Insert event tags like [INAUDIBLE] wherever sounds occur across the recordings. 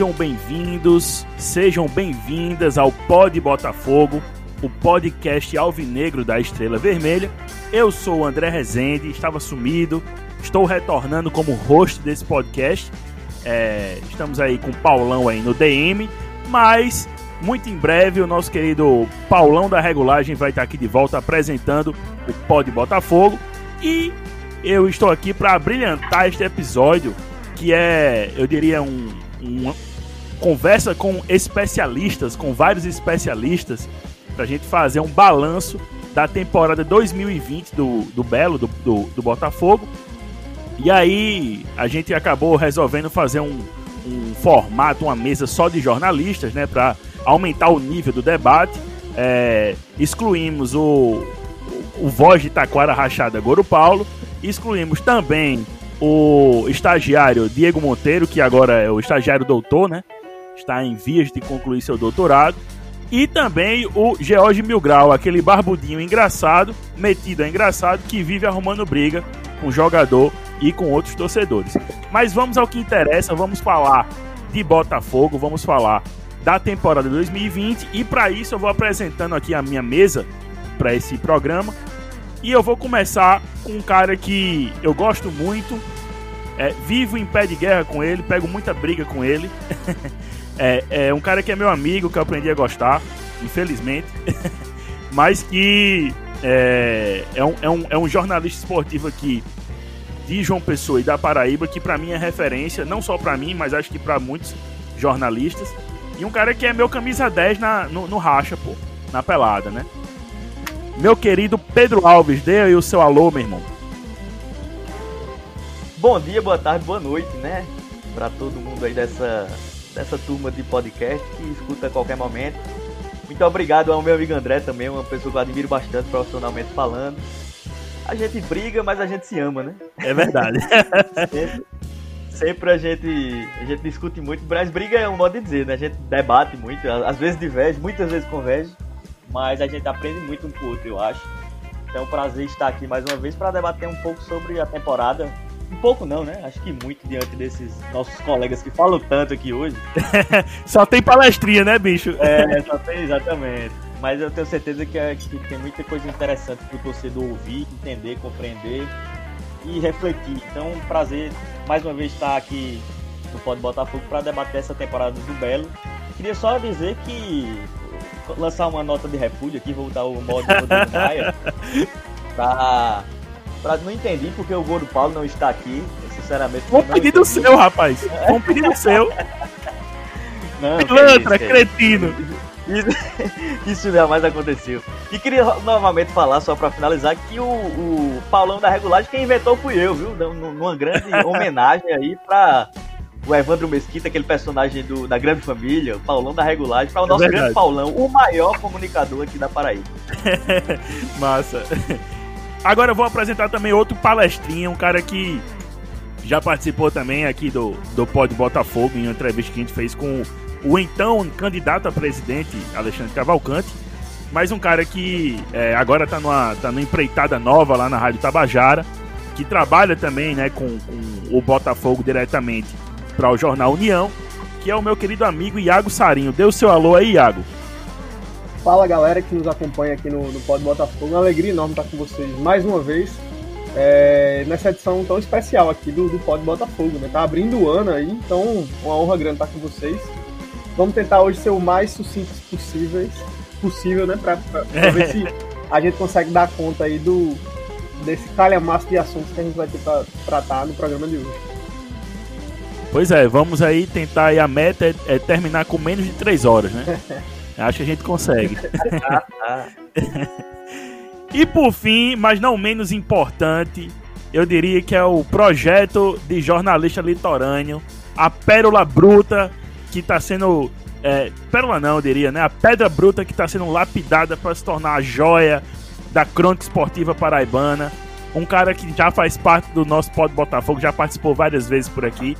Sejam bem-vindos, sejam bem-vindas ao Pod Botafogo, o podcast alvinegro da Estrela Vermelha. Eu sou o André Rezende, estava sumido, estou retornando como host desse podcast. É, estamos aí com o Paulão aí no DM, mas muito em breve o nosso querido Paulão da Regulagem vai estar aqui de volta apresentando o Pod Botafogo. E eu estou aqui para brilhantar este episódio, que é, eu diria, um, uma conversa com especialistas, com vários especialistas, para a gente fazer um balanço da temporada 2020 do, do Belo, do, do, do, Botafogo. E aí a gente acabou resolvendo fazer um, um formato, uma mesa só de jornalistas, né, para aumentar o nível do debate. É, excluímos o, o, o voz de Taquara Rachada Goro Paulo, excluímos também o estagiário Diego Monteiro, que agora é o estagiário doutor, né? Está em vias de concluir seu doutorado. E também o George Milgrau, aquele barbudinho engraçado, metido a engraçado, que vive arrumando briga com o jogador e com outros torcedores. Mas vamos ao que interessa, vamos falar de Botafogo, vamos falar da temporada 2020 e para isso eu vou apresentando aqui a minha mesa para esse programa. E eu vou começar com um cara que eu gosto muito, é, vivo em pé de guerra com ele, pego muita briga com ele. [LAUGHS] é, é um cara que é meu amigo, que eu aprendi a gostar, infelizmente, [LAUGHS] mas que é, é, um, é, um, é um jornalista esportivo aqui de João Pessoa e da Paraíba, que para mim é referência, não só para mim, mas acho que para muitos jornalistas. E um cara que é meu camisa 10 na, no, no racha, pô. Na pelada, né? Meu querido Pedro Alves, dê aí o seu alô, meu irmão. Bom dia, boa tarde, boa noite, né? Pra todo mundo aí dessa, dessa turma de podcast que escuta a qualquer momento. Muito obrigado ao meu amigo André também, uma pessoa que eu admiro bastante profissionalmente falando. A gente briga, mas a gente se ama, né? É verdade. sempre, sempre a gente, a gente discute muito, mas briga é um modo de dizer, né? A gente debate muito, às vezes diverge, muitas vezes converge, mas a gente aprende muito um com o outro, eu acho. Então é um prazer estar aqui mais uma vez para debater um pouco sobre a temporada. Um pouco não, né? Acho que muito diante desses nossos colegas que falam tanto aqui hoje. [LAUGHS] só tem palestrinha, né, bicho? É, só tem, exatamente. Mas eu tenho certeza que, é, que tem muita coisa interessante para o torcedor ouvir, entender, compreender e refletir. Então, um prazer mais uma vez estar aqui no Pode Botafogo para debater essa temporada do Belo. Queria só dizer que lançar uma nota de repúdio aqui, voltar o modo do Maia. [LAUGHS] Pra, pra não entender porque o Goro Paulo não está aqui. Sinceramente. Um pedido entendi. seu, rapaz. Um pedido [LAUGHS] seu. Não, Pilantra, é cretino. Isso, isso jamais aconteceu. E queria novamente falar, só para finalizar, que o, o Paulão da Regulagem, quem inventou fui eu, viu? Numa grande [LAUGHS] homenagem aí para o Evandro Mesquita, aquele personagem do, da Grande Família, o Paulão da Regulagem, para o é nosso é grande Paulão, o maior comunicador aqui da Paraíba. [LAUGHS] Massa. Agora eu vou apresentar também outro palestrinha, um cara que já participou também aqui do, do Pod Botafogo, em uma entrevista que a gente fez com o então candidato a presidente, Alexandre Cavalcante, mas um cara que é, agora está numa, tá numa empreitada nova lá na Rádio Tabajara, que trabalha também né, com, com o Botafogo diretamente para o jornal União, que é o meu querido amigo Iago Sarinho. Dê o seu alô aí, Iago. Fala galera que nos acompanha aqui no, no Pod Botafogo. Uma alegria enorme estar com vocês mais uma vez é, nessa edição tão especial aqui do, do Pod Botafogo. Né? Tá abrindo o ano aí, então uma honra grande estar com vocês. Vamos tentar hoje ser o mais sucintos possíveis, possível, né? Pra, pra, pra ver se a gente consegue dar conta aí do, desse calhamaço de assuntos que a gente vai ter para tratar no programa de hoje. Pois é, vamos aí tentar. E a meta é, é terminar com menos de 3 horas, né? [LAUGHS] Acho que a gente consegue. [LAUGHS] [LAUGHS] e por fim, mas não menos importante, eu diria que é o projeto de jornalista litorâneo, a Pérola Bruta, que está sendo. É, pérola não, eu diria, né? A pedra bruta que está sendo lapidada para se tornar a joia da crônica esportiva paraibana. Um cara que já faz parte do nosso Pod Botafogo, já participou várias vezes por aqui.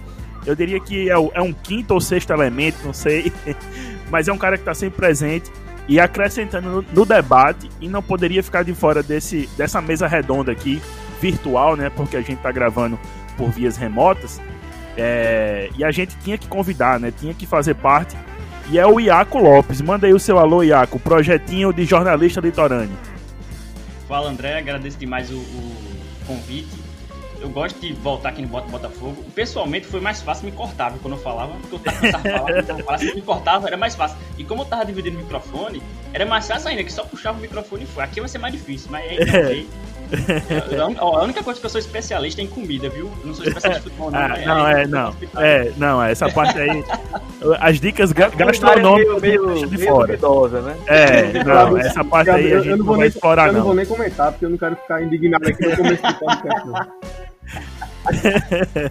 Eu diria que é, é um quinto ou sexto elemento, não sei. [LAUGHS] Mas é um cara que está sempre presente e acrescentando no, no, debate e não poderia ficar de fora desse, dessa mesa redonda aqui, virtual, né? Porque a gente está gravando por vias remotas. É, e a gente tinha que convidar, né? Tinha que fazer parte. E é o Iaco Lopes. Manda aí o seu alô, Iaco. Projetinho de jornalista litorâneo. Fala, André. Agradeço demais o, o convite eu gosto de voltar aqui no Bota Botafogo. Pessoalmente foi mais fácil me cortar, viu? Quando eu falava, porque eu tava, falando, tava falando, se me cortava, era mais fácil. E como eu tava dividindo o microfone, era mais fácil ainda, que só puxava o microfone e foi. Aqui vai ser mais difícil, mas aí é. [LAUGHS] a única coisa que eu sou especialista é em comida, viu? Eu não sou especialista em futebol, não. [LAUGHS] Ah, não, é, não. É, não, essa parte aí. As dicas gastronômicas meio, meio, de fora. Duvidosa, né? É, não, [LAUGHS] essa parte aí a gente não, vai explorar, não. Eu não vou nem comentar, porque eu não quero ficar indignado aqui no começo do podcast, [LAUGHS]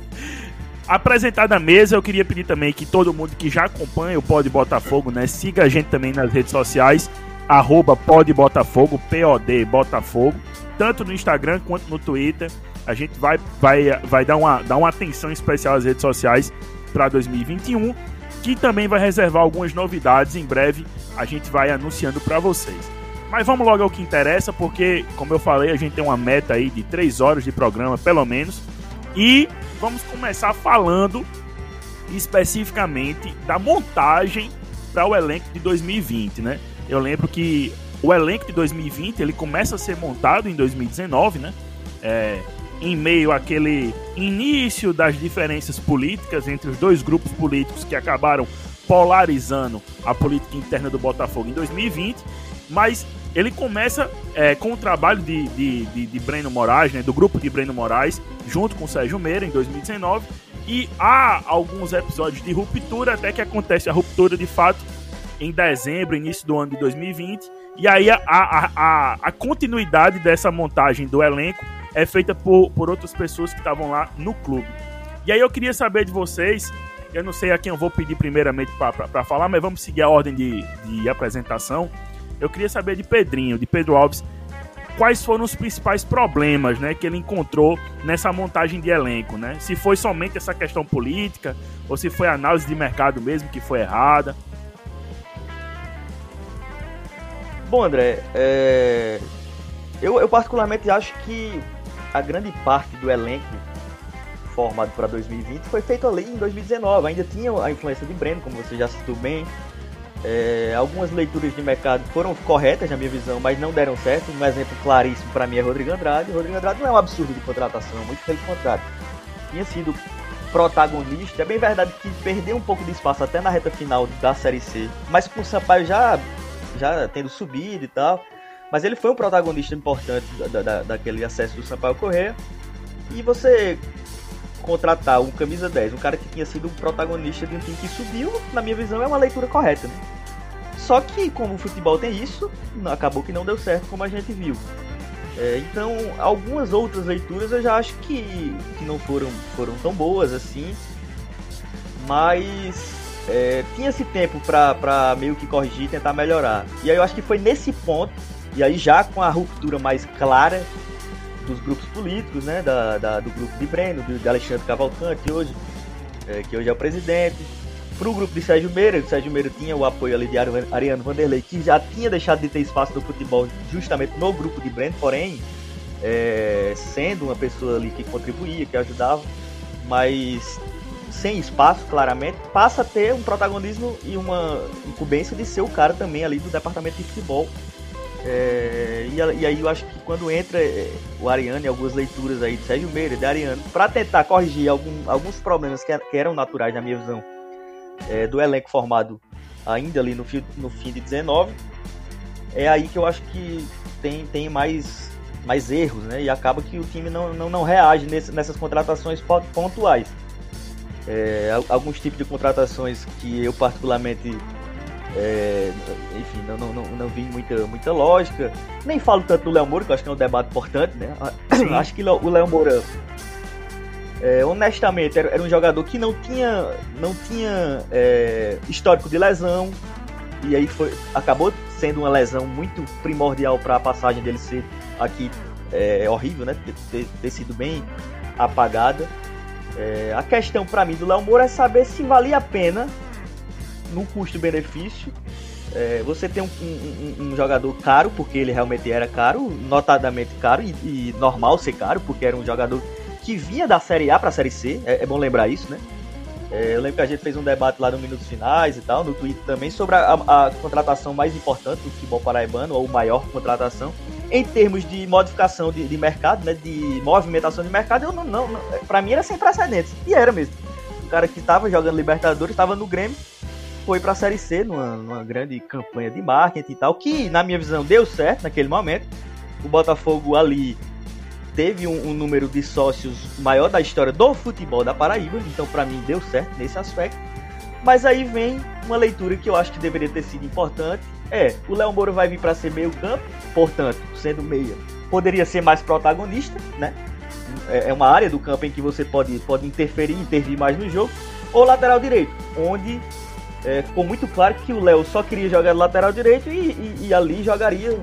Apresentada a mesa, eu queria pedir também que todo mundo que já acompanha o Pode Botafogo, né, siga a gente também nas redes sociais, arroba Pode Botafogo, P-O-D Botafogo, tanto no Instagram quanto no Twitter. A gente vai, vai, vai dar, uma, dar uma atenção especial às redes sociais para 2021, que também vai reservar algumas novidades em breve. A gente vai anunciando para vocês. Mas vamos logo ao que interessa, porque, como eu falei, a gente tem uma meta aí de 3 horas de programa, pelo menos. E vamos começar falando especificamente da montagem para o elenco de 2020, né? Eu lembro que o elenco de 2020 ele começa a ser montado em 2019, né? É, em meio àquele início das diferenças políticas entre os dois grupos políticos que acabaram polarizando a política interna do Botafogo em 2020, mas ele começa é, com o trabalho de, de, de, de, Breno Moraes, né, do grupo de Breno Moraes, junto com Sérgio Meira, em 2019. E há alguns episódios de ruptura, até que acontece a ruptura de fato em dezembro, início do ano de 2020. E aí a, a, a, a continuidade dessa montagem do elenco é feita por, por outras pessoas que estavam lá no clube. E aí eu queria saber de vocês, eu não sei a quem eu vou pedir primeiramente para falar, mas vamos seguir a ordem de, de apresentação. Eu queria saber de Pedrinho, de Pedro Alves, quais foram os principais problemas, né, que ele encontrou nessa montagem de elenco, né? Se foi somente essa questão política ou se foi a análise de mercado mesmo que foi errada. Bom, André, é... eu, eu particularmente acho que a grande parte do elenco formado para 2020 foi feito ali em 2019. Ainda tinha a influência de Breno, como você já citou bem. É, algumas leituras de mercado foram corretas na minha visão, mas não deram certo. Um exemplo claríssimo para mim é Rodrigo Andrade. Rodrigo Andrade não é um absurdo de contratação, muito pelo contrário. Tinha sido protagonista. É bem verdade que perdeu um pouco de espaço até na reta final da Série C, mas com o Sampaio já, já tendo subido e tal. Mas ele foi um protagonista importante da, da, daquele acesso do Sampaio Correia. E você contratar um camisa 10, um cara que tinha sido um protagonista de um time que subiu, na minha visão é uma leitura correta, né? Só que como o futebol tem isso, acabou que não deu certo como a gente viu. É, então, algumas outras leituras eu já acho que, que não foram, foram tão boas assim, mas é, tinha esse tempo para meio que corrigir tentar melhorar. E aí eu acho que foi nesse ponto, e aí já com a ruptura mais clara dos grupos políticos, né? Da, da do grupo de Breno, de Alexandre Cavalcante hoje, é, que hoje é o presidente. Para o grupo de Sérgio Meira, o Sérgio Meira tinha o apoio ali de Ariano Vanderlei, que já tinha deixado de ter espaço no futebol justamente no grupo de Breno, porém, é, sendo uma pessoa ali que contribuía, que ajudava, mas sem espaço, claramente, passa a ter um protagonismo e uma incumbência de ser o cara também ali do departamento de futebol é, e, e, aí eu acho que quando entra é, o Ariane, algumas leituras aí de Sérgio Meira, de Ariane, para tentar corrigir algum, alguns problemas que, que, eram naturais na minha visão é, do elenco formado ainda ali no no fim de 19, é aí que eu acho que tem, tem mais, mais erros, né? E acaba que o time não, não, não reage nesse, nessas contratações pontuais. É, alguns tipos de contratações que eu particularmente é, enfim, não, não, não, não, vi muita, muita lógica. Nem falo tanto do Léo Moura, que eu acho que é um debate importante, né? [CLEARS THROAT] acho que o Léo Moura, é, honestamente, era, era, um jogador que não tinha, não tinha é, histórico de lesão. E aí foi, acabou sendo uma lesão muito primordial para a passagem dele ser aqui é, horrível, né? Ter, ter sido bem apagada. É, a questão para mim do Léo Moura é saber se valia a pena no custo-benefício. É, você tem um, um, um, jogador caro, porque ele realmente era caro, notadamente caro, e, e, normal ser caro, porque era um jogador que vinha da Série A para a Série C, é, é, bom lembrar isso, né? É, eu lembro que a gente fez um debate lá no Minutos Finais e tal, no Twitter também, sobre a, a, a contratação mais importante do futebol paraibano, ou maior contratação, em termos de modificação de, de mercado, né, de movimentação de mercado, eu não, não, não para mim era sem precedentes, e era mesmo. O cara que estava jogando Libertadores, estava no Grêmio, foi para a Série C numa, numa, grande campanha de marketing e tal, que na minha visão deu certo naquele momento. O Botafogo ali teve um, um número de sócios maior da história do futebol da Paraíba, então para mim deu certo nesse aspecto. Mas aí vem uma leitura que eu acho que deveria ter sido importante. É, o Léo Moura vai vir para ser meio campo, portanto, sendo meia, poderia ser mais protagonista, né? É, é uma área do campo em que você pode, pode interferir, intervir mais no jogo. Ou lateral direito, onde é, ficou muito claro que o Léo só queria jogar lateral direito e, e, e ali jogaria,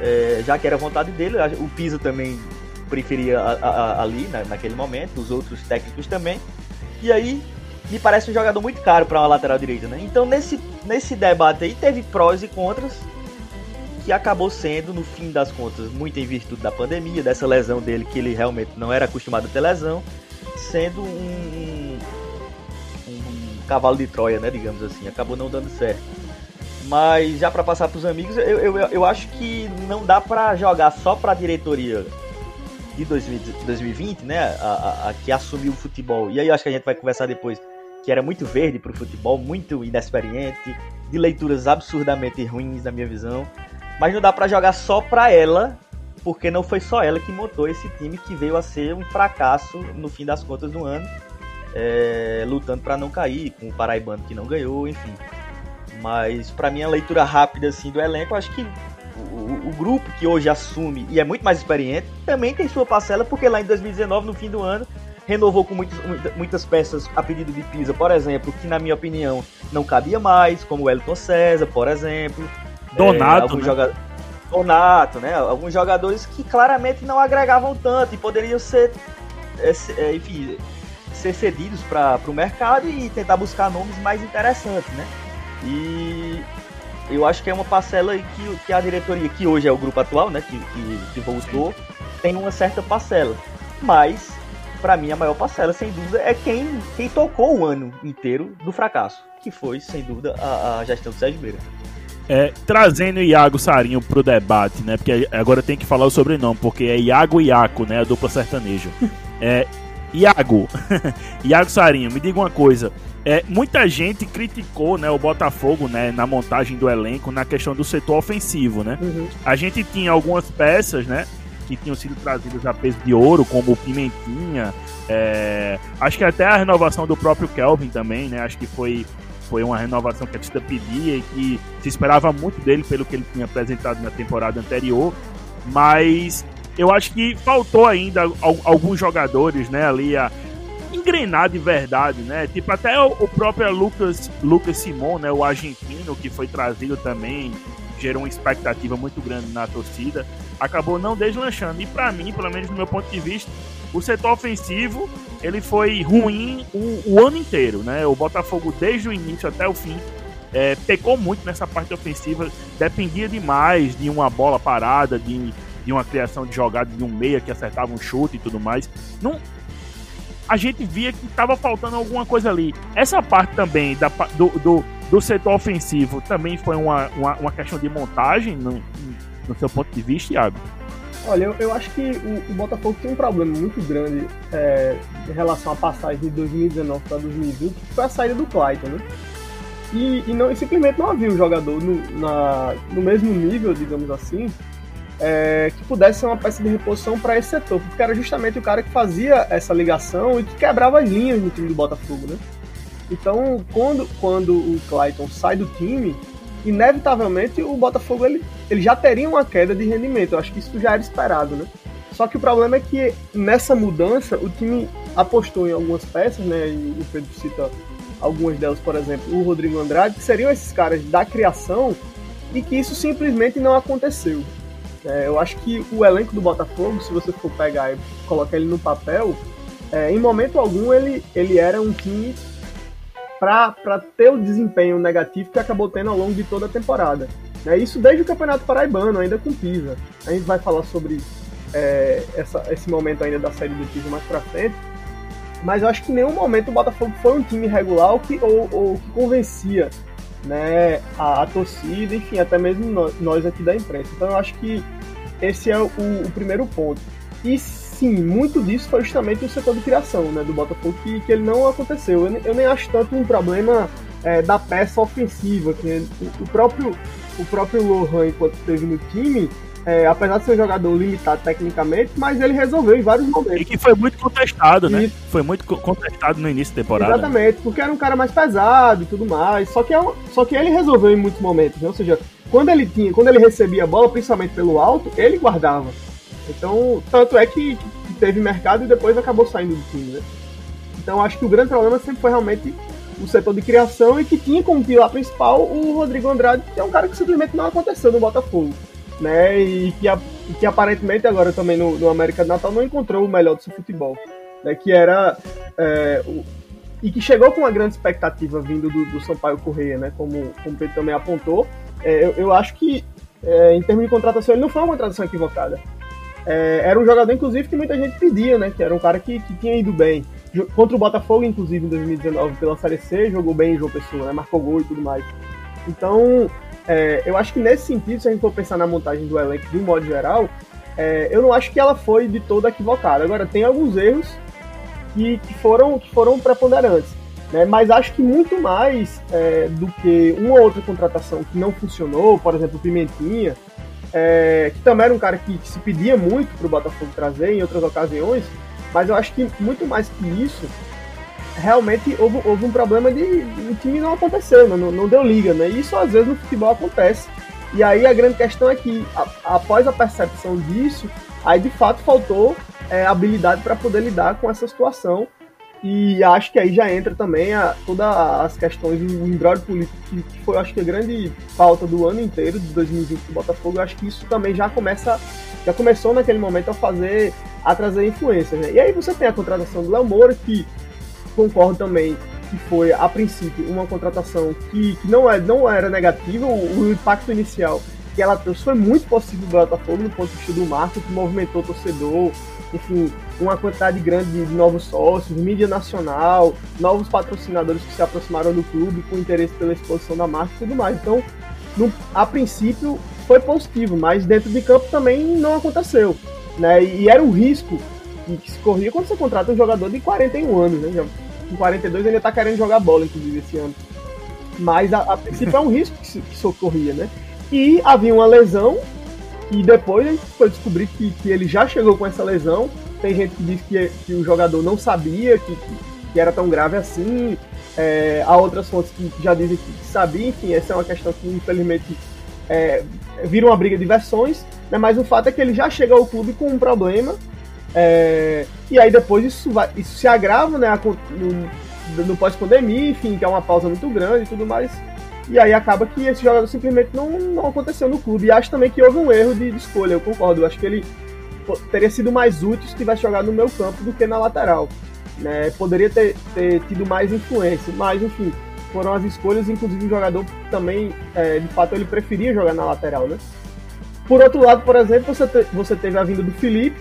é, já que era vontade dele. O Pisa também preferia a, a, ali na, naquele momento, os outros técnicos também. E aí me parece um jogador muito caro para uma lateral direita, né? Então nesse, nesse debate aí teve prós e contras que acabou sendo no fim das contas muito em virtude da pandemia, dessa lesão dele que ele realmente não era acostumado a ter lesão, sendo um, um cavalo de Troia, né? Digamos assim, acabou não dando certo. Mas já para passar para os amigos, eu, eu, eu acho que não dá para jogar só para a diretoria de 2020, né, a, a, a, que assumiu o futebol, e aí acho que a gente vai conversar depois, que era muito verde para o futebol, muito inexperiente, de leituras absurdamente ruins na minha visão, mas não dá para jogar só para ela, porque não foi só ela que montou esse time que veio a ser um fracasso no fim das contas do ano, é, lutando para não cair, com o Paraibano que não ganhou, enfim. Mas para mim a leitura rápida assim do elenco, acho que o, o, grupo que hoje assume e é muito mais experiente também tem sua parcela, porque lá em 2019, no fim do ano, renovou com muitas, muitas peças a pedido de Pisa, por exemplo, que na minha opinião não cabia mais, como o Elton César, por exemplo. Donato, é, né? Jogadores... Donato, né? Alguns jogadores que claramente não agregavam tanto e poderiam ser, é, é, enfim, ser cedidos para o mercado e tentar buscar nomes mais interessantes, né? E eu acho que é uma parcela que, que a diretoria, que hoje é o grupo atual, né, que, que, que voltou, tem uma certa parcela. Mas, para mim, a maior parcela, sem dúvida, é quem, quem tocou o ano inteiro do fracasso, que foi, sem dúvida, a, a gestão do Sérgio Beira. É, trazendo Iago Sarinho pro debate, né? Porque agora tem que falar o sobrenome, porque é Iago Iaco, né? A dupla sertaneja. [LAUGHS] É, Iago, [LAUGHS] Iago Sarinho, me diga uma coisa. É, muita gente criticou né, o Botafogo né, na montagem do elenco na questão do setor ofensivo. Né? Uhum. A gente tinha algumas peças né, que tinham sido trazidas a peso de ouro, como o Pimentinha. É, acho que até a renovação do próprio Kelvin também, né? Acho que foi, foi uma renovação que a torcida pedia e que se esperava muito dele pelo que ele tinha apresentado na temporada anterior. Mas eu acho que faltou ainda alguns jogadores, né, ali a engrenar de verdade, né? Tipo, até o, próprio Lucas, Lucas Simon, né, o argentino que foi trazido também, gerou uma expectativa muito grande na torcida, acabou não deslanchando. E para mim, pelo menos do meu ponto de vista, o setor ofensivo ele foi ruim o, o ano inteiro, né? O Botafogo desde o início até o fim é, pecou muito nessa parte ofensiva, dependia demais de uma bola parada, de de uma criação de jogada de um meia que acertava um chute e tudo mais. Não, a gente via que estava faltando alguma coisa ali. Essa parte também da, do, do, do setor ofensivo também foi uma, uma, uma questão de montagem, no, no, seu ponto de vista, Thiago? Olha, eu, eu acho que o, o, Botafogo tem um problema muito grande é, em relação à passagem de 2019 para 2020, que foi a saída do Clayton, né? E, e, não, e simplesmente não havia um jogador no, na, no mesmo nível, digamos assim, é, que pudesse ser uma peça de reposição para esse setor, porque era justamente o cara que fazia essa ligação e que quebrava as linhas no time do Botafogo, né? Então, quando, quando o Clayton sai do time, inevitavelmente o Botafogo ele, ele já teria uma queda de rendimento. Eu acho que isso já era esperado, né? Só que o problema é que nessa mudança o time apostou em algumas peças, né? E o Pedro cita algumas delas, por exemplo, o Rodrigo Andrade, que seriam esses caras da criação e que isso simplesmente não aconteceu. É, eu acho que o elenco do Botafogo, se você for pegar e colocar ele no papel, é, em momento algum ele, ele era um time para ter o desempenho negativo que acabou tendo ao longo de toda a temporada. É, isso desde o Campeonato Paraibano, ainda com Pisa. A gente vai falar sobre é, essa, esse momento ainda da série do Pisa mais para frente. mas eu acho que em nenhum momento o Botafogo foi um time regular ou que, ou, ou que convencia né, a, a, torcida, enfim, até mesmo nós, nós, aqui da imprensa. Então eu acho que esse é o, o, primeiro ponto. E sim, muito disso foi justamente o setor de criação né, do Botafogo, que, que ele não aconteceu. Eu, eu nem acho tanto um problema é, da peça ofensiva, que o, o próprio o próprio Lohan, enquanto esteve no time, é, apesar de ser um jogador limitado tecnicamente, mas ele resolveu em vários momentos. E que foi muito contestado, né? Foi muito contestado no início da temporada. Exatamente, porque era um cara mais pesado e tudo mais. Só que, é só que ele resolveu em muitos momentos, né? Ou seja, quando ele tinha, quando ele recebia a bola, principalmente pelo alto, ele guardava. Então, tanto é que, que teve mercado e depois acabou saindo do time, né? Então, acho que o grande problema sempre foi realmente o setor de criação e que tinha como pilar principal o Rodrigo Andrade, que é um cara que simplesmente não aconteceu no Botafogo né? E que, que aparentemente agora também no, no, América do Natal não encontrou o melhor do seu futebol, né? Que era é, o, e que chegou com uma grande expectativa vindo do, do Sampaio Correia, né? Como, como o Pedro também apontou, é, eu, eu, acho que é, em termos de contratação ele não foi uma contratação equivocada. É, era um jogador, inclusive, que muita gente pedia, né? Que era um cara que, que tinha ido bem. Contra o Botafogo, inclusive, em 2019, pela Série C, jogou bem em João Pessoa, né? Marcou gol e tudo mais. Então, é, eu acho que nesse sentido, se a gente for pensar na montagem do elenco de um modo geral, é, eu não acho que ela foi de toda equivocada. Agora, tem alguns erros que, que foram, que foram preponderantes. Né? Mas acho que muito mais é, do que uma ou outra contratação que não funcionou, por exemplo, o Pimentinha, é, que também era um cara que, que se pedia muito para o Botafogo trazer em outras ocasiões, mas eu acho que muito mais que isso, realmente houve, houve um problema de o time não aconteceu, não, não deu liga, né? E isso às vezes no futebol acontece. E aí a grande questão é que a, após a percepção disso, aí de fato faltou é, habilidade para poder lidar com essa situação. E acho que aí já entra também a, todas as questões do embrólio político, que, foi, acho que, a grande pauta do ano inteiro, de 2020 do Botafogo. Acho que isso também já começa, já começou naquele momento a fazer, a trazer influências. Né? E aí você tem a contratação do Léo Moura, que concordo também que foi, a princípio, uma contratação que, que não, é, não era negativa, o, o, impacto inicial que ela trouxe foi muito possível do Botafogo no ponto de vista do marketing, que movimentou o torcedor, enfim, uma quantidade grande de novos sócios, mídia nacional, novos patrocinadores que se aproximaram do clube com interesse pela exposição da marca e tudo mais. Então, no, a princípio, foi positivo, mas dentro de campo também não aconteceu. Né? E era um risco que se corria quando você contrata um jogador de 41 anos, né? Com 42 ele tá querendo jogar bola, inclusive, esse ano. Mas a, a princípio é um risco que, que socorria, né? E havia uma lesão, e depois a gente foi descobrir que, que ele já chegou com essa lesão. Tem gente que diz que, que o jogador não sabia que, que era tão grave assim. É, há outras fontes que já dizem que sabia, enfim, essa é uma questão que infelizmente é, vira uma briga de versões, né? mas o fato é que ele já chega ao clube com um problema é, e aí depois isso, vai, isso se agrava, né? No, no pós-pandemia, enfim, que é uma pausa muito grande e tudo mais. E aí acaba que esse jogador simplesmente não, não aconteceu no clube. E acho também que houve um erro de, de escolha, eu concordo. Eu acho que ele teria sido mais útil se tivesse jogado no meu campo do que na lateral. Né? Poderia ter, ter tido mais influência, mas enfim, foram as escolhas, inclusive o jogador também, é, de fato, ele preferia jogar na lateral, né? Por outro lado, por exemplo, você, te, você teve a vinda do Felipe,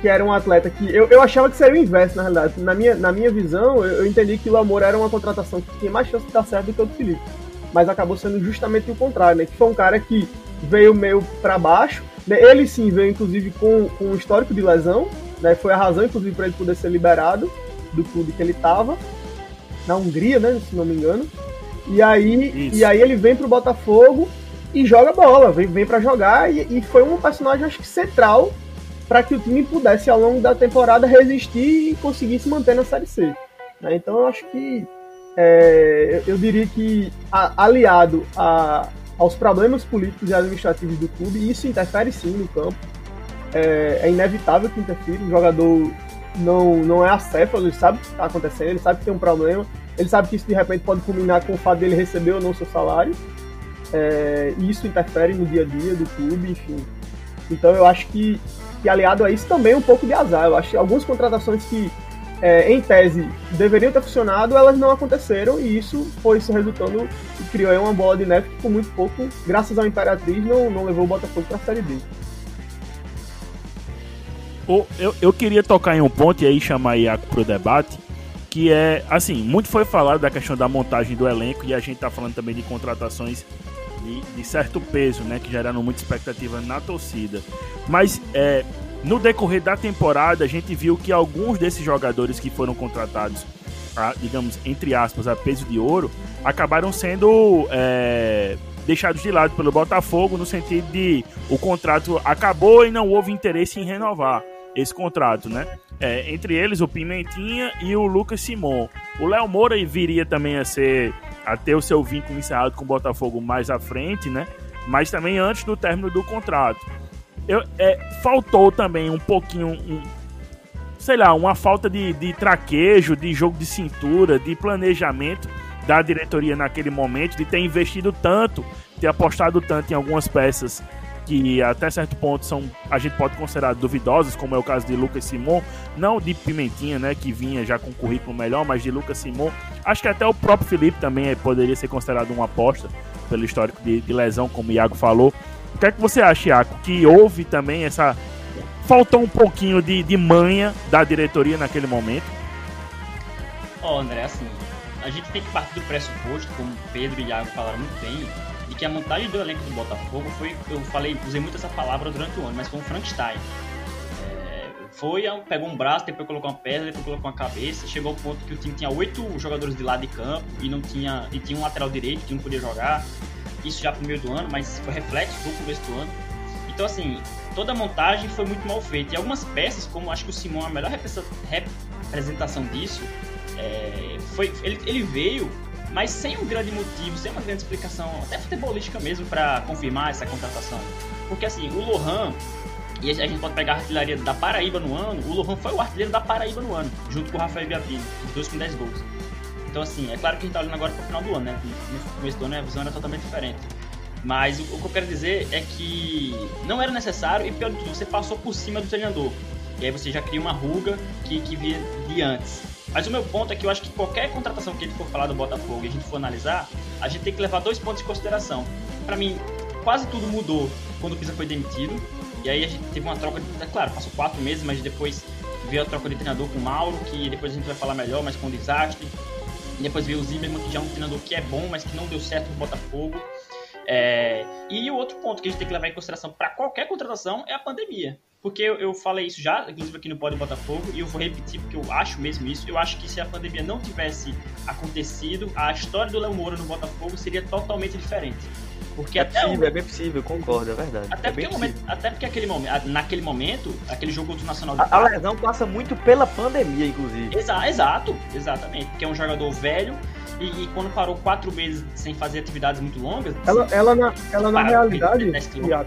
que era um atleta que. Eu, eu achava que seria o inverso, na realidade. Na minha, na minha visão, eu, eu entendi que o Amor era uma contratação que tinha mais chance de dar certo do que o do Felipe. Mas acabou sendo justamente o contrário, né? Que foi um cara que veio meio para baixo. Né? Ele sim veio, inclusive, com, com um histórico de lesão. Né? Foi a razão, inclusive, para ele poder ser liberado do clube que ele estava. Na Hungria, né? Se não me engano. E aí, e aí ele vem pro Botafogo e joga bola, vem, vem para jogar e, e, foi um personagem, acho que central para que o time pudesse, ao longo da temporada, resistir e conseguir se manter na Série C. Né? Então, eu acho que é, eu diria que, a, aliado a, aos problemas políticos e administrativos do clube, isso interfere sim no campo. É, é inevitável que interfira. O jogador não, não é acéfalo, ele sabe o que está acontecendo, ele sabe que tem um problema, ele sabe que isso de repente pode culminar com o fato dele receber ou não seu salário. É, e isso interfere no dia a dia do clube, enfim. Então eu acho que que aliado a isso também um pouco de azar. Eu acho que algumas contratações que, é, em tese, deveriam ter funcionado, elas não aconteceram e isso foi se resultando e criou aí uma bola de neve que, por muito pouco, graças ao Imperatriz, não, não levou o Botafogo para a Série B. Eu, eu queria tocar em um ponto e aí chamar Iaco pro debate, que é, assim, muito foi falado da questão da montagem do elenco e a gente tá falando também de contratações de, de certo peso, né, que geraram muita expectativa na torcida. Mas é, no decorrer da temporada, a gente viu que alguns desses jogadores que foram contratados, a, digamos, entre aspas, a peso de ouro, acabaram sendo é, deixados de lado pelo Botafogo no sentido de o contrato acabou e não houve interesse em renovar esse contrato, né? É, entre eles o Pimentinha e o Lucas Simon. O Léo Moura viria também a ser a ter o seu vínculo encerrado com o Botafogo mais à frente, né? Mas também antes do término do contrato. Eu, é, faltou também um pouquinho, um, sei lá, uma falta de, de traquejo, de jogo de cintura, de planejamento da diretoria naquele momento, de ter investido tanto, ter apostado tanto em algumas peças que até certo ponto são a gente pode considerar duvidosas, como é o caso de Lucas Simon, não de Pimentinha, né, que vinha já com currículo melhor, mas de Lucas Simon. Acho que até o próprio Felipe também poderia ser considerado uma aposta pelo histórico de, de lesão, como o Iago falou. O que é que você acha, Iago, que houve também essa faltou um pouquinho de, de manha da diretoria naquele momento? Ó, oh, André, assim, a gente tem que partir do pressuposto, como Pedro e Iago falaram muito bem, de que a montagem do elenco do Botafogo foi, eu falei, usei muito essa palavra durante o ano, mas foi um Frankenstein. É, foi, pegou um braço, depois colocou uma perna, depois colocou uma cabeça, chegou ao ponto que o time tinha oito jogadores de lado de campo e não tinha e tinha um lateral direito que não podia jogar. Isso já pro meio do ano, mas foi reflexo do começo do ano. Então assim, toda a montagem foi muito mal feita. E algumas peças, como acho que o Simão é a melhor representação disso, é, foi, ele, ele veio mas sem um grande motivo, sem uma grande explicação, até futebolística mesmo, para confirmar essa contratação. Porque assim, o Lohan, e a gente pode pegar a artilharia da Paraíba no ano, o Lohan foi o artilheiro da Paraíba no ano, junto com o Rafael Biapino, os dois com 10 gols. Então assim, é claro que a gente tá olhando agora pro final do ano, né? No começo do ano a visão era totalmente diferente. Mas o, que eu quero dizer é que não era necessário e pior de tudo, você passou por cima do treinador. E aí você já cria uma ruga que, que via de antes. Mas o meu ponto é que eu acho que qualquer contratação que a gente for falar do Botafogo e a gente for analisar, a gente tem que levar dois pontos em consideração. Para mim, quase tudo mudou quando o Pisa foi demitido. E aí a gente teve uma troca, de, é claro, passou quatro meses, mas depois veio a troca de treinador com o Mauro, que depois a gente vai falar melhor, mas com um desastre. E depois veio o Zimmermann, que já é um treinador que é bom, mas que não deu certo no Botafogo. É... E o outro ponto que a gente tem que levar em consideração para qualquer contratação é a pandemia. Porque eu, eu, falei isso já, inclusive aqui no Pode Botafogo, e eu vou repetir porque eu acho mesmo isso. Eu acho que se a pandemia não tivesse acontecido, a história do Léo Moura no Botafogo seria totalmente diferente. Porque é até possível, o... é bem possível, concordo, é verdade. Até, é porque, momento, até porque aquele momento, naquele momento, aquele jogo contra o Nacional a, a lesão passa muito pela pandemia, inclusive. Exa exato, exatamente. Porque é um jogador velho e, e, quando parou quatro meses sem fazer atividades muito longas. Ela, ela na, ela na realidade,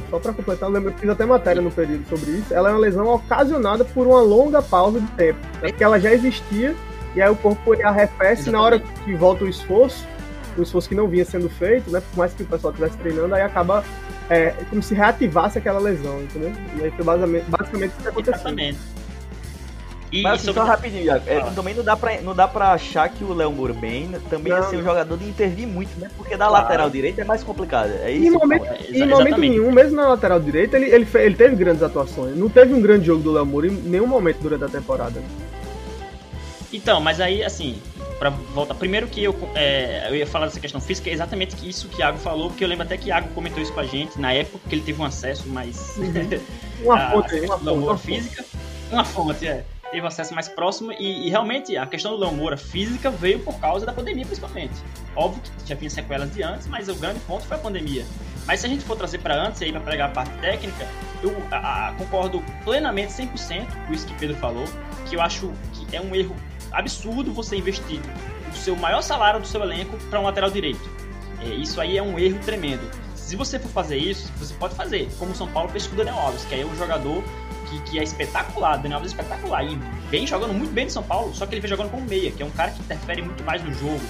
só para completar, eu, lembro, eu fiz até matéria no período sobre isso. Ela é uma lesão ocasionada por uma longa pausa de tempo. Né? Porque ela já existia e aí o corpo arrefece na hora que volta o esforço, o esforço que não vinha sendo feito, né? Por mais que o pessoal estivesse treinando, aí acaba é, como se reativasse aquela lesão, entendeu? E aí foi basicamente, basicamente o que aconteceu. Exatamente. E, Mas assim, só rapidinho, é, também não dá, pra, não dá pra achar que o Léo bem também não. ia ser um jogador de intervir muito, né? Porque da claro. lateral direita é mais complicado. É isso em momento, em momento nenhum, mesmo na lateral direita, ele, ele, ele teve grandes atuações. Não teve um grande jogo do Léo Moura em nenhum momento durante a temporada. Então, mas aí, assim, para voltar. Primeiro que eu, é, eu ia falar dessa questão física, é exatamente isso que o Iago falou, porque eu lembro até que o Iago comentou isso com a gente na época, que ele teve um acesso mais. Uhum. [LAUGHS] uma fonte, uma fonte. Uma física. Uma fonte, é teve acesso mais próximo e, e, realmente a questão do Léo Moura física veio por causa da pandemia principalmente. Óbvio que já tinha sequelas de antes, mas o grande ponto foi a pandemia. Mas se a gente for trazer para antes aí para pegar a parte técnica, eu a, a, concordo plenamente 100% com isso que Pedro falou, que eu acho que é um erro absurdo você investir o seu maior salário do seu elenco para um lateral direito. É, isso aí é um erro tremendo. Se você for fazer isso, você pode fazer, como o São Paulo fez com o Daniel Alves, que aí é um jogador que, que é espetacular, Daniel Alves é espetacular e vem jogando muito bem no São Paulo, só que ele vem jogando como meia, que é um cara que interfere muito mais no jogo.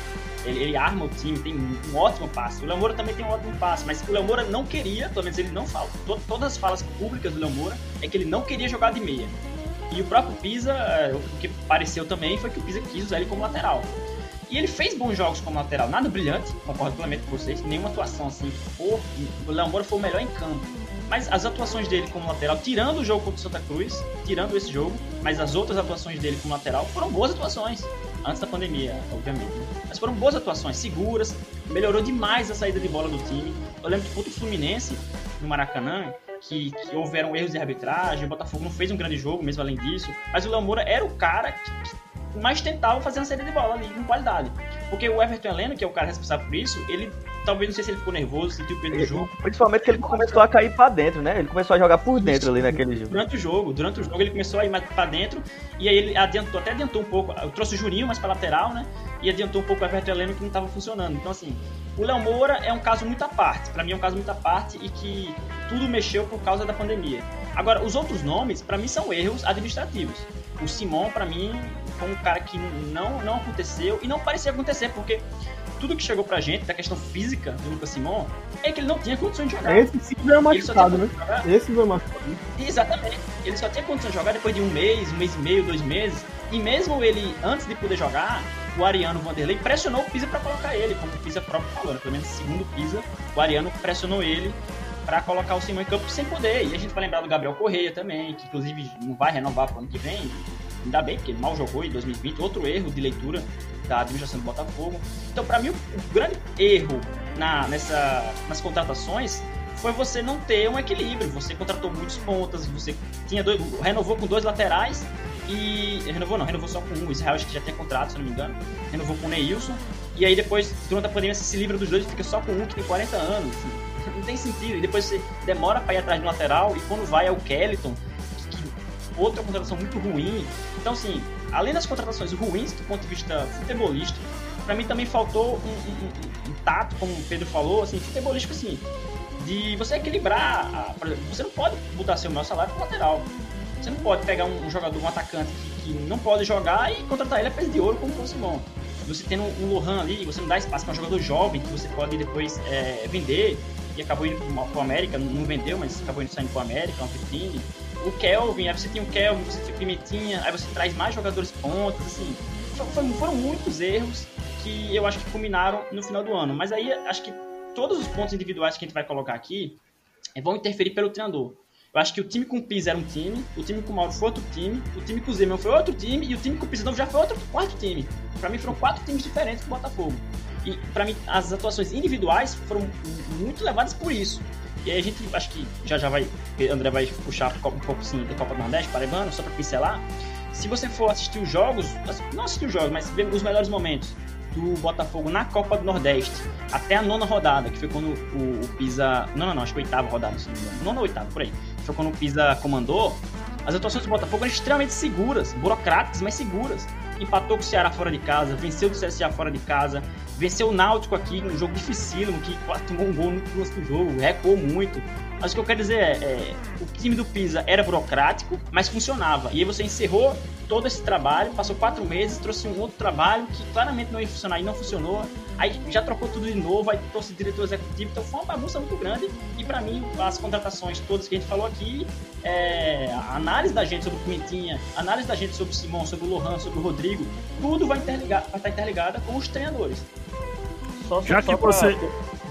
Ele, ele arma o time, tem um ótimo passe. O Léo Moura também tem um ótimo passe, mas o Léo Moura não queria, pelo menos ele não fala. todas as falas públicas do Léo Moura é que ele não queria jogar de meia. E o próprio Pisa, é, o que pareceu também foi que o Pisa quis usar ele como lateral. E ele fez bons jogos como lateral, nada brilhante, concordo plenamente com vocês, nenhuma atuação assim, o Léo Moura foi o melhor em campo Mas as atuações dele como lateral, tirando o jogo contra o Santa Cruz, tirando esse jogo, mas as outras atuações dele como lateral foram boas atuações. Antes da pandemia, obviamente. Né? Mas foram boas atuações, seguras, melhorou demais a saída de bola do time. Eu lembro que contra o Fluminense, no Maracanã, que, que houveram erros de arbitragem, o Botafogo não fez um grande jogo, mesmo além disso. Mas o Léo Moura era o cara que, que mais tentava fazer uma saída de bola ali, com qualidade. Porque o Everton Heleno, que é o cara responsável por isso, ele talvez não sei se ele ficou nervoso, sentiu o peso do jogo. Principalmente que ele começou a cair para dentro, né? Ele começou a jogar por dentro ali naquele jogo. Durante o jogo, durante o jogo ele começou a ir mais para dentro e aí ele adiantou, até adiantou um pouco, eu trouxe o Juninho mais para lateral, né? E adiantou um pouco o Everton Heleno que não estava funcionando. Então assim, o Léo Moura é um caso muito à parte. Para mim é um caso muito à parte e que tudo mexeu por causa da pandemia. Agora, os outros nomes, para mim, são erros administrativos. O Simon, para mim, foi um cara que não, não aconteceu e não parecia acontecer, porque tudo que chegou pra gente da questão física do Lucas Simon é que ele não tinha condições de jogar. Esse sim veio machucado, né? Esse veio machucado. Exatamente. Ele só tinha condições de jogar depois de um mês, um mês e meio, dois meses. E mesmo ele, antes de poder jogar, o Ariano Vanderlei pressionou o Pisa para colocar ele, como o Pisa próprio falou, né? pelo menos segundo Pisa, o Ariano pressionou ele para colocar o Simão em campo sem poder. E a gente vai lembrar do Gabriel Correia também, que inclusive não vai renovar para o ano que vem. Ainda bem, porque ele mal jogou em 2020. Outro erro de leitura da administração do Botafogo. Então, para mim, o, grande erro na, nessa, nas contratações foi você não ter um equilíbrio. Você contratou muitos pontas, você tinha dois, renovou com dois laterais e. Renovou não, renovou só com um. Israel acho que já tem contrato, se não me engano. Renovou com o Neilson. E aí depois, durante a pandemia, você se livra dos dois e fica só com um que tem 40 anos. Não tem sentido. E depois você demora para ir atrás do lateral e quando vai é o Kellyton, outra contratação muito ruim. Então, assim, além das contratações ruins do ponto de vista futebolístico, para mim também faltou um, um, um, tato, como o Pedro falou, assim, futebolístico, assim, de você equilibrar. A, você não pode botar seu maior salário pro lateral. Você não pode pegar um, jogador, um atacante que, que, não pode jogar e contratar ele a peso de ouro como fosse bom. Você tendo um Lohan ali, você não dá espaço para um jogador jovem que você pode depois é, vender e acabou indo pro, o América, não vendeu, mas acabou indo saindo pro América, um vitrine. O Kelvin, aí você tem o Kelvin, você tem o Pimentinha, aí você traz mais jogadores pontos, assim. Foram, foram muitos erros que eu acho que culminaram no final do ano. Mas aí acho que todos os pontos individuais que a gente vai colocar aqui eh, vão interferir pelo treinador. Eu acho que o time com o Pisa era um time, o time com o Mauro foi outro time, o time com o Zeman foi outro time e o time com o Pisa já foi outro quarto time. Para mim foram quatro times diferentes do Botafogo. E para mim, as atuações individuais foram muito levadas por isso. E aí a gente, acho que já já vai, André vai puxar um pouco sim da Copa do Nordeste, Paraibano, só para pincelar. Se você for assistir os jogos, não assistir os jogos, mas ver os melhores momentos do Botafogo na Copa do Nordeste, até a nona rodada, que foi quando o, o Pisa. Não, não, não, acho que oitava rodada, se não me engano. Nona ou oitava, por aí. Foi quando o Pisa comandou. As atuações do Botafogo eram extremamente seguras, burocráticas, mas seguras empatou com o Ceará fora de casa, venceu o CSA fora de casa, venceu o Náutico aqui, um jogo dificílimo, que quase [LAUGHS] tomou um gol no começo do jogo, recuou muito. Mas o que eu quero dizer é, é, o time do Pisa era burocrático, mas funcionava. E aí você encerrou todo esse trabalho, passou quatro meses, trouxe um outro trabalho que claramente não ia funcionar e não funcionou. Aí já trocou tudo de novo, aí trouxe diretor executivo, então foi uma bagunça muito grande. E para mim, as contratações todas que a gente falou aqui, é, a análise da gente sobre o Pimentinha, a análise da gente sobre o Simão, sobre o Lohan, sobre o Rodrigo, tudo vai, interligar, vai estar interligada com os treinadores. Só, já só que você.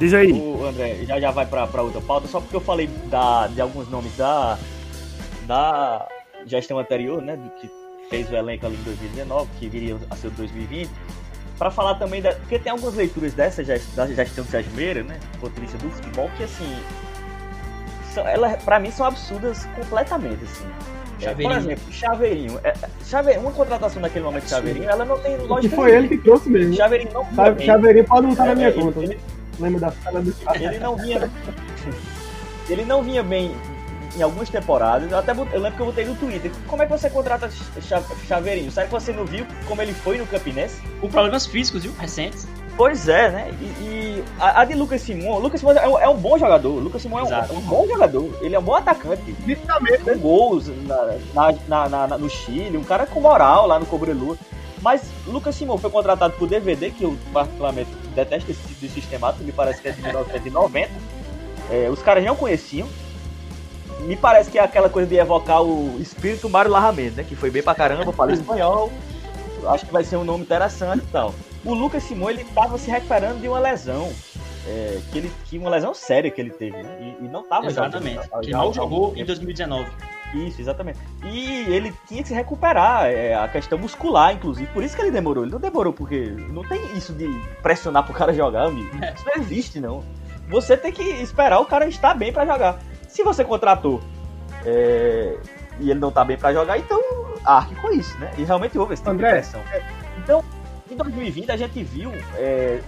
Diz aí. O André, já, já vai para outra pauta, só porque eu falei da, de alguns nomes da, da gestão anterior, né? Que fez o elenco ali em 2019, que viria a ser 2020. Para falar também da. Porque tem algumas leituras dessa da gestão de Sérgio Meira, né? Roteirista do futebol, que assim. São, ela, pra mim são absurdas completamente, assim. Chaveirinho. Por exemplo, Chaveirinho. É, Chaveirinho. Uma contratação naquele momento de Chaveirinho, ela não tem lógica. E foi ele que trouxe mesmo. Chaveirinho não foi. Chaveirinho pode não estar na minha é, conta. Ele, Lembra da sala do Ele não vinha. ele não vinha bem em algumas temporadas. Eu até eu lembro que eu botei no Twitter. Como é que você contrata Chaveirinho? Será que você não viu como ele foi no Campinense? Com problemas físicos, viu? Recentes. Pois é, né? E, e a, a, de Lucas Simon, Lucas Simon é um, é um bom jogador. Lucas Simon é um, é um, bom jogador. Ele é um bom atacante. Visitamente. Com gols na, na, na, no Chile, um cara com moral lá no Cobrelu. Mas Lucas Simon foi contratado por DVD, que eu particularmente detesto esse tipo de sistemático, me parece que é de 1990. É, os caras não conheciam. Me parece que é aquela coisa de evocar o espírito Mário Larramento, né? Que foi bem pra caramba, fala espanhol. Acho que vai ser um nome interessante e tal o Lucas Simão ele estava se recuperando de uma lesão. é, que ele tinha uma lesão séria que ele teve, né? E, e não tava Exatamente. Jogando, que não jogou em 2019. Isso, exatamente. E ele tinha que se recuperar, é, a questão muscular, inclusive. Por isso que ele demorou. Ele não demorou porque não tem isso de pressionar pro cara jogar, amigo. É. Isso não existe, não. Você tem que esperar o cara estar bem para jogar. Se você contratou é, e ele não tá bem para jogar, então arque com isso, né? E realmente houve esse tipo André, de pressão. É, então, em 2020 a gente viu é,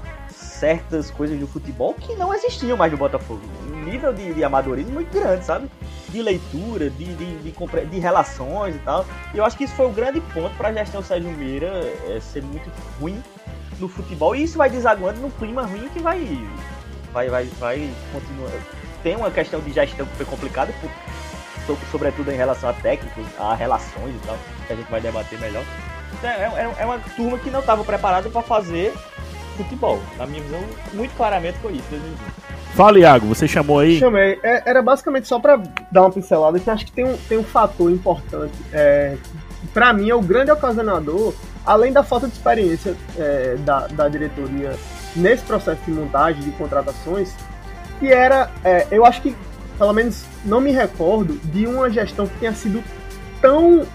certas coisas do futebol que não existiam mais no Botafogo. Um nível de, de amadorismo muito grande, sabe? De leitura, de, de, de, de, relações e tal. E eu acho que isso foi o grande ponto para a gestão Sérgio Meira é, ser muito ruim no futebol. E isso vai desaguando num clima ruim que vai. Vai, vai, vai continuar. Tem uma questão de gestão que foi complicada, sobretudo em relação a técnicos, a relações e tal, que a gente vai debater melhor. Então, é, é, é uma turma que não estava preparada para fazer futebol. Na minha visão, muito claramente foi isso. Fala, Iago, você chamou aí? Chamei. É, era basicamente só para dar uma pincelada, que acho que tem um, tem um fator importante. É, para mim, é o grande ocasionador, além da falta de experiência é, da, da diretoria nesse processo de montagem, de contratações, que era, é, eu acho que, pelo menos, não me recordo de uma gestão que tenha sido tão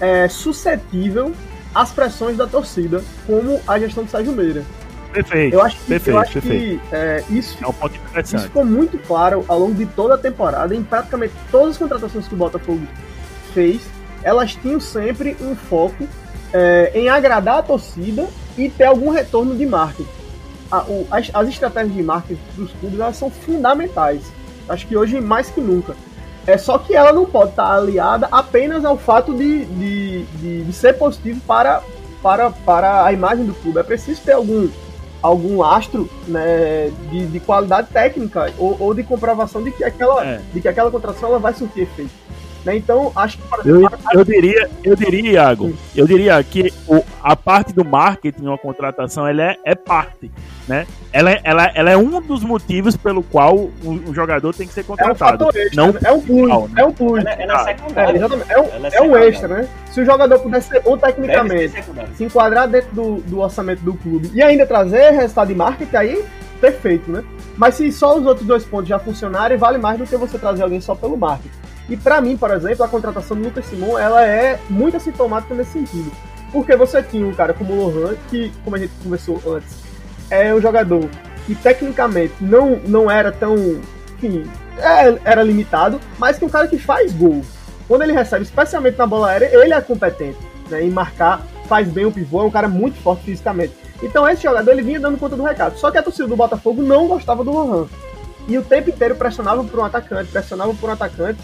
é, suscetível às pressões da torcida como a gestão do Sérgio Meira. Perfeito. Eu acho que, perfeito, eu acho perfeito. que é, isso, é um ponto isso ficou muito claro ao longo de toda a temporada, em praticamente todas as contratações que o Botafogo fez, elas tinham sempre um foco é, em agradar a torcida e ter algum retorno de marketing. A, o, as, as, estratégias de marketing dos clubes elas são fundamentais. Acho que hoje mais que nunca. É só que ela não pode estar aliada apenas ao fato de, de, de, de ser positivo para, para, para a imagem do clube. É preciso ter algum, algum astro né, de, de qualidade técnica ou, ou, de comprovação de que aquela, é. de que aquela contratação ela vai surtir efeito. Né? Então, acho que. Exemplo, eu, eu, diria, eu diria, Iago, eu diria que o, a parte do marketing, uma contratação, ela é, é parte. Né? Ela, é, ela, ela é um dos motivos pelo qual o, o jogador tem que ser contratado. É um extra, não né? é um plus. Né? É um plus. Ela, ela é secundária. É, é, um, é, é um extra, né? Se o jogador pudesse ser bom tecnicamente, se enquadrar dentro do, do orçamento do clube e ainda trazer resultado de marketing, aí perfeito, né? Mas se só os outros dois pontos já funcionarem, vale mais do que você trazer alguém só pelo marketing. E para mim, por exemplo, a contratação do Lucas Simon, ela é muito assintomática nesse sentido. Porque você tinha um cara como o Lohan, que, como a gente conversou antes, é um jogador que tecnicamente não, não era tão. Enfim, é, era limitado, mas que é um cara que faz gol. Quando ele recebe, especialmente na bola aérea, ele é competente né, em marcar, faz bem o pivô, é um cara muito forte fisicamente. Então esse jogador ele vinha dando conta do recado. Só que a torcida do Botafogo não gostava do Lohan. E o tempo inteiro pressionava por um atacante, pressionava por um atacante,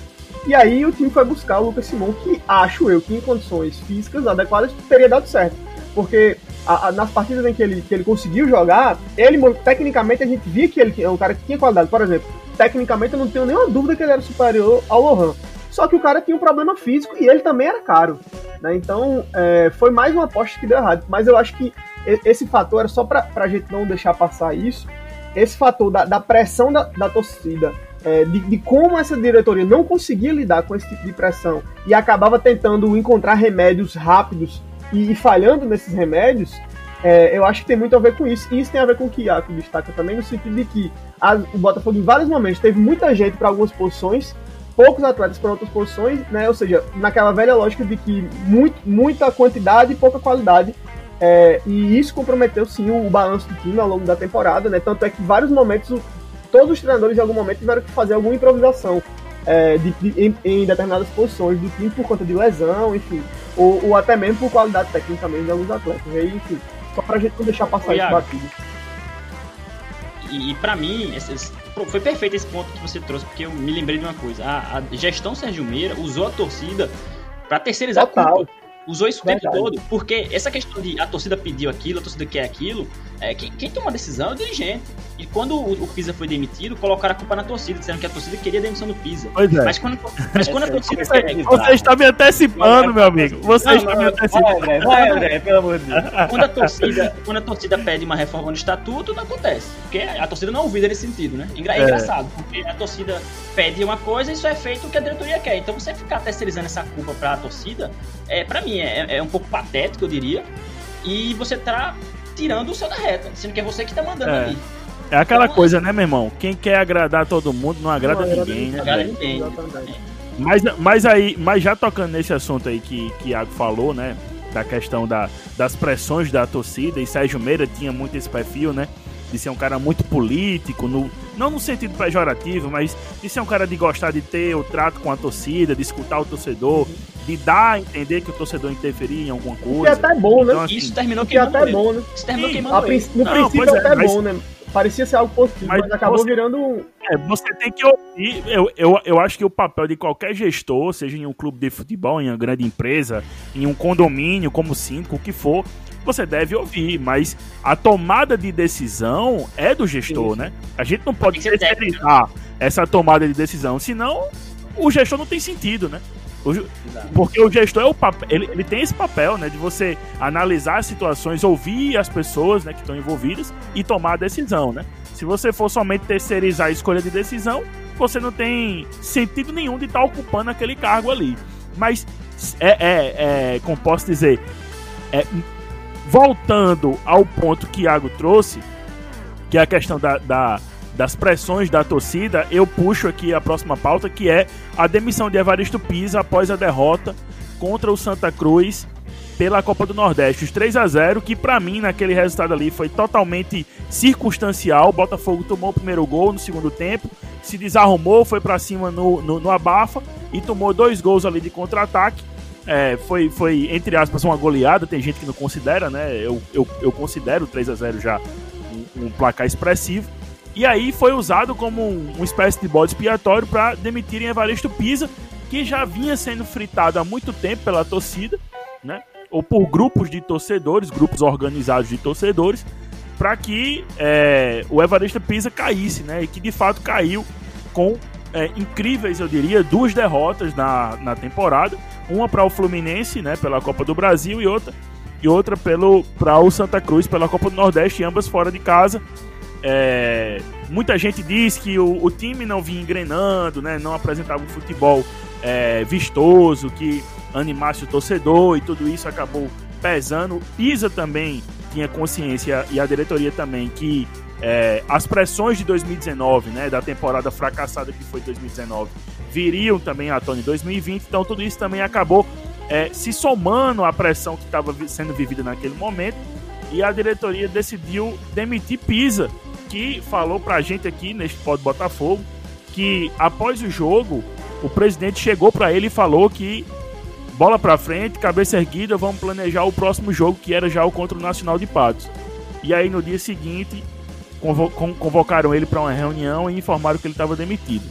e aí o time foi buscar o Lucas Simon, que acho eu que em condições físicas adequadas teria dado certo. Porque a, a, nas partidas em que ele, que ele conseguiu jogar, ele tecnicamente a gente via que ele é um cara que tinha qualidade. Por exemplo, tecnicamente eu não tenho nenhuma dúvida que ele era superior ao Lohan. Só que o cara tinha um problema físico e ele também era caro. Né? Então é, foi mais uma aposta que deu errado. Mas eu acho que esse fator era só para a gente não deixar passar isso. Esse fator da, da pressão da, da torcida é, de, de, como essa diretoria não conseguia lidar com esse tipo de pressão e acabava tentando encontrar remédios rápidos e, e falhando nesses remédios, é, eu acho que tem muito a ver com isso. E isso tem a ver com o que Iaco destaca também, no sentido de que a, o Botafogo, em vários momentos, teve muita gente para algumas posições, poucos atletas para outras posições, né? Ou seja, naquela velha lógica de que muito, muita quantidade e pouca qualidade. É, e isso comprometeu sim o, o balanço do time ao longo da temporada, né? Tanto é que em vários momentos o, todos os treinadores em algum momento tiveram que fazer alguma improvisação é, de, de, em, em, determinadas posições do time por conta de lesão, enfim, ou, ou até mesmo por qualidade técnica também de alguns atletas. E aí, enfim, só pra gente não deixar passar isso batido. E, e para mim, esses, foi perfeito esse ponto que você trouxe, porque eu me lembrei de uma coisa. A, a gestão Sérgio Meira usou a torcida para terceirizar Total. a culpa. Usou isso o tempo todo, porque essa questão de a torcida pediu aquilo, a torcida quer aquilo, é, quem, quem toma a decisão é o dirigente. E quando o, o, Pisa foi demitido, colocaram a culpa na torcida, dizendo que a torcida queria a demissão do Pisa. Pois é. Mas quando, mas quando a [LAUGHS] torcida você, quer. Você está me antecipando, meu amigo. Você não, está não, me antecipando. Vai, André, vai, André, pelo amor de Deus. [LAUGHS] Quando a, torcida, quando a torcida pede uma reforma no estatuto, não acontece. Porque a torcida não ouvida nesse sentido, né? É, é engraçado, porque a torcida pede uma coisa e isso é feito o que a diretoria quer. Então você ficar terceirizando essa culpa para a torcida, é, para mim, é, é um pouco patético, eu diria. E você tá tirando o seu da reta, sendo que é você que tá mandando é. ali. É aquela então, coisa, né, meu irmão? Quem quer agradar todo mundo não agrada não, ninguém, né? Agrada ninguém. Mas, mas aí, mas já tocando nesse assunto aí que, que Iago falou, né? Da questão da, das pressões da torcida, e Sérgio Meira tinha muito esse perfil, né? De ser um cara muito político, no, não no sentido pejorativo, mas de ser um cara de gostar de ter o trato com a torcida, de escutar o torcedor, de dar a entender que o torcedor interferia em alguma coisa. Que até bom, né? Então, assim, Isso terminou que até é bom, né? Isso terminou queimando No princípio é, até mas... bom, né? parecia ser algo positivo, mas, mas acabou você, virando. É, você tem que ouvir. Eu, eu, eu acho que o papel de qualquer gestor, seja em um clube de futebol, em uma grande empresa, em um condomínio, como síndico, o que for, você deve ouvir, mas a tomada de decisão é do gestor, né? A gente não pode terceirizar essa tomada de decisão, senão o gestor não tem sentido, né? O, porque o gestor é o papel, ele, ele tem esse papel, né, de você analisar as situações, ouvir as pessoas, né, que estão envolvidas e tomar a decisão, né? Se você for somente terceirizar a escolha de decisão, você não tem sentido nenhum de estar tá ocupando aquele cargo ali. Mas é, é, é como posso dizer, é, voltando ao ponto que Iago trouxe, que é a questão da, da das pressões da torcida, eu puxo aqui a próxima pauta, que é a demissão de Evaristo Pisa após a derrota contra o Santa Cruz pela Copa do Nordeste. Os 3 a 0 que para mim naquele resultado ali foi totalmente circunstancial. O Botafogo tomou o primeiro gol no segundo tempo, se desarrumou, foi para cima no, no, no, abafa e tomou dois gols ali de contra-ataque. É, foi, foi, entre aspas, uma goleada. Tem gente que não considera, né? Eu, eu, eu considero o 3 a 0 já um, um placar expressivo. E aí foi usado como um, uma espécie de bode expiatório para demitirem Evaristo Pisa, que já vinha sendo fritado há muito tempo pela torcida, né? Ou por grupos de torcedores, grupos organizados de torcedores, para que é, o Evaristo Pisa caísse, né? E que de fato caiu com é, incríveis, eu diria, duas derrotas na, na temporada. Uma para o Fluminense, né? Pela Copa do Brasil, e outra, e outra para o Santa Cruz pela Copa do Nordeste, ambas fora de casa. É, muita gente diz que o, o, time não vinha engrenando, né, não apresentava um futebol é, vistoso, que animasse o torcedor e tudo isso acabou pesando. Isa também tinha consciência e a diretoria também que é, as pressões de 2019, né, da temporada fracassada que foi 2019, viriam também à tona em 2020, então tudo isso também acabou é, se somando à pressão que estava sendo vivida naquele momento e a diretoria decidiu demitir Pisa que falou pra gente aqui neste Pode Botafogo que após o jogo o presidente chegou para ele e falou que bola para frente, cabeça erguida, vamos planejar o próximo jogo que era já o contra o Nacional de Patos. E aí no dia seguinte convo convocaram ele para uma reunião e informaram que ele estava demitido.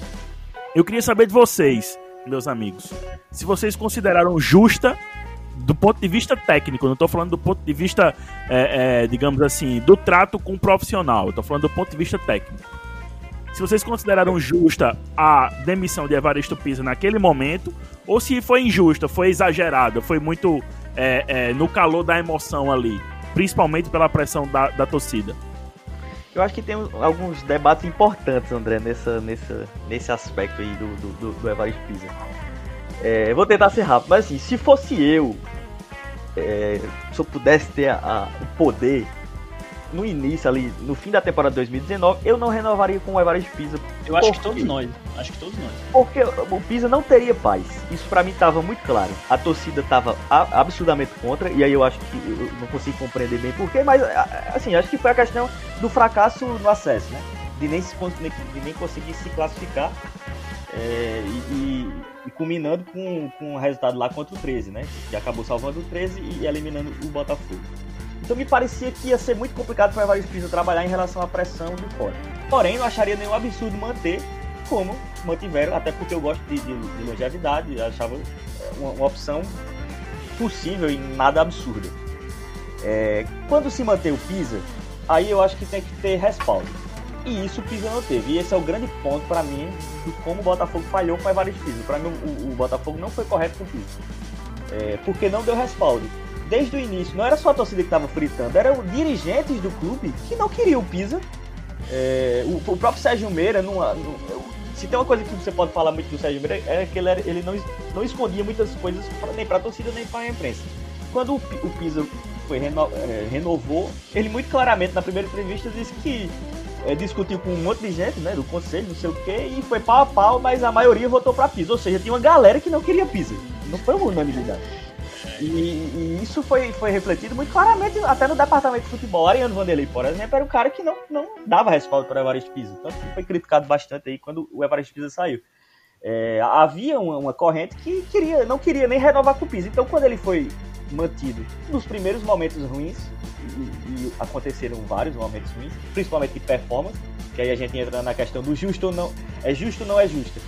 Eu queria saber de vocês, meus amigos, se vocês consideraram justa do ponto de vista técnico, não estou falando do ponto de vista, é, é, digamos assim, do trato com o profissional, estou falando do ponto de vista técnico. Se vocês consideraram justa a demissão de Evaristo Pisa naquele momento, ou se foi injusta, foi exagerada, foi muito é, é, no calor da emoção ali, principalmente pela pressão da, da torcida. Eu acho que tem alguns debates importantes, André, nessa, nessa, nesse aspecto aí do, do, do Evaristo Pisa. É, vou tentar ser rápido, mas assim, se fosse eu, é, se eu pudesse ter a, a, o poder no início ali, no fim da temporada 2019, eu não renovaria com o Evaristo Pisa. Eu acho que todos nós, acho que todos nós. Porque o Pisa não teria paz. Isso para mim tava muito claro. A torcida tava absurdamente contra e aí eu acho que eu não consigo compreender bem porquê, mas assim, acho que foi a questão do fracasso no acesso, né? De nem, se, de nem conseguir se classificar é, e, e, culminando com, com o resultado lá contra o 13, né? Que acabou salvando o 13 e eliminando o Botafogo. Então me parecia que ia ser muito complicado para Evaristo Pisa trabalhar em relação à pressão de fora. Porém, não acharia nenhum absurdo manter como mantiveram, até porque eu gosto de, de, de longevidade, achava uma, uma, opção possível e nada absurda. É, quando se mantém o Pisa, aí eu acho que tem que ter respaldo. E isso o Pisa não teve. E esse é o grande ponto para mim de como o Botafogo falhou com o Evaristo Pisa. Para mim, o, o, Botafogo não foi correto com o Pisa. É, porque não deu respaldo. Desde o início, não era só a torcida que estava fritando, eram dirigentes do clube que não queriam o Pisa. É, o, o, próprio Sérgio Meira, numa, numa, se tem uma coisa que você pode falar muito do Sérgio Meira, é que ele, era, ele não, não escondia muitas coisas pra, nem para a torcida nem para a imprensa. Quando o, o Pisa foi reno, é, renovou, ele muito claramente na primeira entrevista disse que é, discutiu com um monte de gente, né, do conselho, não sei o que, e foi pau a pau, mas a maioria votou pra Pisa. Ou seja, tinha uma galera que não queria Pisa. Não foi uma unanimidade. E, e, isso foi, foi refletido muito claramente até no departamento de futebol. Ariano Vanderlei, por exemplo, era um cara que não, não dava respaldo para o Evaristo Pisa. Então foi criticado bastante aí quando o Evaristo Pisa saiu. É, havia uma, uma, corrente que queria, não queria nem renovar com o Pisa. Então quando ele foi mantido nos primeiros momentos ruins, e, e aconteceram vários momentos ruins, principalmente de performance, que aí a gente entra na questão do justo ou não, é justo ou não é justo.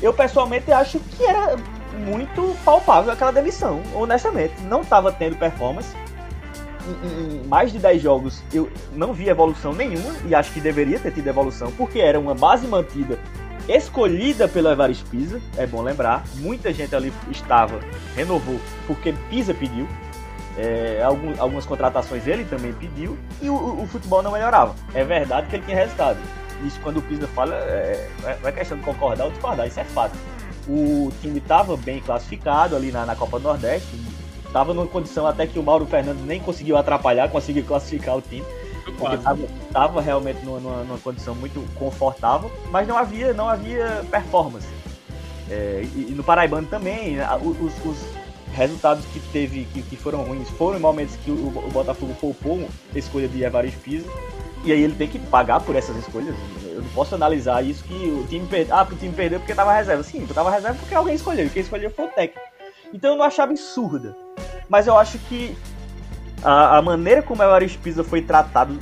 Eu pessoalmente acho que era muito palpável aquela demissão, honestamente. Não estava tendo performance. Em, em, mais de 10 jogos eu não vi evolução nenhuma e acho que deveria ter tido evolução, porque era uma base mantida, escolhida pelo Evaristo Pisa, é bom lembrar. Muita gente ali estava, renovou, porque Pisa pediu. É, algum, algumas contratações ele também pediu e o, o, futebol não melhorava. É verdade que ele tinha resultado. Isso quando o Pisa fala, é, não é questão de concordar ou discordar, isso é fato o time estava bem classificado ali na, na Copa do Nordeste, estava numa condição até que o Mauro Fernandes nem conseguiu atrapalhar, [LAUGHS] conseguiu classificar o time. Porque estava realmente numa, numa, condição muito confortável, mas não havia, não havia performance. É, e, e, no Paraibano também, os, os resultados que teve que, que, foram ruins foram em momentos que o, o Botafogo poupou a escolha de Evaristo Pisa e aí ele tem que pagar por essas escolhas. Posso analisar isso que o time perdeu. Ah, o time perdeu porque tava reserva. Sim, tava reserva porque alguém escolheu. Quem escolheu foi o técnico. Então eu não achava absurda. Mas eu acho que a, a maneira como o Evaristo Pisa foi tratado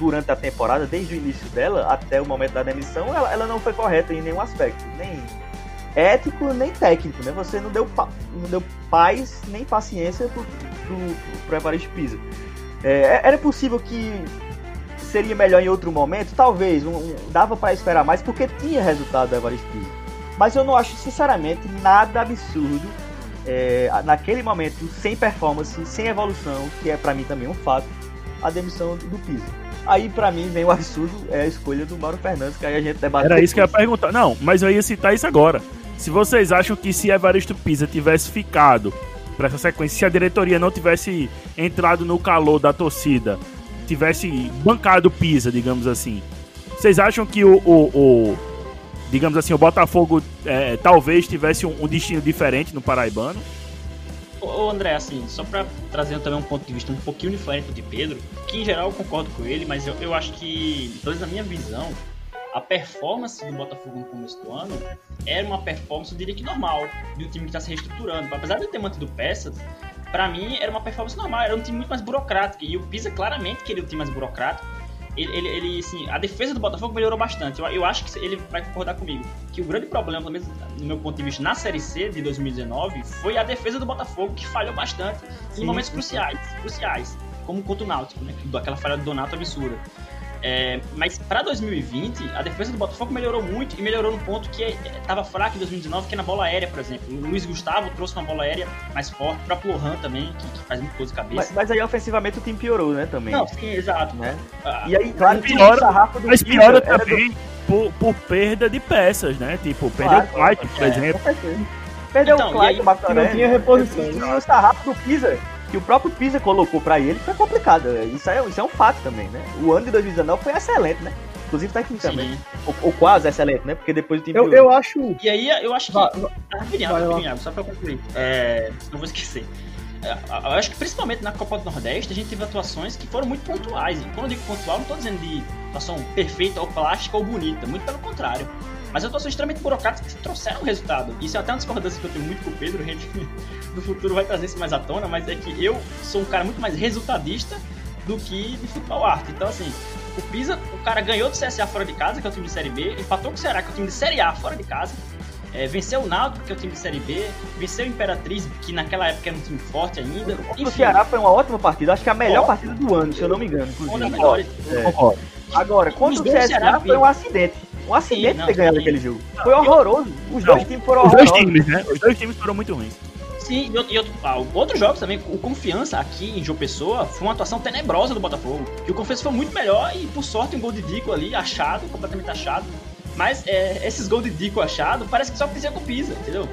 durante a temporada, desde o início dela até o momento da demissão, ela, ela não foi correta em nenhum aspecto. Nem ético, nem técnico, né? Você não deu, não deu paz nem paciência pro, pro, pro Evaristo Pisa. É, era possível que seria melhor em outro momento? Talvez, um, um, dava para esperar mais porque tinha resultado do Evaristo Pisa. Mas eu não acho, sinceramente, nada absurdo é, naquele momento, sem performance, sem evolução, que é para mim também um fato, a demissão do Pisa. Aí para mim vem o absurdo, é a escolha do Mauro Fernandes, que aí a gente debate. Era isso que eu ia perguntar. Não, mas eu ia citar isso agora. Se vocês acham que se Evaristo Pisa tivesse ficado para essa sequência, se a diretoria não tivesse entrado no calor da torcida, tivesse bancado Pisa, digamos assim, vocês acham que o, o, o digamos assim, o Botafogo é, talvez tivesse um, um, destino diferente no Paraibano? Ô André, assim, só para trazer também um ponto de vista um pouquinho diferente de Pedro, que em geral eu concordo com ele, mas eu, eu acho que, pelo menos na minha visão, a performance do Botafogo no começo do ano era uma performance, eu diria que normal, de um time que está se reestruturando. Apesar de ter mantido peças, para mim era uma performance normal, era um time muito mais burocrático. E o Pisa claramente queria um time mais burocrático. Ele, ele, ele assim, a defesa do Botafogo melhorou bastante. Eu, eu, acho que ele vai concordar comigo. Que o grande problema, pelo menos no meu ponto de vista, na Série C de 2019, foi a defesa do Botafogo, que falhou bastante em momentos cruciais, cruciais, como contra o Náutico, né? Aquela falha do Donato absurda. É, mas para 2020, a defesa do Botafogo melhorou muito e melhorou no ponto que estava fraco em 2019, que é na bola aérea, por exemplo. O Luiz Gustavo trouxe uma bola aérea mais forte, para Lohan também, que, que, faz muito coisa de cabeça. Mas, mas, aí ofensivamente o time piorou, né, também. Não, sim, exato. Né? Ah, e aí, claro, piora, mas piora também do... por, por, perda de peças, né? Tipo, perdeu claro, o Clyde, por é, exemplo. Perdeu então, o Clyde, o Não tinha reposição. E o sarrafo do Pisa que o próprio Pisa colocou para ele foi complicado. Isso é, isso é um fato também, né? O ano de 2019 foi excelente, né? Inclusive tecnicamente. Ou, ou, quase excelente, né? Porque depois o time. Eu, eu acho. E aí eu acho que. Vai, rapidinho, rapidinho, só pra concluir. É, não vou esquecer. É, eu acho que principalmente na Copa do Nordeste a gente teve atuações que foram muito pontuais. E quando eu digo pontual, não tô dizendo de atuação perfeita ou plástica ou bonita, muito pelo contrário. Mas atuações extremamente burocráticas que trouxeram resultado. Isso é até uma discordância que eu tenho muito com o Pedro, gente [LAUGHS] no futuro vai trazer isso mais à tona, mas é que eu sou um cara muito mais resultadista do que de futebol arte. Então, assim, o Pisa, o cara ganhou do CSA fora de casa, que é o time de Série B, empatou com o Ceará, que é o time de Série A fora de casa, é, venceu o Náutico, que é o time de Série B, venceu o Imperatriz, que naquela época era um time forte ainda. O Ceará foi uma ótima partida, acho que a melhor partida do ano, se eu não me engano. Uma das melhores. É. Agora, contra o CSA, foi um acidente. Um acidente ter ganhado aquele jogo. Foi horroroso. Os dois times foram Os dois times, né? Os dois times foram muito ruins. Sim, e, outro, ah, outros jogos também, o Confiança aqui em João Pessoa foi uma atuação tenebrosa do Botafogo. Que o Confiança foi muito melhor e, por sorte, um gol de Dico ali, achado, completamente achado. Mas é, esses gols de Dico achado parece que só precisa com Pisa, entendeu?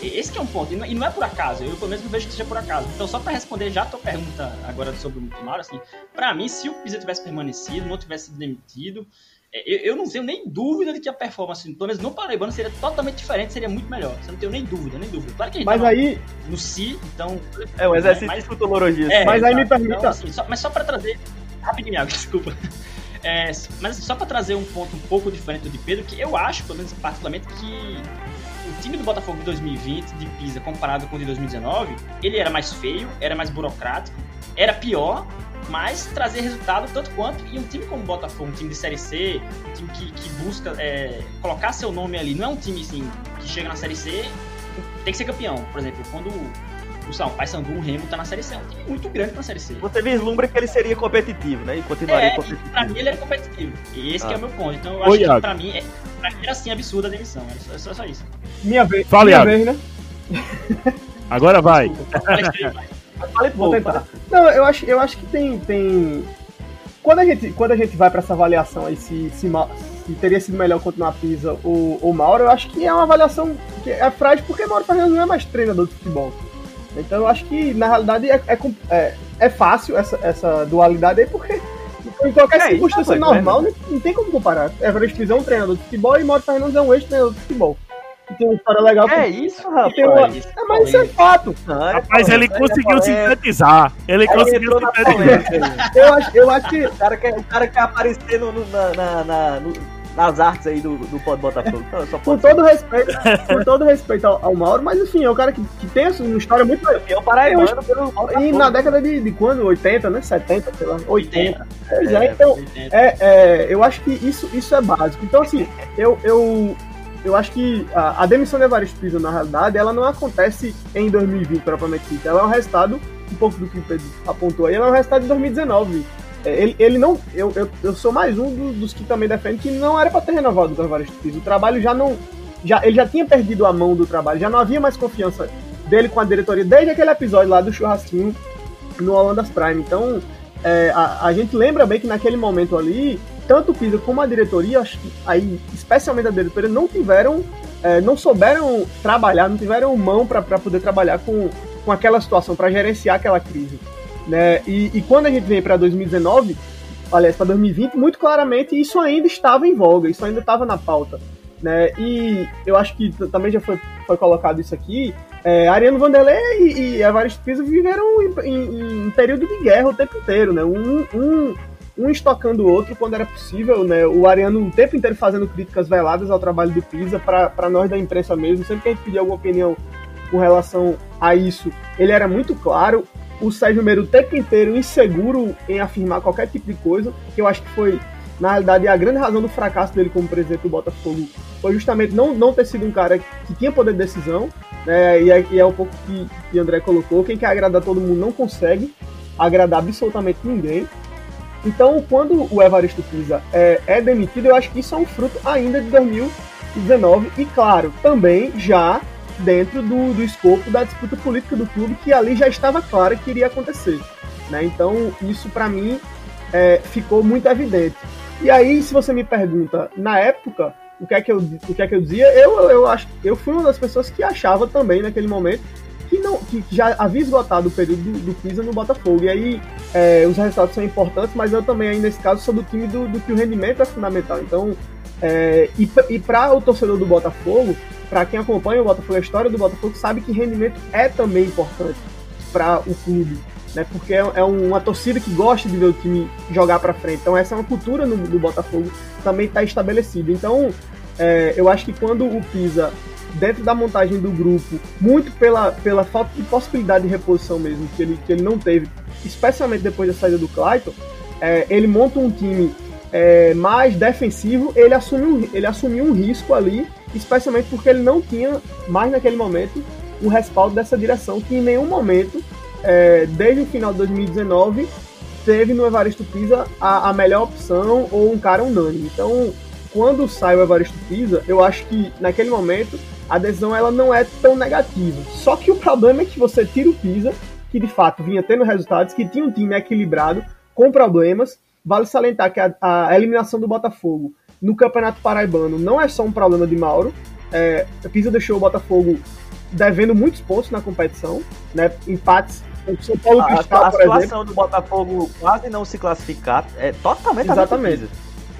Esse que é um ponto, e não é por acaso, eu pelo menos não vejo que seja por acaso. Então, só para responder já a tua pergunta agora sobre o Mauro, assim, para mim, se o Pisa tivesse permanecido, não tivesse sido demitido, é, eu, eu, não tenho nem dúvida de que a performance, pelo menos no Paraibano, seria totalmente diferente, seria muito melhor. Você não tem nem dúvida, nem dúvida. Claro que a gente mas aí no si, então. É um exercício né? mas, de futurologia. É, mas aí me permita. Então, assim, só, mas só para trazer. Rapidinho, [LAUGHS] desculpa. É, mas só para trazer um ponto um pouco diferente do de Pedro, que eu acho, pelo menos particularmente, que time do Botafogo de 2020, de Pisa, comparado com o de 2019, ele era mais feio, era mais burocrático, era pior, mas trazer resultado tanto quanto. E um time como o Botafogo, um time de Série C, um time que, que busca é, colocar seu nome ali, não é um time assim, que chega na Série C, tem que ser campeão. Por exemplo, quando o São Paysandu, o Remo tá na Série C, é um time muito grande na Série C. Você vislumbra que ele seria competitivo, né? E continuaria é, competitivo. Pra mim ele era competitivo. E esse ah. é o meu ponto. Então eu acho Oi, que pra mim, é, pra mim era assim absurda a demissão. É só, só, isso. Minha vez. Fala, Minha vez, né? Agora vai. Desculpa, Fale [LAUGHS] Vou tentar. Não, eu acho, eu acho que tem, tem. Quando a gente, quando a gente vai para essa avaliação aí, se, se, se, teria sido melhor continuar Pisa ou, ou Mauro, eu acho que é uma avaliação que é frágil porque Mauro Fernandes não é mais treinador de futebol. Então eu acho que na realidade é, é, é, é fácil essa, essa dualidade aí, porque em qualquer é, circunstância isso, normal não, não, tem como comparar. Everest Pisa é um treinador de futebol e Mauro Fernandes é um ex-treinador de futebol que tem uma história legal. É isso, rapaz. Uma... É, mas isso é fato. Rapaz, ele conseguiu sintetizar. Ele conseguiu sintetizar. eu, acho, eu acho que. O cara quer, o cara quer aparecer no, no, na, na, no, nas artes aí do, do Pode Botafogo. Então, só com todo respeito, com todo respeito ao, ao, Mauro, mas enfim, é um cara que, que tem uma história muito o paraibano pelo E na década de, de quando? 80, né? 70, sei lá. 80. 80. É, é, então, 80. É, é, eu acho que isso, isso é básico. Então, assim, eu, eu eu acho que a, a demissão de Evaristo Pisa, na realidade, ela não acontece em 2020, propriamente dito. Ela é um resultado, um pouco do que o Pedro apontou aí, ela é um resultado de 2019. É, ele, ele não. Eu, eu, eu sou mais um dos, dos que também defende que não era para ter renovado o Evaristo Pisa. O trabalho já não. Já, ele já tinha perdido a mão do trabalho, já não havia mais confiança dele com a diretoria desde aquele episódio lá do churrasquinho no Holandas Prime. Então, é, a, a gente lembra bem que naquele momento ali tanto o Pisa como a diretoria, aí, especialmente a diretoria, não tiveram, é, não souberam trabalhar, não tiveram mão para poder trabalhar com, com aquela situação, para gerenciar aquela crise. Né? E, e quando a gente vem para 2019, aliás, para 2020, muito claramente isso ainda estava em voga, isso ainda estava na pauta. Né? E eu acho que também já foi, foi colocado isso aqui. É, Ariano Vanderlei e, e Evaristo Pisa viveram em, em, em, período de guerra o tempo inteiro, né? Um, um, um estocando o outro quando era possível, né? O Ariano o tempo inteiro fazendo críticas veladas ao trabalho do Pisa, para nós da imprensa mesmo, sempre que a gente pedia alguma opinião com relação a isso, ele era muito claro. O Sérgio Meiro o tempo inteiro inseguro em afirmar qualquer tipo de coisa, que eu acho que foi, na realidade, a grande razão do fracasso dele como presidente do Botafogo foi justamente não, não ter sido um cara que tinha poder de decisão, né? E é, e é um pouco que, que André colocou: quem quer agradar todo mundo não consegue agradar absolutamente ninguém. Então, quando o Evaristo Pisa é, é, demitido, eu acho que isso é um fruto ainda de 2019 e, claro, também já dentro do, do escopo da disputa política do clube, que ali já estava claro que iria acontecer. Né? Então, isso para mim é, ficou muito evidente. E aí, se você me pergunta, na época, o que é que eu, o que é que eu dizia, eu, eu, acho, eu fui uma das pessoas que achava também naquele momento que, não, que já havia esgotado o período do, do Pisa no Botafogo. E aí é, os resultados são importantes, mas eu também, aí, nesse caso, sou do time do, do que o rendimento é fundamental. Então, é, e, e para o torcedor do Botafogo, para quem acompanha o Botafogo, a história do Botafogo, sabe que rendimento é também importante para o clube. Né, porque é, é uma torcida que gosta de ver o time jogar para frente. Então, essa é uma cultura no, do Botafogo também está estabelecida. Então, é, eu acho que quando o Pisa dentro da montagem do grupo, muito pela, pela falta de possibilidade de reposição mesmo, que ele, que ele não teve, especialmente depois da saída do Clayton, é, ele monta um time é, mais defensivo, ele assumiu, ele assumiu um risco ali, especialmente porque ele não tinha mais naquele momento o respaldo dessa direção, que em nenhum momento, é, desde o final de 2019, teve no Evaristo Pisa a, a melhor opção ou um cara unânime. Então, quando sai o Evaristo Pisa, eu acho que naquele momento a decisão ela não é tão negativa. Só que o problema é que você tira o Pisa, que de fato vinha tendo resultados, que tinha um time equilibrado, com problemas. Vale salientar que a, a eliminação do Botafogo no Campeonato Paraibano não é só um problema de Mauro. É, Pisa deixou o Botafogo devendo muitos pontos na competição, né? Empates o São Paulo A, Cristal, a por exemplo. situação do Botafogo quase não se classificar é totalmente a Exatamente.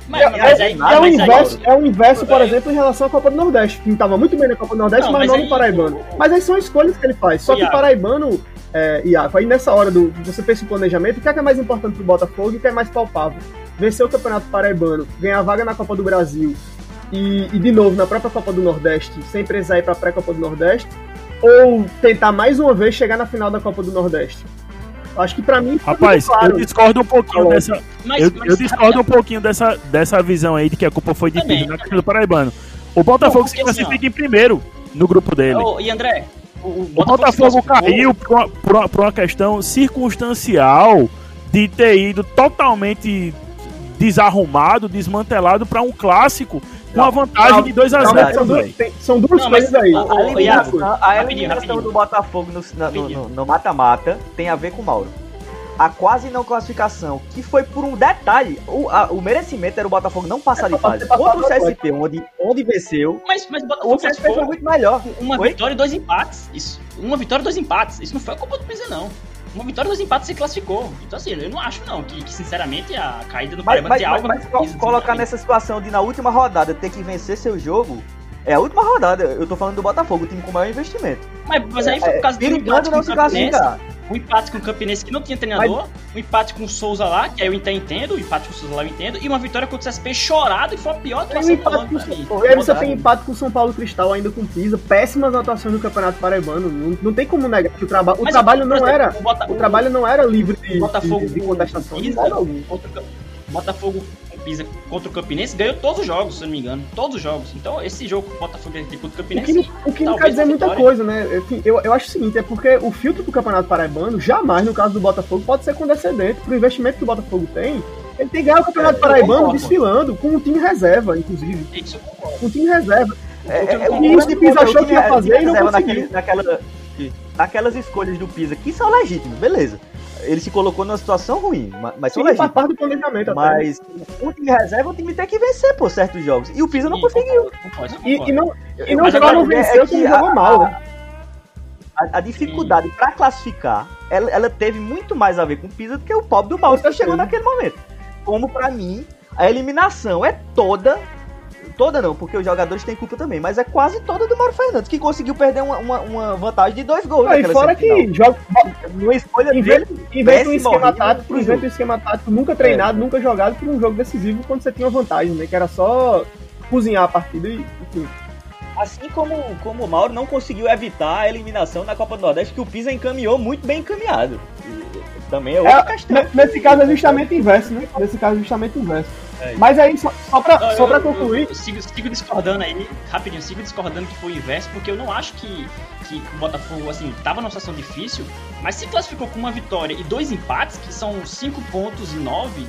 Mas, É, mas aí, é, mas o aí- inverso, é o inverso, por É. exemplo, em relação à Copa do Nordeste, que estava muito bem na Copa do Nordeste, Não, mas, mas não aí- no Paraibano. Mas aí são escolhas que ele faz. Só que o. Paraibano, é, Iago, aí nessa hora do você pensa em planejamento, o que é, que é mais importante pro Botafogo e o que é mais palpável? Vencer o Campeonato Paraibano, ganhar vaga na Copa do Brasil e, e de novo na própria Copa do Nordeste, sem precisar ir pra pré-Copa do Nordeste, ou tentar mais uma vez chegar na final da Copa do Nordeste? Acho que pra mim. Rapaz, claro. eu discordo um pouquinho Falou. dessa. mas- Eu, mas- eu discordo um pouquinho dessa, dessa visão aí de que a culpa foi de Pisa na questão do Paraibano. O Botafogo Não, se assim, classifica em primeiro no grupo dele. Ô, e André, o, Botafogo caiu por uma, por por uma questão circunstancial de ter ido totalmente desarrumado, desmantelado para um clássico com uma vantagem calma, de 2 a Calma, 0 são, duas, tem- são duas Não, mas- coisas aí. A Iago, a rapidinho, eliminação do Botafogo no mata-mata tem a ver com o Mauro. A quase não classificação, que foi por um detalhe, o, a- o merecimento era o Botafogo não passar É de fase. Contra o CSP, onde, onde venceu, Mas, mas o o CSP foi muito melhor. uma Oi? vitória e dois empates. Isso. Uma vitória e dois empates. Isso não foi a culpa do Pisa, não. Uma vitória e dois empates se classificou. Então, assim, eu não acho, não, que, que, sinceramente a caída do Mas, mas, tem mas, algo mas co- Pisa, colocar nessa situação de na última rodada ter que vencer seu jogo, é a última rodada. Eu tô falando do Botafogo, o time com maior investimento. Mas, mas aí foi É, por causa do empate não se classificar. Um empate com o Campinense que não tinha treinador, um empate com o Souza lá, que aí eu entendo, o empate com o Souza lá eu entendo, e uma vitória contra o CSP chorado e foi a pior Tem um empate com, mim. e aí você tem empate com o São Paulo Cristal ainda com Pisa, péssimas atuações no Campeonato Paraibano. Não, não tem como negar que o, traba o Mas, trabalho não exemplo, era. o Bota- O trabalho não era livre de, Botafogo de, de contestação. Pisa, contra Botafogo Pisa contra o Campinense ganhou todos os jogos, se eu não me engano. Todos os jogos. Então, esse jogo que o Botafogo tem contra o O Campinense. que, não- o que não quer dizer uma muita coisa, né? Enfim, eu, eu acho o seguinte, é porque o filtro do Campeonato Paraibano, jamais, no caso do Botafogo, pode ser condescendente pro investimento que o Botafogo tem. Ele tem que ganhar o Campeonato É, Paraibano concordo. desfilando, com um time reserva, inclusive. Isso eu concordo. Com um time reserva. É, é, o o que grande o Pisa é o achou que ia fazer e não conseguiu. naquele- naquela, naquelas escolhas do Pisa, que são legítimas, beleza. Ele se colocou numa situação ruim, ma- mas Sim, faz parte do planejamento até. Mas o time reserva, o time tem que vencer por certos jogos. E o Pisa não conseguiu. E, e não, e não não é- é venceu, que como a- jogou mal, né? A, a dificuldade pra classificar, ela, ela teve muito mais a ver com o Pisa do que o pobre do Mauro Com que chegou naquele momento. Como pra mim, a eliminação é toda. Toda não, porque os jogadores têm culpa também, mas é quase toda do Mauro Fernandes, que conseguiu perder uma, uma, uma vantagem de dois gols. Não, e fora semifinal. que joga, Numa escolha inventa, dele, inventa um esquema tático, inventa um esquema tático nunca treinado, nunca jogado por um jogo decisivo quando você tinha uma vantagem, né? Que era só cozinhar a partida e enfim. Assim como, como o Mauro não conseguiu evitar a eliminação na Copa do Nordeste, que o Pisa encaminhou muito bem encaminhado. E Também é outra É, questão. ne- nesse caso é justamente inverso, né? Nesse caso é justamente inverso. É. Mas aí, só, só pra, Não, só eu- pra eu- concluir, eu sigo, sigo discordando aí, rapidinho, sigo discordando que foi o inverso, porque eu não acho que, que o Botafogo, assim, tava numa situação difícil, mas se classificou com uma vitória e dois empates, que são cinco pontos e nove.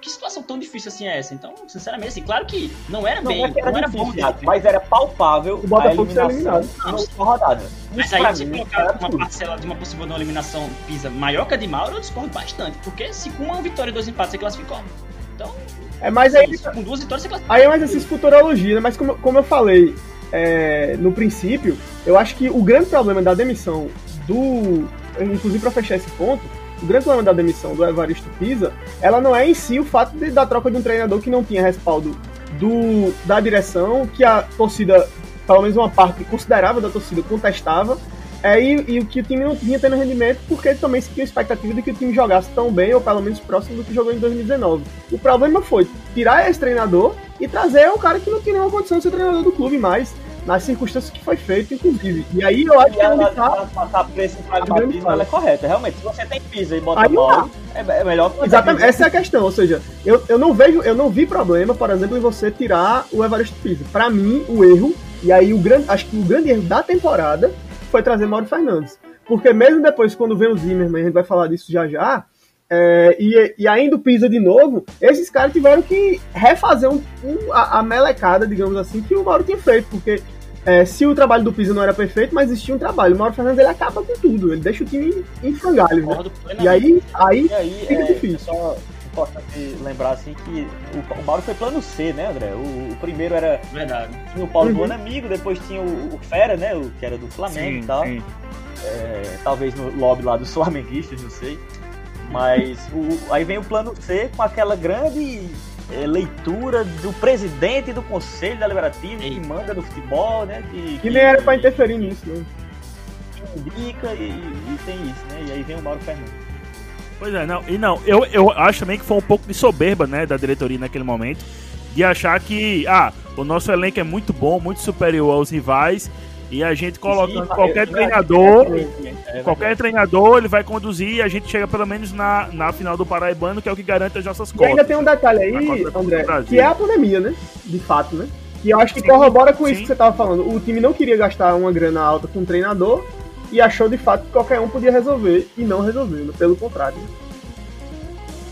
Que situação tão difícil assim é essa? Então, sinceramente, assim, claro que não era Não bem, era não era bom. Mas era palpável O Botafogo a eliminação na última rodada. Mas aí você colocar uma absurdo. parcela de uma possível não eliminação Pisa maior que a de Mauro, eu discordo bastante. Porque se com uma vitória e dois empates você classificou. Então, é mais aí, se com duas vitórias você aí é exercício de futurologia, né? Mas como, como eu falei é, no princípio, eu acho que o grande problema da demissão do. Inclusive pra fechar esse ponto, o grande problema da demissão do Evaristo Pisa, ela não é em si o fato de, da troca de um treinador que não tinha respaldo do, da direção, que a torcida, pelo menos uma parte considerável da torcida, contestava, é, e, e o que o time não tinha tendo rendimento, porque também se tinha expectativa de que o time jogasse tão bem, ou pelo menos próximo do que jogou em 2019. O problema foi tirar esse treinador e trazer um cara que não tinha nenhuma condição de ser treinador do clube mais, nas circunstâncias que foi feito, inclusive. E aí eu acho E que é ela, onde tá ela passar por esse pragmatismo, ela é correta. Realmente, se você tem Pisa e bota Aí Mauro, é, é melhor que Exatamente, essa é a questão, ou seja, eu, eu não vejo, eu não vi problema, por exemplo, em você tirar o Evaristo Pisa. Pra mim, o erro, e aí o grande, acho que o grande erro da temporada foi trazer Mauro Fernandes. Porque mesmo depois, quando vem o Zimmermann, a gente vai falar disso já já, é, e, e ainda o Pisa de novo, esses caras tiveram que refazer um, um- a, a melecada, digamos assim, que o Mauro tinha feito, porque é, se o trabalho do Pisa não era perfeito, mas existia um trabalho. O Mauro Fernandes ele acaba com tudo, ele deixa o time em frangalhos, né? E aí, aí E aí, Fica é, difícil. só importante lembrar assim que o, o Mauro foi plano C, né, André? O, o primeiro era. Verdade. Tinha o Paulo uhum. amigo, depois tinha o, o, Fera, né? O que era do Flamengo sim, e tal. É, talvez no lobby lá dos flamenguistas, não sei. Mas o, aí vem o plano C com aquela grande é, leitura do presidente do Conselho Deliberativo que manda no futebol, né? Que, que nem era pra interferir nisso, né? Indica e, e, tem isso, né? E aí vem o Mauro Fernandes. Pois é, não, e não, eu, eu acho também que foi um pouco de soberba, né, da diretoria naquele momento, de achar que, ah, o nosso elenco é muito bom, muito superior aos rivais, e a gente colocando Sim, qualquer eu, treinador, é qualquer treinador, ele vai conduzir e a gente chega pelo menos na, na final do Paraibano, que é o que garante as nossas cotas. E ainda tem um detalhe aí, André, que é a pandemia, né? De fato, né? E eu acho que corrobora com Sim. isso que você tava falando. O time não queria gastar uma grana alta com um treinador e achou de fato que qualquer um podia resolver e não resolveu, pelo contrário.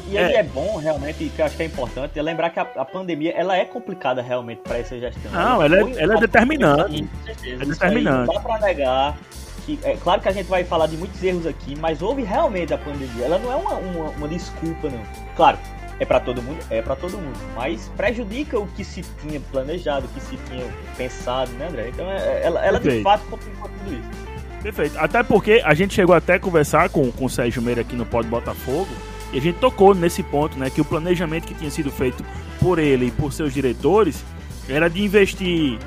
E aí é. é bom realmente, que eu acho que é importante, é lembrar que a, a pandemia ela é complicada realmente para essa gestão. Não, ela, ela, é, ela é determinante. É determinante. Não dá para negar que, é claro que a gente vai falar de muitos erros aqui, mas houve realmente a pandemia. Ela não é uma, uma, uma desculpa, não. Claro, é para todo mundo, é para todo mundo, mas prejudica o que se tinha planejado, o que se tinha pensado, né, André? Então, é, ela, ela de fato complicou tudo isso. Perfeito. Até porque a gente chegou até a conversar com, com o Sérgio Meira aqui no Pod Botafogo e a gente tocou nesse ponto, né? Que o planejamento que tinha sido feito por ele e por seus diretores era de investir,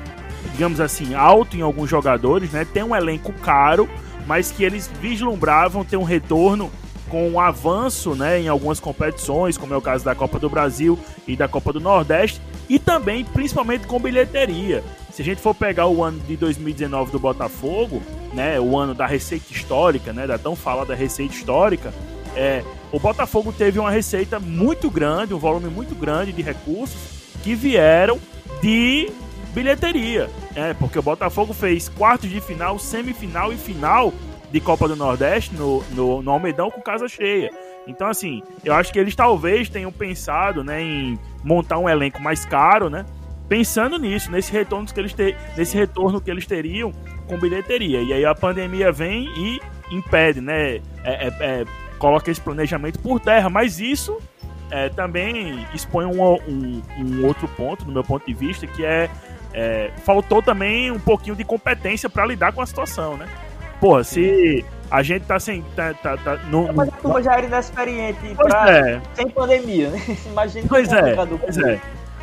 digamos assim, alto em alguns jogadores, né? Ter um elenco caro, mas que eles vislumbravam ter um retorno com um avanço né, em algumas competições, como é o caso da Copa do Brasil e da Copa do Nordeste, e também, principalmente, com bilheteria. Se a gente for pegar o ano de 2019 do Botafogo, né, o ano da receita histórica, né, da tão falada receita histórica, é, o Botafogo teve uma receita muito grande, um volume muito grande de recursos que vieram de bilheteria. É, porque o Botafogo fez quartos de final, semifinal e final de Copa do Nordeste no, no, no Almedão com casa cheia. Então, assim, eu acho que eles talvez tenham pensado né, em montar um elenco mais caro, né? Pensando nisso, nesse retorno que eles ter, nesse retorno que eles teriam com bilheteria. E aí a pandemia vem e impede, né? É, é, é, coloca esse planejamento por terra, mas isso é, também expõe um, um, um, outro ponto, do meu ponto de vista, que é, é faltou também um pouquinho de competência para lidar com a situação, né? Porra, se a gente tá sem. Tá, tá, tá, no, mas a turma já era inexperiente pra, é. sem pandemia, né? [LAUGHS] Imagina pois é, pois é.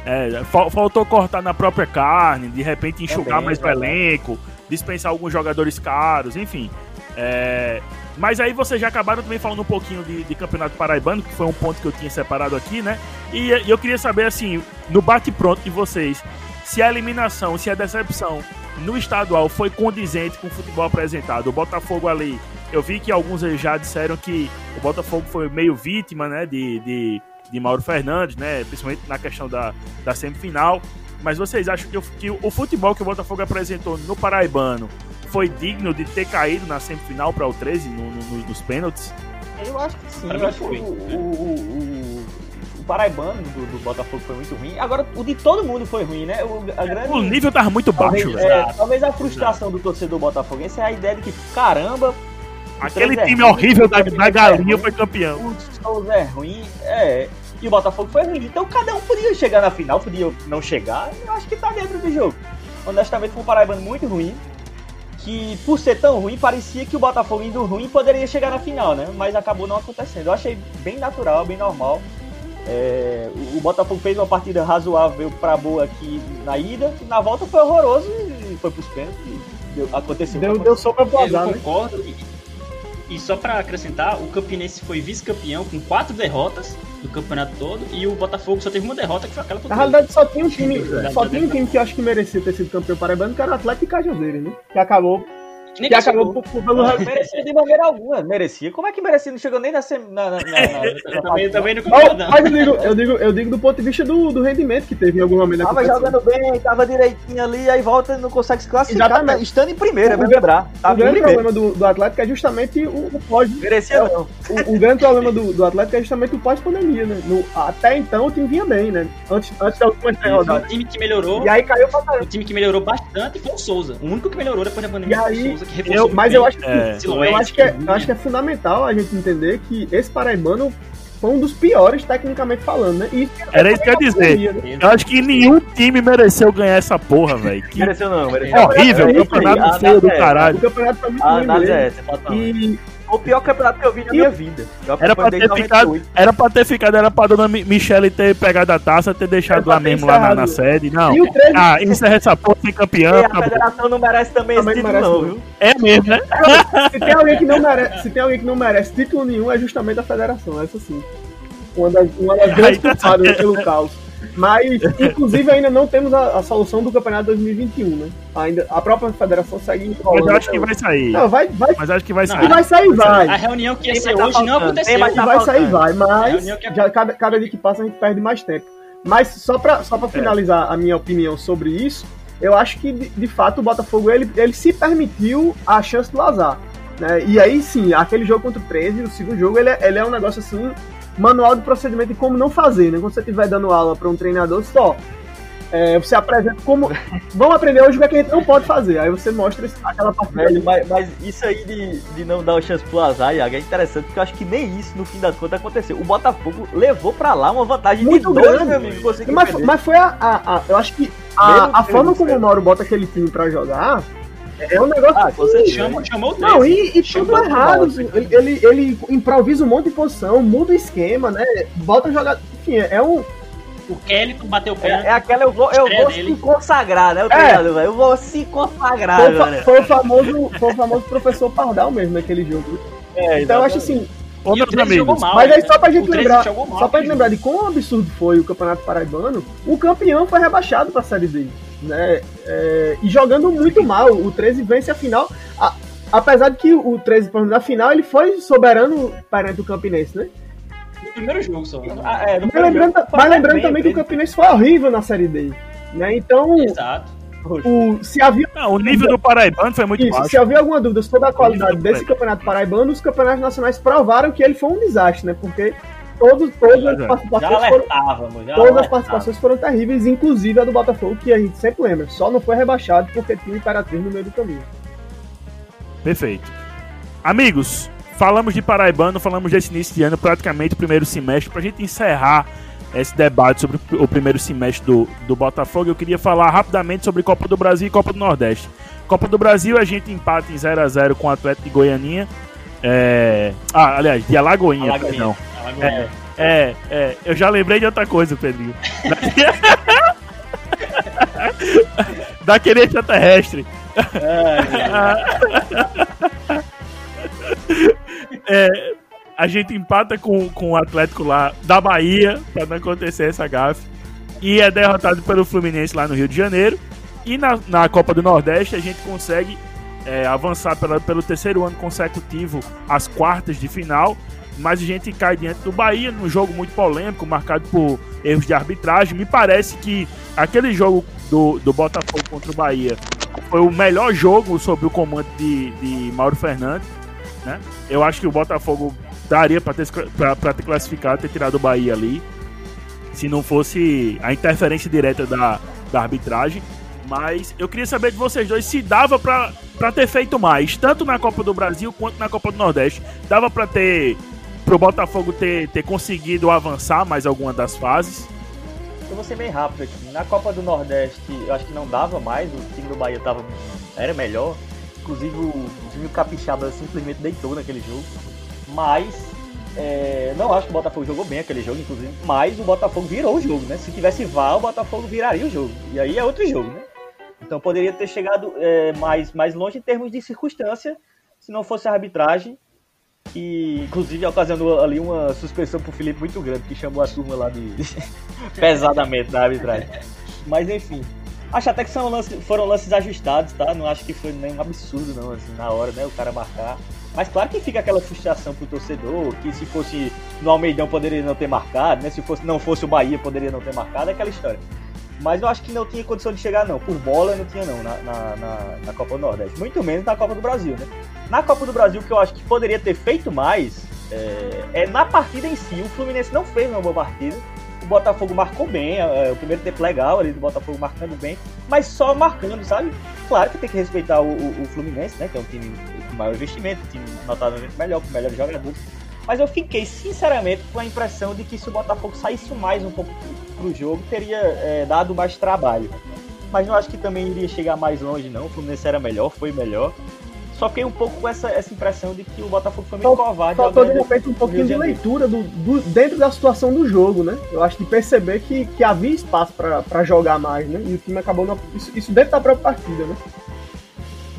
É. faltou cortar na própria carne, de repente enxugar mais o elenco, dispensar alguns jogadores caros, enfim. É, mas aí vocês já acabaram também falando um pouquinho de, de, Campeonato Paraibano, que foi um ponto que eu tinha separado aqui, né? E, e eu queria saber, assim, no bate-pronto de vocês, se a eliminação, se a decepção no estadual foi condizente com o futebol apresentado. O Botafogo ali, eu vi que alguns já disseram que o Botafogo foi meio vítima, né, de, de, de Mauro Fernandes, né, principalmente na questão da, da semifinal. Mas vocês acham que o, que o futebol que o Botafogo apresentou no Paraibano foi digno de ter caído na semifinal para o 13 no, no, nos pênaltis? Eu acho que sim. Eu acho que o, o, o, o paraibano do, do, Botafogo foi muito ruim. Agora, o de todo mundo foi ruim, né? O, grande, o nível tava muito talvez, baixo. É, talvez a frustração do torcedor botafoguense é a ideia de que, caramba... Aquele time é horrível da, da galinha é foi campeão. O Souza é ruim, é... E o Botafogo foi ruim. Então cada um podia chegar na final, podia não chegar. Eu acho que tá dentro do jogo. Honestamente, foi um Paraibano muito ruim que por ser tão ruim, parecia que o Botafogo indo ruim poderia chegar na final, né? Mas acabou não acontecendo. Eu achei bem natural, bem normal. É, o Botafogo fez uma partida razoável para boa aqui na ida, e na volta foi horroroso e foi pros pênaltis. Deu, aconteceu. Deu, deu só pra azar, Eu né? concordo. E, e só para acrescentar, o Campinense foi vice-campeão com quatro derrotas do campeonato todo e o Botafogo só teve uma derrota que foi aquela contra Na realidade, só tinha um time, só tinha um time que eu acho que merecia ter sido campeão paraibano, que era o Atlético Cajazeiras, né? Que acabou que, que acabou por, por, pelo não merecia de maneira alguma. Merecia. Como é que merecia? Não chegou nem na. na, na, na, na também, também não concordo, não. Mas eu digo, eu, digo, eu digo do ponto de vista do, do rendimento que teve em algum momento. Tava jogando bem, tava direitinho ali, aí volta e não consegue se classificar. Exatamente. Estando em primeira, é bem lembrar. o grande problema do, do Atlético é justamente o, o pós. Merecia é, não. O, o, grande problema do, do Atlético é justamente o pós-pandemia, né? No, até então o time vinha bem, né? Antes, antes da última rodada. O time que melhorou. E aí caiu pra caramba. O time que melhorou bastante foi o Souza. O único que melhorou depois da pandemia foi o Souza, reforçou. Mas eu acho que, é, eu acho que é, eu acho que é fundamental a gente entender que esse paraibano foi um dos piores tecnicamente falando, né? E Era isso que eu ia dizer. né? Eu acho que nenhum time mereceu ganhar essa porra, [LAUGHS] velho. Que Mereceu não, mereceu. horrível, É aí, campeonato a feio do é. O caralho. campeonato foi muito ruim é. E O pior campeonato que eu vi na minha vida. Eu Era pra ter ficado, 98. era pra ter ficado, era pra dona Mi- Michele ter pegado a taça, ter deixado lá ter mesmo lá na, na sede. Não. E o 13 Ah, encerra essa porra sem campeão. E a acabou. federação não merece também esse Também título, merece não, viu? É mesmo, né? [LAUGHS] se tem alguém que não merece, se tem alguém que não merece título nenhum, é justamente a federação, essa sim. Uma das, uma das grandes tá culpadas pelo caos. Mas, inclusive, ainda não temos a, a solução do campeonato 2021, né? Ainda, a própria federação segue Mas enrolando eu acho que vai sair. Não, vai, vai, Mas acho que vai Não, que sair. vai sair, vai. A reunião que ia Tem ser tá hoje não faltando, aconteceu. tá vai sair, vai, mas que- já, cada, cada dia que passa a gente perde mais tempo. Mas só pra, só pra finalizar a minha opinião sobre isso, eu acho que de, de fato o Botafogo ele, ele se permitiu a chance do azar. Né? E aí sim, aquele jogo contra o 13, o segundo jogo, ele, é- ele é um negócio assim, manual de procedimento de como não fazer, né? Quando você estiver dando aula para um treinador, só. É, você apresenta como. Vamos aprender hoje o que, é que a gente não pode fazer. Aí você mostra aquela parte Velho, mas, mas isso aí de, de não dar o chance pro azar, Iago, é interessante, porque eu acho que nem isso, no fim das contas, aconteceu. O Botafogo levou pra lá uma vantagem Muito de dois, grande. meu amigo. conseguiu Mas, mas foi a, a- a- Eu acho que a, a forma como o Mauro bota aquele time pra jogar é um negócio. Ah, com certeza. Chamou, chamou o Não, 13. e, e tudo errado. bosta. Ele, ele, ele improvisa um monte de posição, muda o esquema, né? Bota jogar. Enfim, é um. O Kellyton bateu o É, pênalti. é aquela, eu vou, eu vou dele. se consagrar, né? O treinador, velho. Eu vou se consagrar, Foi, velho. foi o famoso, foi o famoso professor Pardal mesmo naquele jogo. É, Então eu acho assim, Ô, E meus o 13 jogou amigos, mal, mas aí né? só pra gente 13 lembrar, mal, só pra gente né? lembrar de quão absurdo foi o Campeonato Paraibano, o campeão foi rebaixado pra Série D, né? É, e jogando muito mal, o 13 vence a final, a- apesar de que o 13, por exemplo, na final, ele foi soberano perante o Campinense, né? No primeiro jogo só. Ah, é, no Mas lembrando, jogo, mas lembrando também que o bem. Campinense foi horrível na Série D, né? Então, Exato. o, se havia não, o nível do Paraibano foi muito Isso, baixo. se havia alguma dúvida sobre a qualidade desse campeonato paraibano, os campeonatos nacionais provaram que ele foi um desastre, né? Porque todos, todas as é. Já participações foram, já todas as participações foram terríveis, inclusive a do Botafogo, que a gente sempre lembra. Só não foi rebaixado porque tinha o Imperatriz no meio do caminho. Perfeito. Amigos, falamos de Paraibano, falamos desse início de ano, praticamente o primeiro semestre. Pra gente encerrar esse debate sobre o primeiro semestre do, do Botafogo, eu queria falar rapidamente sobre Copa do Brasil e Copa do Nordeste. Copa do Brasil, a gente empata em 0x0 com o Atlético de Goianinha. É... Ah, aliás, de Alagoinha, Alagoinha. perdão. Alagoinha. É, é, eu já lembrei de outra coisa, Pedrinho. [LAUGHS] Daquele extraterrestre. É, a gente empata com, com o Atlético lá da Bahia, pra não acontecer essa gafe. E é derrotado pelo Fluminense lá no Rio de Janeiro. E na, na Copa do Nordeste a gente consegue é, avançar pela, pelo terceiro ano consecutivo às quartas de final. Mas a gente cai diante do Bahia num jogo muito polêmico, marcado por erros de arbitragem. Me parece que aquele jogo do, do Botafogo contra o Bahia foi o melhor jogo sob o comando de, de Mauro Fernandes. Né? Eu acho que o Botafogo daria para ter, pra- ter classificado, ter tirado o Bahia ali, se não fosse a interferência direta da, da arbitragem. Mas eu queria saber de vocês dois se dava pra pra ter feito mais, tanto na Copa do Brasil quanto na Copa do Nordeste. Dava pra ter. pro Botafogo ter, ter conseguido avançar mais alguma das fases. Eu vou ser bem rápido aqui. Na Copa do Nordeste, eu acho que não dava mais. O time do Bahia tava, era melhor. Inclusive, o time capixaba simplesmente deitou naquele jogo. Mas, é, não acho que o Botafogo jogou bem aquele jogo, inclusive. Mas o Botafogo virou o jogo, né? Se tivesse VAR, o Botafogo viraria o jogo. E aí é outro jogo, né? Então poderia ter chegado é, mais, mais longe em termos de circunstância, se não fosse a arbitragem. Que, inclusive, ocasionou ali uma suspensão pro Felipe muito grande, que chamou a turma lá de [LAUGHS] pesadamente da arbitragem. Mas enfim. Acho até que são lance- foram lances ajustados, tá? Não acho que foi nenhum absurdo, não, assim, na hora, né? O cara marcar. Mas claro que fica aquela frustração pro torcedor, que se fosse no Almeidão poderia não ter marcado, né? Se fosse, não fosse o Bahia poderia não ter marcado, é aquela história. Mas eu acho que não tinha condição de chegar, não. Por bola não tinha, não, na, na, na- na Copa do Nordeste. Muito menos na Copa do Brasil, né? Na Copa do Brasil, que eu acho que poderia ter feito mais é, é na partida em si. O Fluminense não fez uma boa partida. O Botafogo marcou bem, é, o primeiro tempo legal ali do Botafogo marcando bem, mas só marcando, sabe? Claro que tem que respeitar o, o- o Fluminense, né? Que é um time com maior investimento, um time notavelmente melhor, com melhores jogadores. Mas eu fiquei, sinceramente, com a impressão de que se o Botafogo saísse mais um pouco pro jogo, teria é, dado mais trabalho. Mas não acho que também iria chegar mais longe, não. O Fluminense era melhor, foi melhor. Só fiquei um pouco com essa, essa impressão de que o Botafogo foi meio Faltou- covarde. Faltou de repente um no pouquinho de leitura do, do- dentro da situação do jogo, né? Eu acho de perceber que, que havia espaço pra jogar mais, né? E o time acabou. Não, isso, isso dentro da própria partida, né?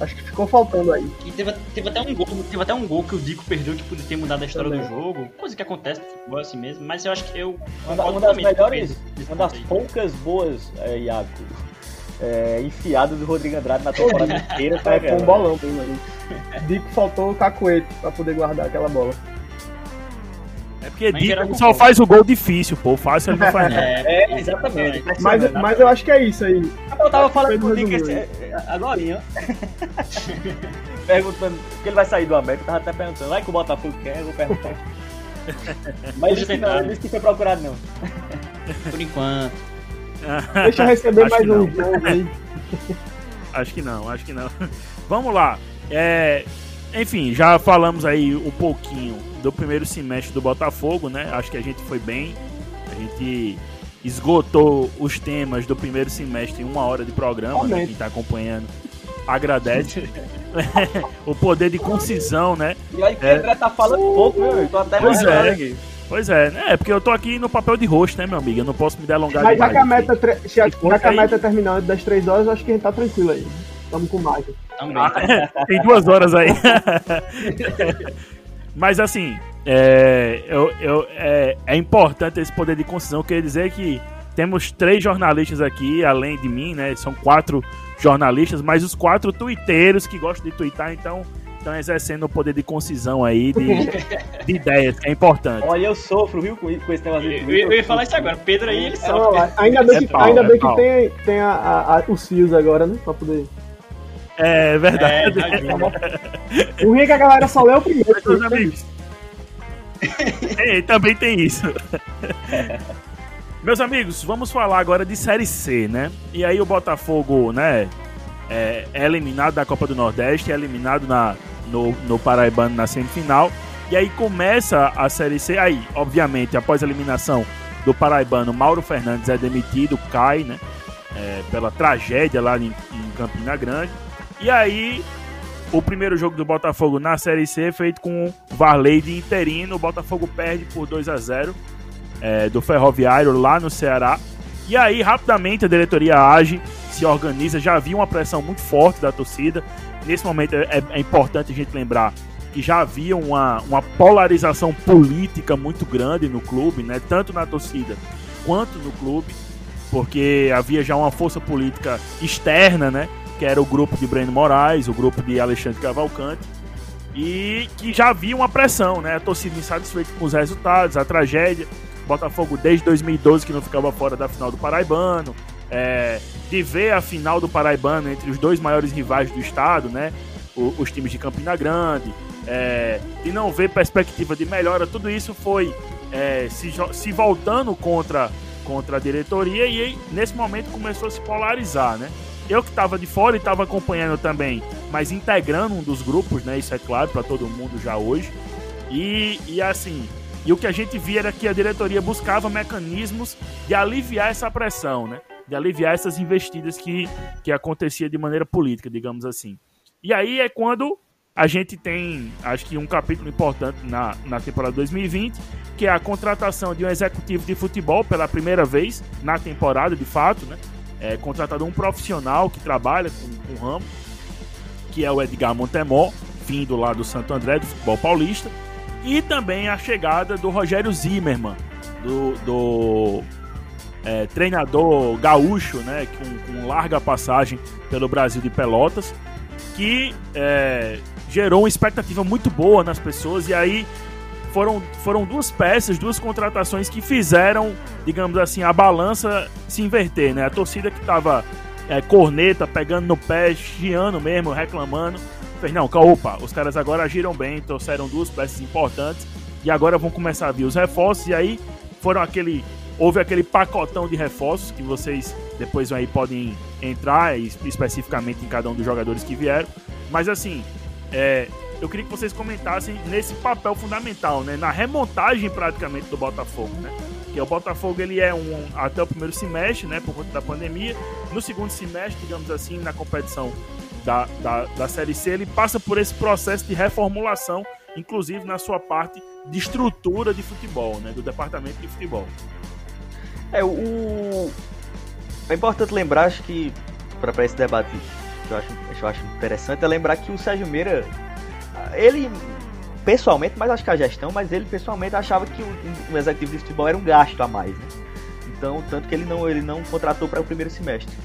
Acho que ficou faltando aí. E teve, teve até um gol, teve até um gol que o Dico perdeu que podia ter mudado a história Também. do jogo. Coisa que acontece no futebol assim mesmo, mas eu acho que eu Uma, uma das melhores, uma das poucas boas, é, Iago, é, enfiadas do Rodrigo Andrade na temporada [LAUGHS] inteira. Foi É, foi um bolão. [LAUGHS] Dico faltou o cacuete pra poder guardar aquela bola. É porque Dico só faz o gol difícil, pô. Fácil ele não faz. [LAUGHS] É, É, exatamente. Mas, mas eu acho que é isso aí. Eu tava falando com o Dick esse- é, agora, [LAUGHS] perguntando, porque ele vai sair do América, eu tava até perguntando, vai que o Botafogo quer, eu vou perguntar. [LAUGHS] Mas ele disse que não, ele disse que foi procurado não. por enquanto. Deixa eu receber Acho mais um jogo aí. Acho que não, acho que não. Vamos lá. É, enfim, já falamos aí um pouquinho do primeiro semestre do Botafogo, né? Acho que a gente foi bem. A gente esgotou os temas do primeiro semestre em uma hora de programa, né? Quem tá acompanhando agradece. [LAUGHS] o poder de concisão, né? E que É. André tá falando pouco, meu, eu tô até Pois é. aqui. Pois é, né? É porque eu tô aqui no papel de rosto, né, meu amigo? Eu não posso me delongar Mas já demais. que a meta, tre- já, Se já que a aí- meta terminar antes das três horas, eu acho que a gente tá tranquilo aí. Estamos com mais. Também. Ah, [LAUGHS] Tem duas horas aí. [LAUGHS] Mas assim, é, eu- eu- é, é importante esse poder de concisão. Quer dizer que temos três jornalistas aqui, além de mim, né? São quatro jornalistas, mas os quatro tuiteiros que gostam de tuitar, então estão exercendo o poder de concisão aí, de, [LAUGHS] de ideias, que é importante. Olha, eu sofro, viu, com com esse negócio Eu, eu- eu ia falar isso agora. Pedro aí, ele É, sofre. lá, ainda bem É que, pau, ainda é bem que tem, tem a, a- a- os fios agora, né? Pra poder. É É, verdade. ajuda. [LAUGHS] O ruim é que a galera só lê o primeiro. Mas, meus amigos, é, também tem isso. Meus amigos, vamos falar agora de Série C, né? E aí o Botafogo, né, é, é eliminado da Copa do Nordeste, é eliminado na, no, no Paraibano na semifinal. E aí começa a Série C. Aí, obviamente, após a eliminação do Paraibano, Mauro Fernandes é demitido, cai, né? é, pela tragédia lá em, em Campina Grande. E aí o primeiro jogo do Botafogo na Série C é feito com o Varley de interino. O Botafogo perde por 2 a 0 é, do Ferroviário lá no Ceará. E aí, rapidamente, a diretoria age, se organiza. Já havia uma pressão muito forte da torcida. Nesse momento é, é importante a gente lembrar que já havia uma, uma polarização política muito grande no clube, né? tanto na torcida quanto no clube, porque havia já uma força política externa, né? Que era o grupo de Breno Moraes, o grupo de Alexandre Cavalcante, e que já havia uma pressão, né? A torcida insatisfeita com os resultados, a tragédia. Botafogo desde 2012 que não ficava fora da final do Paraibano, é, de ver a final do Paraibano entre os dois maiores rivais do estado, né? O- os times de Campina Grande, é, de não ver perspectiva de melhora, tudo isso foi é, se, se voltando contra, contra a diretoria e nesse momento começou a se polarizar, né? Eu que estava de fora e estava acompanhando também, mas integrando um dos grupos, né? Isso é claro para todo mundo já hoje. E, e assim, e o que a gente via era que a diretoria buscava mecanismos de aliviar essa pressão, né? De aliviar essas investidas que, que acontecia de maneira política, digamos assim. E aí é quando a gente tem, acho que um capítulo importante na, na temporada 2020, que é a contratação de um executivo de futebol pela primeira vez na temporada, de fato, né? É contratado um profissional que trabalha com, o ramo, que é o Edgar Montemor, vindo lá do Santo André, do futebol paulista, e também a chegada do Rogério Zimmermann, do, do é, treinador gaúcho, né, com, com larga passagem pelo Brasil de Pelotas, que é, gerou uma expectativa muito boa nas pessoas, e aí foram, foram duas peças, duas contratações que fizeram, digamos assim, a balança se inverter, né? A torcida que tava é, corneta, pegando no pé, chiando mesmo, reclamando, fez, não, opa, os caras agora agiram bem, trouxeram duas peças importantes, e agora vão começar a vir os reforços, e aí foram aquele, houve aquele pacotão de reforços, que vocês depois aí podem entrar es- especificamente em cada um dos jogadores que vieram, mas assim, é, eu queria que vocês comentassem nesse papel fundamental, né? Na remontagem praticamente do Botafogo, né? Que o Botafogo ele é um até o primeiro semestre, né? Por conta da pandemia. No segundo semestre, digamos assim, na competição da, da, da Série C, ele passa por esse processo de reformulação, inclusive na sua parte de estrutura de futebol, né? Do departamento de futebol. É, o. É importante lembrar, acho que, para esse debate que eu acho, eu acho interessante, é lembrar que o Sérgio Meira, ele pessoalmente, mas acho que a gestão, mas ele pessoalmente achava que o, o executivo de futebol era um gasto a mais, né? Então, tanto que ele não, ele não contratou para o primeiro semestre.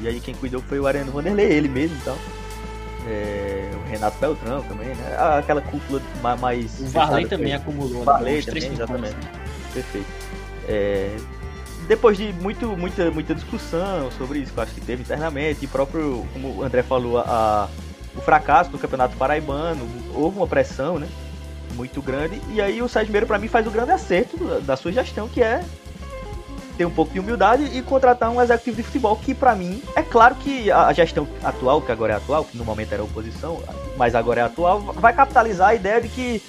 E aí quem cuidou foi o Ariano Vanderlei, ele mesmo então. É, o Renato Beltrão também, né? Aquela cúpula mais. O Varley também acumulou. O Varley também, exatamente. Perfeito. É, depois de muito, muita, muita discussão sobre isso que eu acho que teve internamente, e próprio, como o André falou, a, o fracasso do Campeonato Paraibano, houve uma pressão, né? Muito grande. E aí o Sérgio para mim, faz o grande acerto da sua gestão, que é ter um pouco de humildade e contratar um executivo de futebol que, para mim, é claro que a gestão atual, que agora é atual, que no momento era oposição, mas agora é atual, vai capitalizar a ideia de que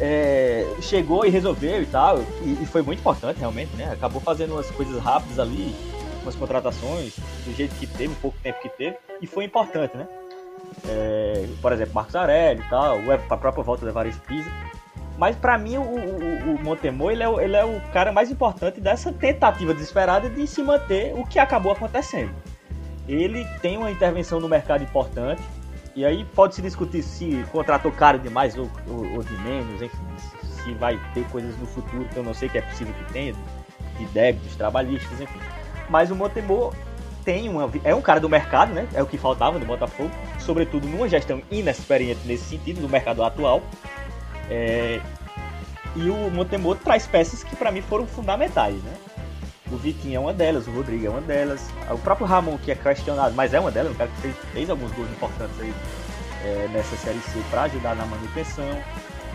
é, chegou e resolveu e tal, e, e, foi muito importante realmente, né? Acabou fazendo umas coisas rápidas ali, umas contratações, do jeito que teve, um pouco tempo que teve, e foi importante, né? É, por exemplo, Marcos Aurélio e tal, a própria volta da Evaristo Pisa. Mas para mim o, o, o Montemor ele é, ele é o cara mais importante dessa tentativa desesperada de se manter o que acabou acontecendo. Ele tem uma intervenção no mercado importante, e aí pode se discutir se contratou caro demais ou, ou, ou, de menos, enfim, se vai ter coisas no futuro que eu não sei que é possível que tenha, de débitos trabalhistas, enfim. Mas o Montemor tem uma, é um cara do mercado, né? É o que faltava no Botafogo, sobretudo numa gestão inexperiente nesse sentido, no mercado atual. É, e o Montemor traz peças que para mim foram fundamentais, né? O Vitinho é uma delas, o Rodrigo é uma delas, o próprio Ramon, que é questionado, mas é uma delas, um cara que fez, fez alguns gols importantes aí é, nessa Série C para ajudar na manutenção.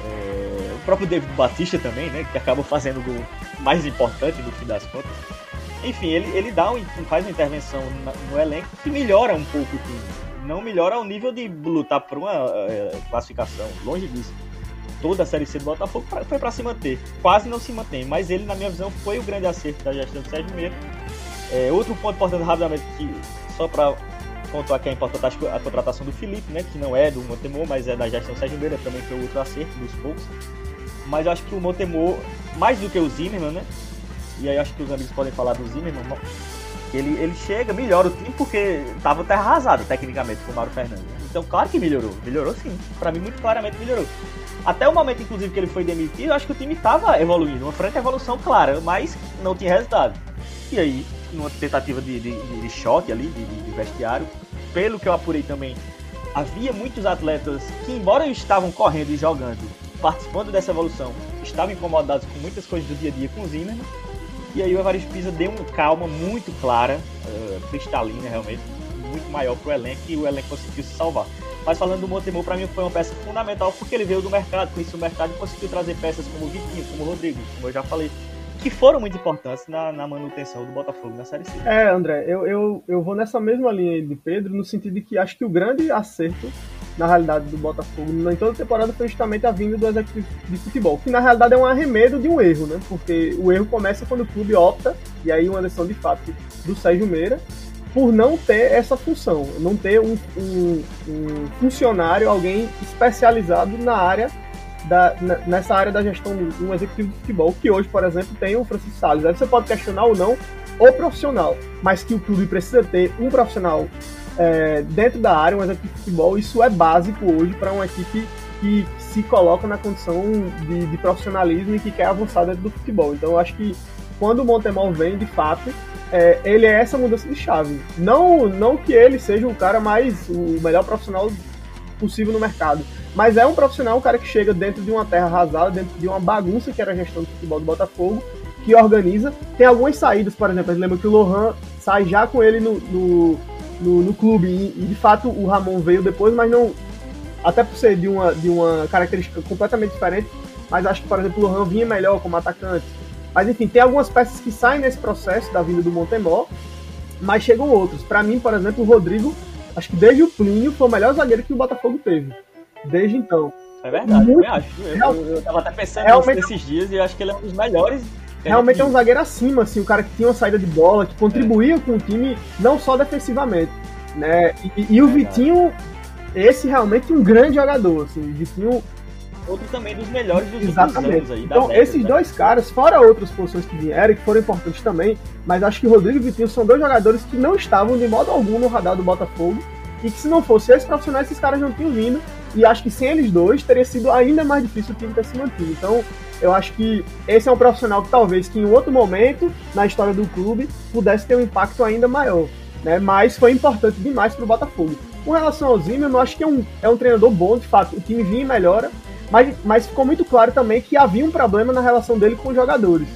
É, o próprio David Batista também, né, que acabou fazendo o gol mais importante no fim das contas. Enfim, ele, ele dá um, faz uma intervenção no elenco que melhora um pouco o time. Não melhora ao nível de lutar por uma é, classificação, longe disso toda a Série C do Botafogo foi para se manter. Quase não se mantém, mas ele, na minha visão, foi o grande acerto da gestão do Sérgio Meira. É, outro ponto importante, rapidamente, que só para pontuar que é importante a contratação do Felipe, né, que não é do Montemor, mas é da gestão Sérgio Meira, também foi outro acerto dos poucos. Mas eu acho que o Montemor, mais do que o Zimmermann, né, e aí acho que os amigos podem falar do Zimmermann, ele, ele chega, melhora o time porque tava até arrasado tecnicamente com o Mauro Fernandes. Então, claro que melhorou. Melhorou sim. Para mim, muito claramente melhorou. Até o momento, inclusive, que ele foi demitido, acho que o time estava evoluindo, uma franca evolução clara, mas não tinha resultado. E aí, numa tentativa de, de, de choque ali, de, de, vestiário, pelo que eu apurei também, havia muitos atletas que, embora estavam correndo e jogando, participando dessa evolução, estavam incomodados com muitas coisas do dia a dia com o Zimmermann. E aí o Evaristo Pisa deu uma calma muito clara, uh, cristalina realmente, muito maior para o elenco e o elenco conseguiu se salvar. Mas falando do Montemor, para mim foi uma peça fundamental porque ele veio do mercado, conheceu o mercado conseguiu trazer peças como o Vitinho, como o Rodrigo, como eu já falei, que foram muito importantes na, na manutenção do Botafogo na Série C. É, André, eu, eu, eu vou nessa mesma linha de Pedro, no sentido de que acho que o grande acerto na realidade do Botafogo em toda a temporada foi justamente a vinda do executivo de futebol, que na realidade é um arremedo de um erro, né? Porque o erro começa quando o clube opta, e aí uma decisão de fato do Sérgio Meira, por não ter essa função, não ter um, um, um funcionário, alguém especializado na área da, nessa área da gestão de um executivo de futebol, que hoje, por exemplo, tem o Francisco Salles. Aí você pode questionar ou não o profissional, mas que o clube precisa ter um profissional é, dentro da área, um executivo de futebol, isso é básico hoje para uma equipe que se coloca na condição de, de profissionalismo e que quer avançar dentro do futebol. Então eu acho que quando o Montemol vem, de fato, é, ele é essa mudança de chave. Não, não que ele seja o cara mais, o melhor profissional possível no mercado, mas é um profissional, um cara que chega dentro de uma terra arrasada, dentro de uma bagunça que era a gestão do futebol do Botafogo, que organiza. Tem algumas saídas, por exemplo, lembra que o Lohan sai já com ele no, no, no, no clube, e, e, de fato o Ramon veio depois, mas não. Até por ser de uma, de uma característica completamente diferente, mas acho que, por exemplo, o Lohan vinha melhor como atacante. Mas enfim, tem algumas peças que saem nesse processo da vinda do Montemor, mas chegam outros. Para mim, por exemplo, o Rodrigo, acho que desde o Plínio foi o melhor zagueiro que o Botafogo teve. Desde então. É verdade, muito, eu acho. Eu, eu, eu tava até pensando realmente, nesses dias e acho que ele é um dos melhores. Realmente é um zagueiro acima, assim, o cara que tinha uma saída de bola, que contribuía é. com o time, não só defensivamente. Né? E, e o é Vitinho, esse realmente é um grande jogador, assim, o Vitinho outro também dos melhores dos Exatamente. aí. Então, esses né? dois caras, fora outras posições que vieram, que foram importantes também, mas acho que Rodrigo e Vitinho são dois jogadores que não estavam de modo algum no radar do Botafogo, e que se não fosse esses profissionais, esses caras não tinham vindo, e acho que sem eles dois teria sido ainda mais difícil o time ter se mantido. Então, eu acho que esse é um profissional que talvez que em outro momento na história do clube pudesse ter um impacto ainda maior, né? Mas foi importante demais para o Botafogo. Com relação ao Zimmer, eu acho que é um, é um treinador bom, de fato. O time vinha e melhora, mas, mas ficou muito claro também que havia um problema na relação dele com os jogadores.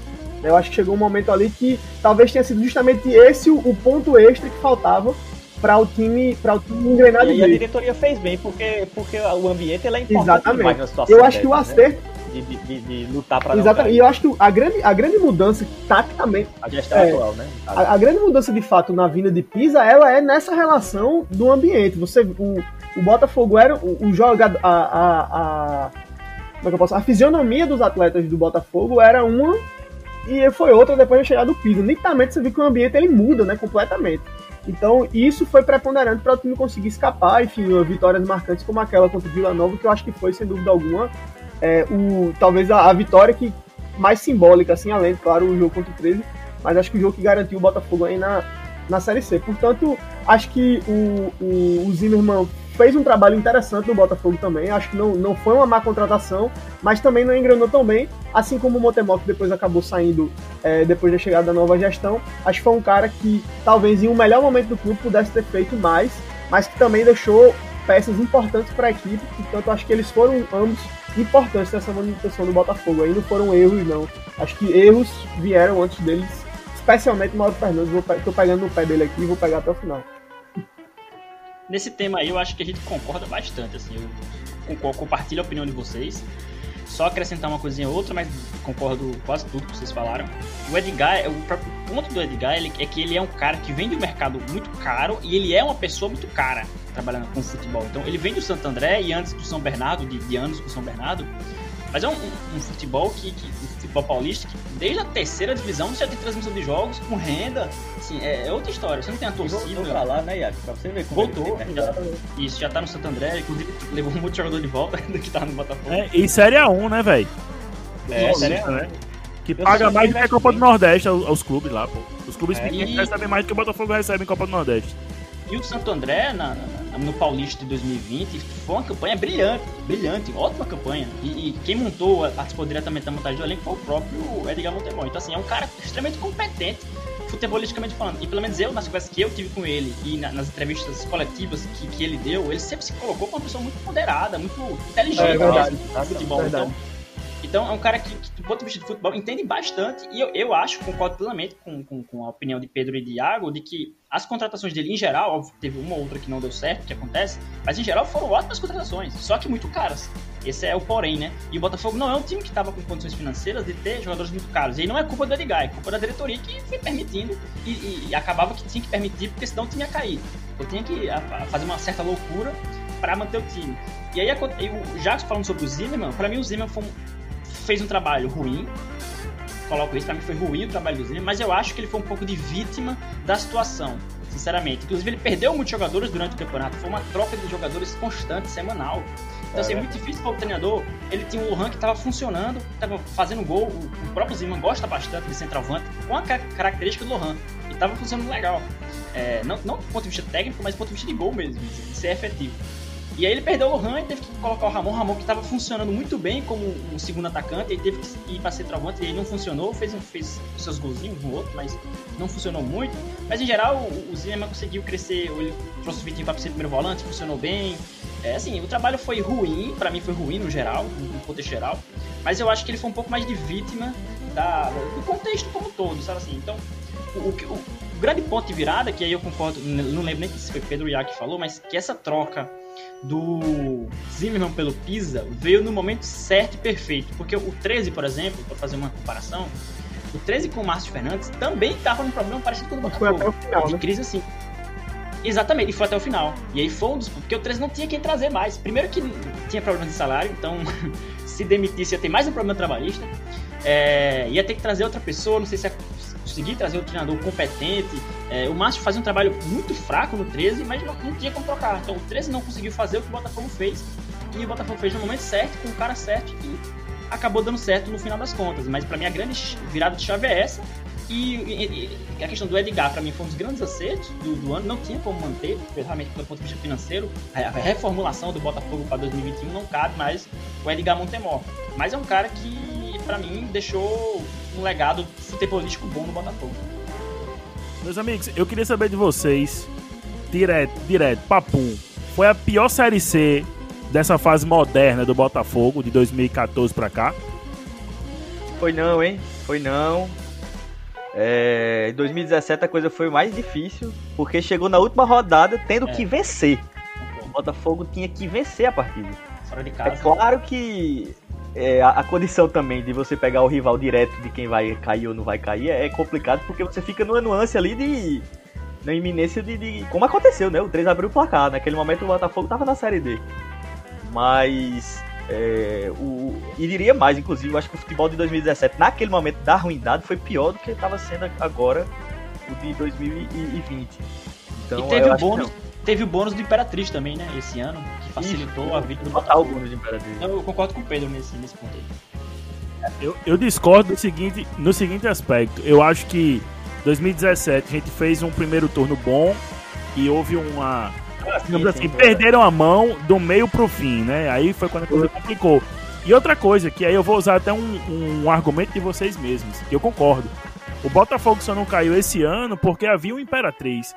Eu acho que chegou um momento ali que talvez tenha sido justamente esse o, o ponto extra que faltava para o time para o time engrenar E a diretoria fez bem, porque, porque o ambiente é importante Exatamente. na situação. Eu acho que o né? acerto. Né? De, de, de, lutar para Exatamente. E eu acho que a grande, a grande mudança, taticamente. A gestão é, atual, né? A, a, grande mudança de fato na vinda de Pisa, ela é nessa relação do ambiente. Você, o, o Botafogo era o, o jogador. A, a, a, como é que eu posso? A fisionomia dos atletas do Botafogo era uma e foi outra depois de chegar do Pisa. Nitidamente você vê que o ambiente ele muda, né? Completamente. Então, isso foi preponderante para o time conseguir escapar, enfim, vitórias marcantes como aquela contra o Vila Nova, que eu acho que foi, sem dúvida alguma, é, o, talvez a, a, vitória que mais simbólica, assim, além, claro, o jogo contra o 13, mas acho que o jogo que garantiu o Botafogo aí na, na Série C. Portanto, acho que o, o, o Zimmermann fez um trabalho interessante no Botafogo também. Acho que não, não foi uma má contratação, mas também não engrenou tão bem, assim como o Motemó, que depois acabou saindo é, depois da chegada da nova gestão. Acho que foi um cara que talvez em um melhor momento do clube pudesse ter feito mais, mas que também deixou peças importantes para a equipe. Portanto, acho que eles foram ambos importantes nessa manutenção do Botafogo. Aí não foram erros, não. Acho que erros vieram antes deles, especialmente o Mauro Fernandes. Estou pegando no pé dele aqui e vou pegar até o final. Nesse tema aí, eu acho que a gente concorda bastante, assim, eu compartilho a opinião de vocês. Só acrescentar uma coisinha ou outra, mas concordo quase tudo que vocês falaram. O Edgar, o próprio ponto do Edgar é que ele é um cara que vem de um mercado muito caro e ele é uma pessoa muito cara trabalhando com futebol. Então ele vem do Santo André e antes do São Bernardo, de, de anos com São Bernardo, mas é um, um, um futebol que, que, um futebol paulista que desde a terceira divisão você já tem transmissão de jogos com renda. Assim, é, é outra história. Você não tem a torcida. Voltou pra lá, né, Iago? Pra você ver como Voltou. Já, isso, já tá no Santo André. Inclusive, levou muito jogador de volta [LAUGHS] do que tava no Botafogo. É, e Série A1, né, velho? É, Série A1. Né? Que Eu paga mais do que a Copa do Nordeste aos, aos, clubes lá, pô. Os clubes é, pequenos e... recebem mais do que o Botafogo recebe em Copa do Nordeste. E o Santo André, na, na, no Paulista de 2020, foi uma campanha brilhante, brilhante, ótima campanha. E, e quem montou, participou diretamente da montagem do elenco foi o próprio Edgar Montemor. Então, assim, é um cara extremamente competente, futebolisticamente falando. E pelo menos eu, nas conversas que eu tive com ele e na, nas entrevistas coletivas que, que ele deu, ele sempre se colocou como uma pessoa muito moderada, muito inteligente é, verdade, mesmo, no futebol. Então, então é um cara que, que, do ponto de vista de futebol, entende bastante. E eu, eu acho, concordo plenamente com, com, com, a opinião de Pedro e de Iago, de que as contratações dele, em geral, óbvio, teve uma ou outra que não deu certo, que acontece, mas em geral foram ótimas contratações, só que muito caras. Esse é o porém, né? E o Botafogo não é um time que estava com condições financeiras de ter jogadores muito caros. E aí não é culpa do Edgar, é culpa da diretoria que foi permitindo e, e, e acabava que tinha que permitir, porque senão ia cair. Eu tinha que a, a fazer uma certa loucura para manter o time. E aí, eu, já falando sobre o Zimmerman, para mim o Zimmerman foi um, fez um trabalho ruim. Coloco isso, pra mim foi ruim o trabalho do Zimmer, mas eu acho que ele foi um pouco de vítima da situação, sinceramente. Inclusive, ele perdeu muitos jogadores durante o campeonato. Foi uma troca de jogadores constante, semanal. Então, assim, é muito difícil para o treinador. Ele tinha o Lohan que estava funcionando, estava fazendo gol. O, próprio Zimmer gosta bastante de centroavante, com a característica do Lohan. E estava funcionando legal. É, não, não do ponto de vista técnico, mas do ponto de vista de gol mesmo, de ser efetivo. E aí ele perdeu o Lohan e teve que colocar o Ramon. O Ramon que estava funcionando muito bem como um segundo atacante, e teve que ir para ser travante e aí não funcionou. Fez, fez seus golzinhos, um outro, mas não funcionou muito. Mas em geral, o, o conseguiu crescer. Ele trouxe o Vitinho para ser primeiro volante, funcionou bem. É, assim, o trabalho foi ruim, para mim foi ruim no geral, no contexto geral. Mas eu acho que ele foi um pouco mais de vítima da, do contexto como todo, sabe assim? Então, o, o, o, grande ponto de virada, que aí eu concordo, não lembro nem se foi Pedro Iá que falou, mas que essa troca do Zimmerman pelo Pisa veio no momento certo e perfeito. Porque o 13, por exemplo, para fazer uma comparação, o 13 com o Márcio Fernandes também estava num problema parecido com o do Botafogo. Foi até o final, de né? crise assim. Exatamente, e foi até o final. E aí foi um dos. Porque o 13 não tinha quem trazer mais. Primeiro que tinha problema de salário, então [LAUGHS] se demitisse ia ter mais um problema trabalhista. É, ia ter que trazer outra pessoa, não sei se ia conseguir trazer um treinador competente. É, o Márcio fazia um trabalho muito fraco no 13, mas não, não tinha como trocar. Então o 13 não conseguiu fazer o que o Botafogo fez. E o Botafogo fez no momento certo, com o cara certo, e acabou dando certo no final das contas. Mas para mim a grande virada de chave é essa. E, e, e, a questão do Edgar, para mim, foi um dos grandes acertos do, do, ano. Não tinha como manter, realmente, do ponto de vista financeiro. A, a reformulação do Botafogo para 2021 não cabe mais o Edgar Montemor. Mas é um cara que, para mim, deixou um legado futebolístico bom no Botafogo. Meus amigos, eu queria saber de vocês, direto, direto, papum. Foi a pior Série C dessa fase moderna do Botafogo, de 2014 para cá? Foi não, hein? Foi não. É, em 2017 a coisa foi mais difícil, porque chegou na última rodada tendo é. que vencer. O Botafogo tinha que vencer a partida. É claro que é, a, a, condição também de você pegar o rival direto de quem vai cair ou não vai cair é, é complicado, porque você fica numa nuance ali de. na iminência de, de. como aconteceu, né? O 3 abriu o placar. Naquele momento o Botafogo tava na Série D. Mas é, o, e diria mais, inclusive, eu acho que o futebol de 2017, naquele momento da ruindade, foi pior do que estava sendo agora o de 2020. Então, e teve o, bônus, teve o bônus do Imperatriz também, né? Esse ano, facilitou Isso, a vida do Botafogo. o bônus do Imperatriz. Eu concordo com o Pedro nesse, nesse ponto aí. Eu, eu discordo do seguinte, no seguinte aspecto. Eu acho que 2017 a gente fez um primeiro turno bom e houve uma digamos assim, perderam a mão do meio pro fim, né? Aí foi quando a coisa complicou. E outra coisa, que aí eu vou usar até um, um argumento de vocês mesmos, que eu concordo. O Botafogo só não caiu esse ano porque havia o Imperatriz.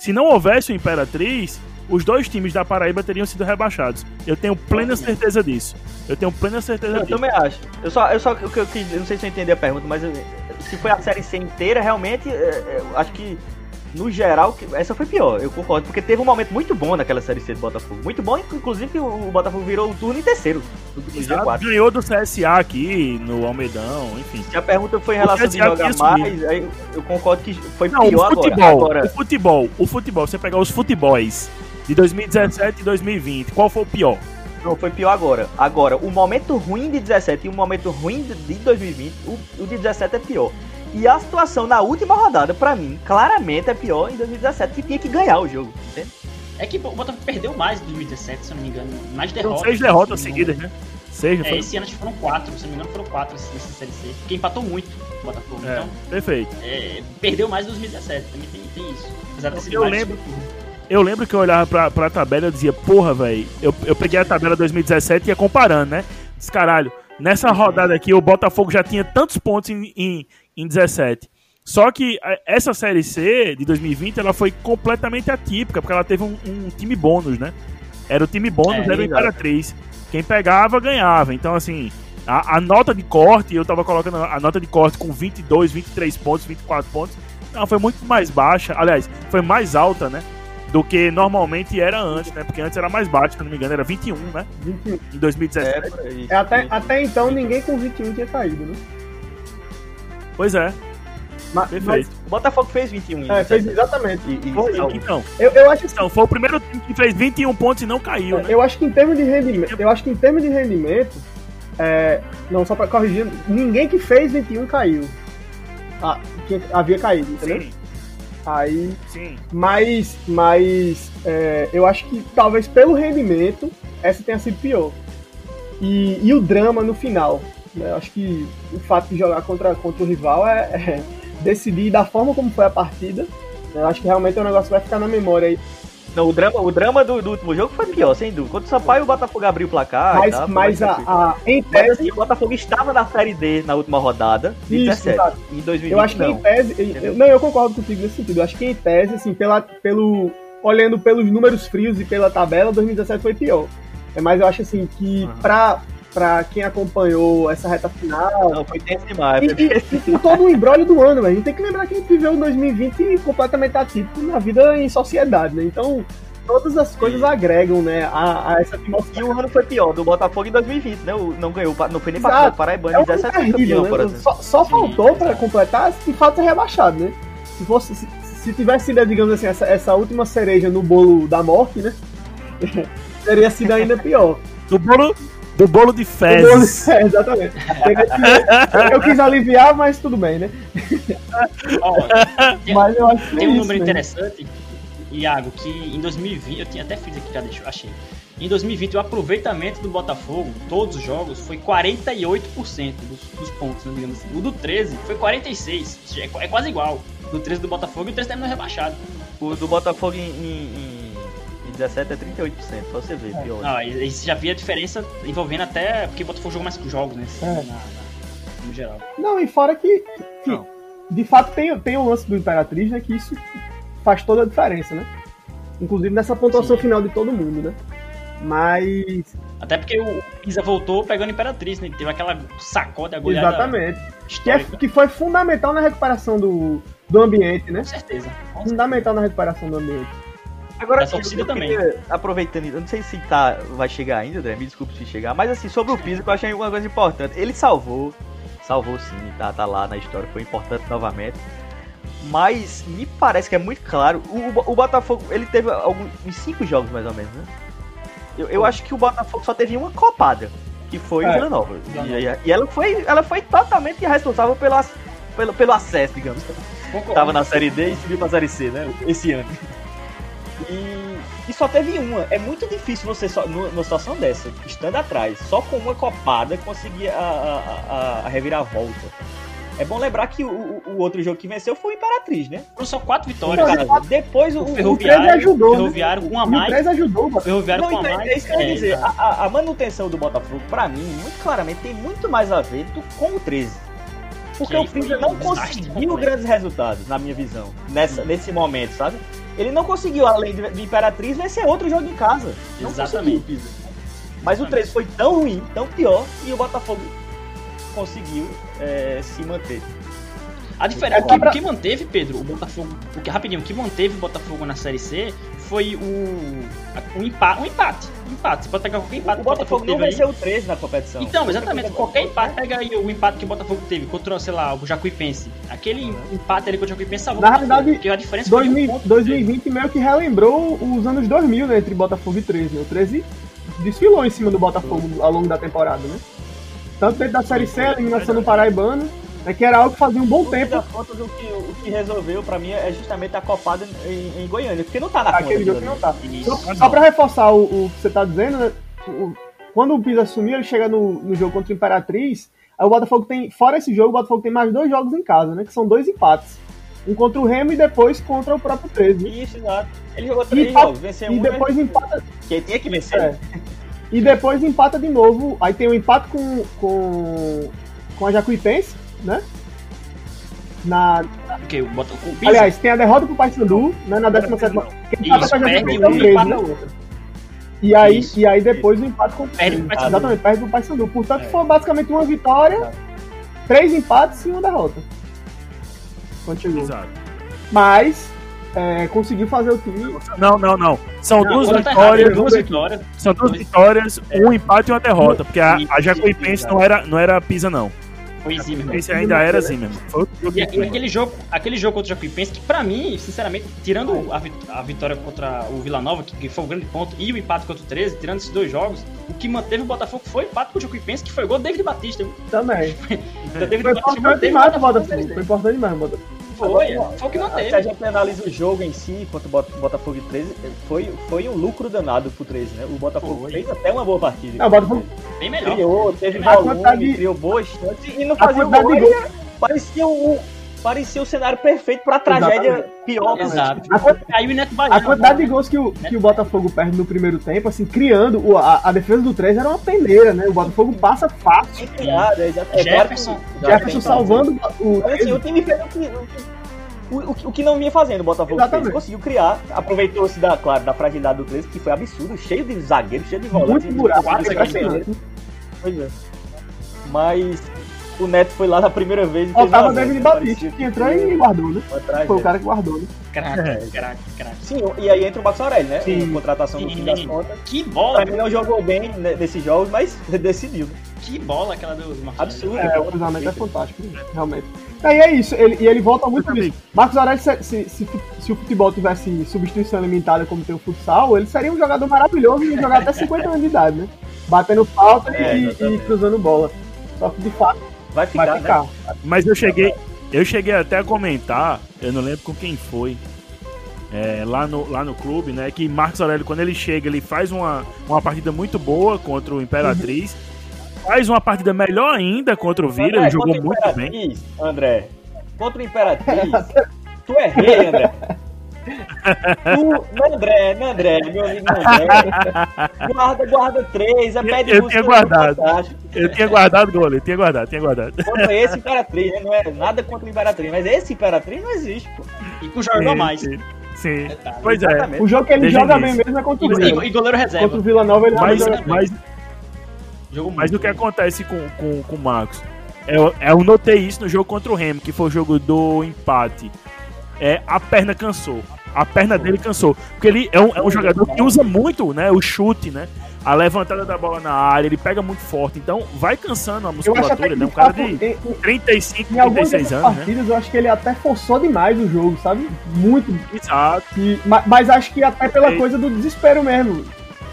Se não houvesse o Imperatriz, os dois times da Paraíba teriam sido rebaixados. Eu tenho plena certeza disso. Eu tenho plena certeza eu disso. Eu também acho. Eu só, eu só, eu, eu, eu, não sei se eu entendi a pergunta, mas eu, se foi a série C inteira, realmente, é, eu acho que no geral, essa foi pior, eu concordo, porque teve um momento muito bom naquela Série C do Botafogo. Muito bom, inclusive o Botafogo virou o turno em terceiro. Ganhou do CSA aqui, no Almedão, enfim. Se a pergunta foi em relação a jogar mais, aí eu concordo que foi Não, pior o futebol, agora. O futebol, o futebol, você pegar os futebols de 2017 e 2020, qual foi o pior? Não, foi pior agora. Agora, o momento ruim de 17 e o momento ruim de 2020, o, o de 17 é pior. E a situação na última rodada, para mim, claramente é pior em 2017, que tinha que ganhar o jogo, entende? É que o Botafogo perdeu mais em 2017, se eu não me engano. Mais derrotas. seis derrotas seguidas, né? Seis, é, Esse ano acho que foram quatro, se não me engano foram quatro nessa Série C. Porque empatou muito o Botafogo. É, então, perfeito. É, perdeu mais em 2017, também tem, tem isso. Apesar de eu lembro, eu lembro que eu olhava pra, pra tabela e dizia, porra, velho, eu, eu peguei a tabela 2017 e ia comparando, né? Diz, caralho, nessa rodada aqui o Botafogo já tinha tantos pontos em, em, em 17. Só que é, essa série C de 2020 ela foi completamente atípica, porque ela teve um, um time bônus, né? Era o time bônus, é, era o Imperatriz. Quem pegava, ganhava. Então, assim, a, a, nota de corte, eu tava colocando a nota de corte com 22, 23 pontos, 24 pontos. Não, foi muito mais baixa. Aliás, foi mais alta, né? Do que normalmente era antes, né? Porque antes era mais baixo, se não me engano, era 21, né? 21. Em 2017. É, é, até, até então ninguém com 21 tinha caído, né? Pois é. Mas, Perfeito. Mas... O Botafogo fez 21. É, fez exatamente. E, e, foi, então, eu, eu acho que... então, foi o primeiro time que fez 21 pontos e não caiu, é, né? Eu acho que em termos de rendimento, eu acho que em termos de rendimento, é, não, só para corrigir, ninguém que fez 21 caiu. Ah, que havia caído, entendeu? Sim. Aí, Sim. mas, mas é, eu acho que talvez pelo rendimento essa tenha sido pior. E, e o drama no final. Né? Acho que o fato de jogar contra, contra o rival é, é decidir da forma como foi a partida. Né? Acho que realmente é um negócio que vai ficar na memória aí. Não, o drama, o drama do, do, último jogo foi pior, sem dúvida. Quando o Sampaio e o Botafogo abriu o placar. Mas, tá, mas a, a, em tese. Mas, o Botafogo estava na Série D na última rodada, de Isso, 17. Em 2020, eu acho que não. em tese. Eu, não, eu concordo contigo nesse sentido. Eu acho que em tese, assim, pela, pelo, olhando pelos números frios e pela tabela, 2017 foi pior. É, mas eu acho assim que uhum. pra, pra quem acompanhou essa reta final. Não, foi tenso demais. E, e, e, todo o embrólio do ano, velho. A gente tem que lembrar que a gente viveu 2020 completamente atípico na vida em sociedade, né? Então, todas as coisas agregam, né, a, a essa atmosfera. E o ano foi pior, do Botafogo em 2020, né? Não ganhou, não foi nem para Paraibano, é 17 terrível, campeão, né? Só, só faltou para completar se falta rebaixado, né? Se fosse, se, se tivesse sido, digamos assim, essa, essa última cereja no bolo da morte, né? [LAUGHS] Teria sido ainda pior. Do bolo, do bolo de O bolo- fezes. é, exatamente. Eu quis aliviar, mas tudo bem, né? Ó, Mas eu acho que tem é um isso número mesmo. interessante, Iago, que em 2020, eu tinha até fiz aqui, já deixou, achei. Em 2020, o aproveitamento do Botafogo, todos os jogos, foi 48% dos, dos pontos, né, digamos assim. O do 13 foi 46%, ou seja, é, é quase igual. Do 13 do Botafogo e o 13 terminou rebaixado. O do Botafogo em, em, em 17 é 38%, só você ver, pior. Ah, e e você já via a diferença envolvendo até. Porque o Botafogo jogou mais jogos, né? É. na- na- no geral. Não, e fora que, que Não. de fato tem, tem o lance do Imperatriz, né? Que isso faz toda a diferença, né? Inclusive nessa pontuação Sim. final de todo mundo, né? Mas. Até porque o Pisa voltou pegando Imperatriz, né? Teve aquela sacode, agulhada Exatamente. Que, é, histórica. que foi fundamental na recuperação do, do ambiente, né? Com certeza. Com Fundamental na recuperação do ambiente. Agora, eu também. queria, aproveitando, eu não sei se tá, vai chegar ainda, André, me desculpe se chegar, mas assim, sobre o Pisa, que eu achei uma coisa importante. Ele salvou, salvou sim, tá, tá lá na história, foi importante novamente. Mas me parece que é muito claro, o, o Botafogo, ele teve alguns, uns cinco jogos mais ou menos, né? Eu, eu acho que o Botafogo só teve uma copada, que foi o É, Vila Nova. E, e ela, foi, ela foi totalmente responsável pelo, ac- pelo, pelo acesso, digamos. Concordo. Tava na Série D e subiu pra Série C, né? Esse ano. E, e só teve uma. É muito difícil você, só, nu- numa situação dessa, estando atrás, só com uma copada, conseguir a, a, a, a reviravolta. É bom lembrar que o, o- o outro jogo que venceu foi o Imperatriz, né? Foram só quatro vitórias. Não, cara. Depois o, O o, O 13 Ferroviário, ajudou, né? Ferroviário com a E o mais. 13 ajudou, O Ferroviário com a então, mais. é isso que eu ia é, dizer. A, a- a manutenção do Botafogo, pra mim, muito claramente, tem muito mais a ver do, com o 13. Porque Que o foi não conseguiu grandes resultados, na minha visão, nessa, nesse momento, sabe? Ele não conseguiu, além de, de Imperatriz, vencer outro jogo em casa. Não Exatamente. conseguiu. Mas o 13 foi tão ruim, tão pior, e o Botafogo conseguiu é, se manter. A diferença É o que, pra- o que manteve, Pedro, o Botafogo. O que, rapidinho, o que manteve o Botafogo na Série C foi o. o empate. Um empate. Um empate. Você pode pegar qualquer empate o que o Botafogo não venceu o 13 na competição. Então, exatamente, qualquer empate, pega aí o empate que o Botafogo teve contra, sei lá, o Jacuipense. Aquele empate ali contra o Jacuipense salvou Na o Botafogo, realidade, porque a diferença foi de um 2000, ponto. 2020 meio que relembrou os anos 2000, né? Entre Botafogo e 13, né? O 13 desfilou em cima do Botafogo ao longo da temporada, né? Tanto dentro da Série C, a eliminação do Paraibano, né, que era algo que fazia um bom No tempo contas, o que, o que resolveu pra mim é justamente a copada em, em Goiânia, porque não tá na aquele conta jogo não tá. Só, só pra reforçar o, o que você tá dizendo, né? o- quando o Pisa assumiu, ele chega no, no jogo contra o Imperatriz, aí o Botafogo tem, fora esse jogo, o Botafogo tem mais dois jogos em casa, né? Que são dois empates. Um contra o Remo e depois contra o próprio 13. né? Isso, exato. Ele jogou três empata- jogos, venceu E um, depois né? empata, que ele tinha que vencer. É. E depois empata de novo. Aí tem o empate com, com, com a Jacuipense, né? Na, Botafogo. o Pisa- aliás, tem a derrota pro Paysandu, né? Na 17 que empata Isso, com a perde Jacuipense, um então e 13, empata né? E aí, Isso. e aí depois o empate com o Perde pro Paysandu. Exatamente, perde pro Paysandu. Portanto, É. foi basicamente uma vitória, três empates e uma derrota. Chegou. Exato. Mas é, conseguiu fazer o time. Não, não, não. São Não, duas tá errado, vitórias. duas dois- vitórias. São duas vitórias, um empate e uma derrota. Porque a, a Isso, Jacuipense não era, não era Pisa, não. Foi Zimmermann. Esse ainda era jogo E, e aquele jogo, aquele jogo contra o Jacuipense, que pra mim, sinceramente, tirando a, vi- a vitória contra o Vila Nova, que, que foi um grande ponto, e o empate contra o 13, tirando esses dois jogos, o que manteve o Botafogo foi o empate contra o Jacuipense, que foi gol do David Batista. Também. [LAUGHS] Então, David Foi Batista importante demais o Botafogo Foi importante demais o Botafogo. Foi, foi o que Se a gente analisa o jogo em si, contra o Bota- Botafogo e 13, foi, foi um lucro danado pro 13, né? O Botafogo Foi. fez até uma boa partida. Não, o Botafogo Bem melhor. criou, teve volume, de- criou boas chances e não fazia quantidade gol. Parecia o, parecia o cenário perfeito pra tragédia Exatamente. pior. Exato. A quant- Aí o Neto A Baiano. quantidade de gols que o, que o Botafogo perde no primeiro tempo, assim, criando, o- a, a defesa do 3 era uma peneira, né? O Botafogo passa fácil. Criado, é, exato. É que- Jefferson. Jefferson salvando o. Mas assim, o time fez o que, o, o, o que não vinha fazendo o Botafogo fez. Conseguiu criar, aproveitou-se da, claro, da fragilidade do 13, que foi absurdo, cheio de zagueiros, cheio de volantes. Muito buraco. Pois é. Mas o Neto foi lá na primeira vez e fez tava uma David Batista, que entrou e guardou, né? foi atrás Foi o cara que guardou, né? Craque, craque, craque. Sim, e aí entra o Max Aurélio, né? Sim. Em contratação no fim das contas. Que bola, Pra mim não jogou bem nesses jogos, mas [LAUGHS] decidiu. né? que bola aquela do Marcos Absurdo. É, o cruzamento é fantástico, realmente. Aí é isso, ele, e ele volta muito nisso. Marcos Aurélio, se, se, se, se o futebol tivesse substituição limitada como tem o futsal, ele seria um jogador maravilhoso e ia jogar até 50 anos de idade, né? Batendo falta É, e, e cruzando bola. Só que de fato Vai ficar, vai ficar. né? Mas eu cheguei, eu cheguei até a comentar, eu não lembro com quem foi, é, lá, no, lá no clube, né? Que Marcos Aurélio, quando ele chega, ele faz uma, uma partida muito boa contra o Imperatriz. Faz uma partida melhor ainda contra o Vila, ele jogou contra o muito bem. Imperatriz, André, contra o Imperatriz, [LAUGHS] tu é rei, André. Tu, não, André, não, André, meu amigo não, André. Guarda, guarda três, é pé de Eu tinha guardado. fantástico. Eu tinha guardado gol, eu tinha guardado, tinha guardado. Contra esse Imperatriz, né? Não é nada contra o Imperatriz, mas esse Imperatriz não existe, pô. E com jogador a mais. Sim, sim. Detalhe. Pois é. Exatamente. O jogo que ele Desde joga o bem mesmo é contra o E, Vila. e, e goleiro reserva. Contra o Vila Nova ele Mas, joga mas, mas muito. o que acontece com, com, com o Marcos? Eu, eu notei isso no jogo contra o Remo, que foi o jogo do empate. É, a perna cansou. A perna dele cansou. Porque ele é um, é um jogador que usa muito né, o chute, né? A levantada da bola na área, ele pega muito forte. Então vai cansando a musculatura. Ele é um de cara de em, 35, em algumas 36 dessas anos, né? partidas eu acho que ele até forçou demais o jogo, sabe? Muito. Exato. E- ma- mas acho que até pela coisa do desespero mesmo.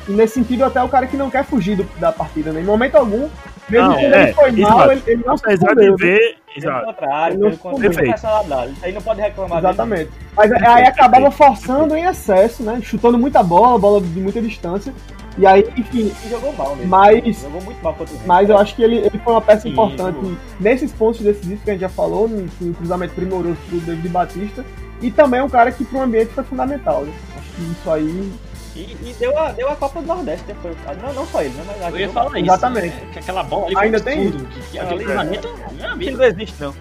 E nesse sentido, até o cara que não quer fugir do- da partida, né? Em momento algum, mesmo Não, quando é, ele foi mal, exato. ele, ele não se Apesar de escondeu, né? ver. Pelo Exato. contrário, Ele pelo não- contrário, é saudável. Isso aí não pode reclamar dele. Exatamente. Mas aí Perfeito, acabava forçando em excesso, né? Chutando muita bola, bola de muita distância. E aí, enfim, E jogou mal mesmo. Mas- Jogou muito mal contra o. Mas eu acho que ele, ele foi uma peça Sim, importante jogou. nesses pontos decisivos que a gente já falou, no, no cruzamento primoroso do David Batista. E também é um cara que para o ambiente foi fundamental. Né? Acho que isso aí. E, e deu, a, deu a Copa do Nordeste depois. Não, não só ele, né? Mas Eu ia falar isso. Exatamente. né? Que aquela bola ali foi Ainda tem. Que, que aquele cruzamento, amigo. não existe, não.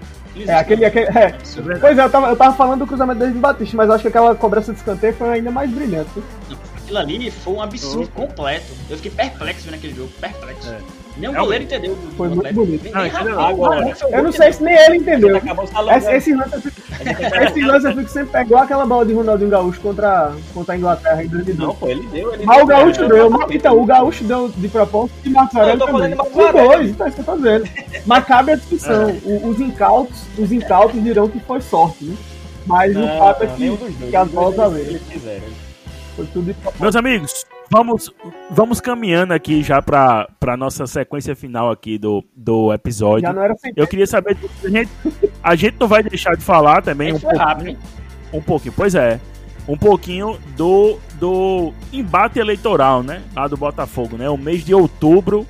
É, aquele. aquele é. Absurdo. Pois é, eu tava, eu tava falando do cruzamento do David Batista, mas eu acho que aquela cobrança de escanteio foi ainda mais brilhante. né? Aquilo ali foi um absurdo completo. Eu fiquei perplexo vendo aquele jogo, perplexo. É. Nem o É, goleiro entendeu. o- Foi o muito bonito. Nem- Não, nem aquilo Rafael, é- o Rafael foi o Eu não sei se nem ele entendeu. O. Esse, esse lance eu fico, esse lance eu fico sempre pegou aquela bola de Ronaldinho Gaúcho contra, contra a Inglaterra em 2002. Não, pô, ele deu. Ele Mas o deu, Gaúcho é, deu. exatamente. Então, o Gaúcho deu de propósito e Marcos Não, eu Aurélio tô também. falando de Marcos Os dois, então é isso que eu tô dizendo. Mas cabe a discussão. O- Os incautos, os incautos dirão que foi sorte, né? Mas o Não, fato é não, que, que as bolas eles- valeram. eles. Foi tudo. Meus amigos, vamos, vamos caminhando aqui já para a nossa sequência final aqui do, do episódio. Já não era sem Eu queria saber, a gente, a gente não vai deixar de falar também um foi rápido, pouquinho, um pouquinho, pois é, um pouquinho do, do embate eleitoral, né, lá do Botafogo, né, o mês de outubro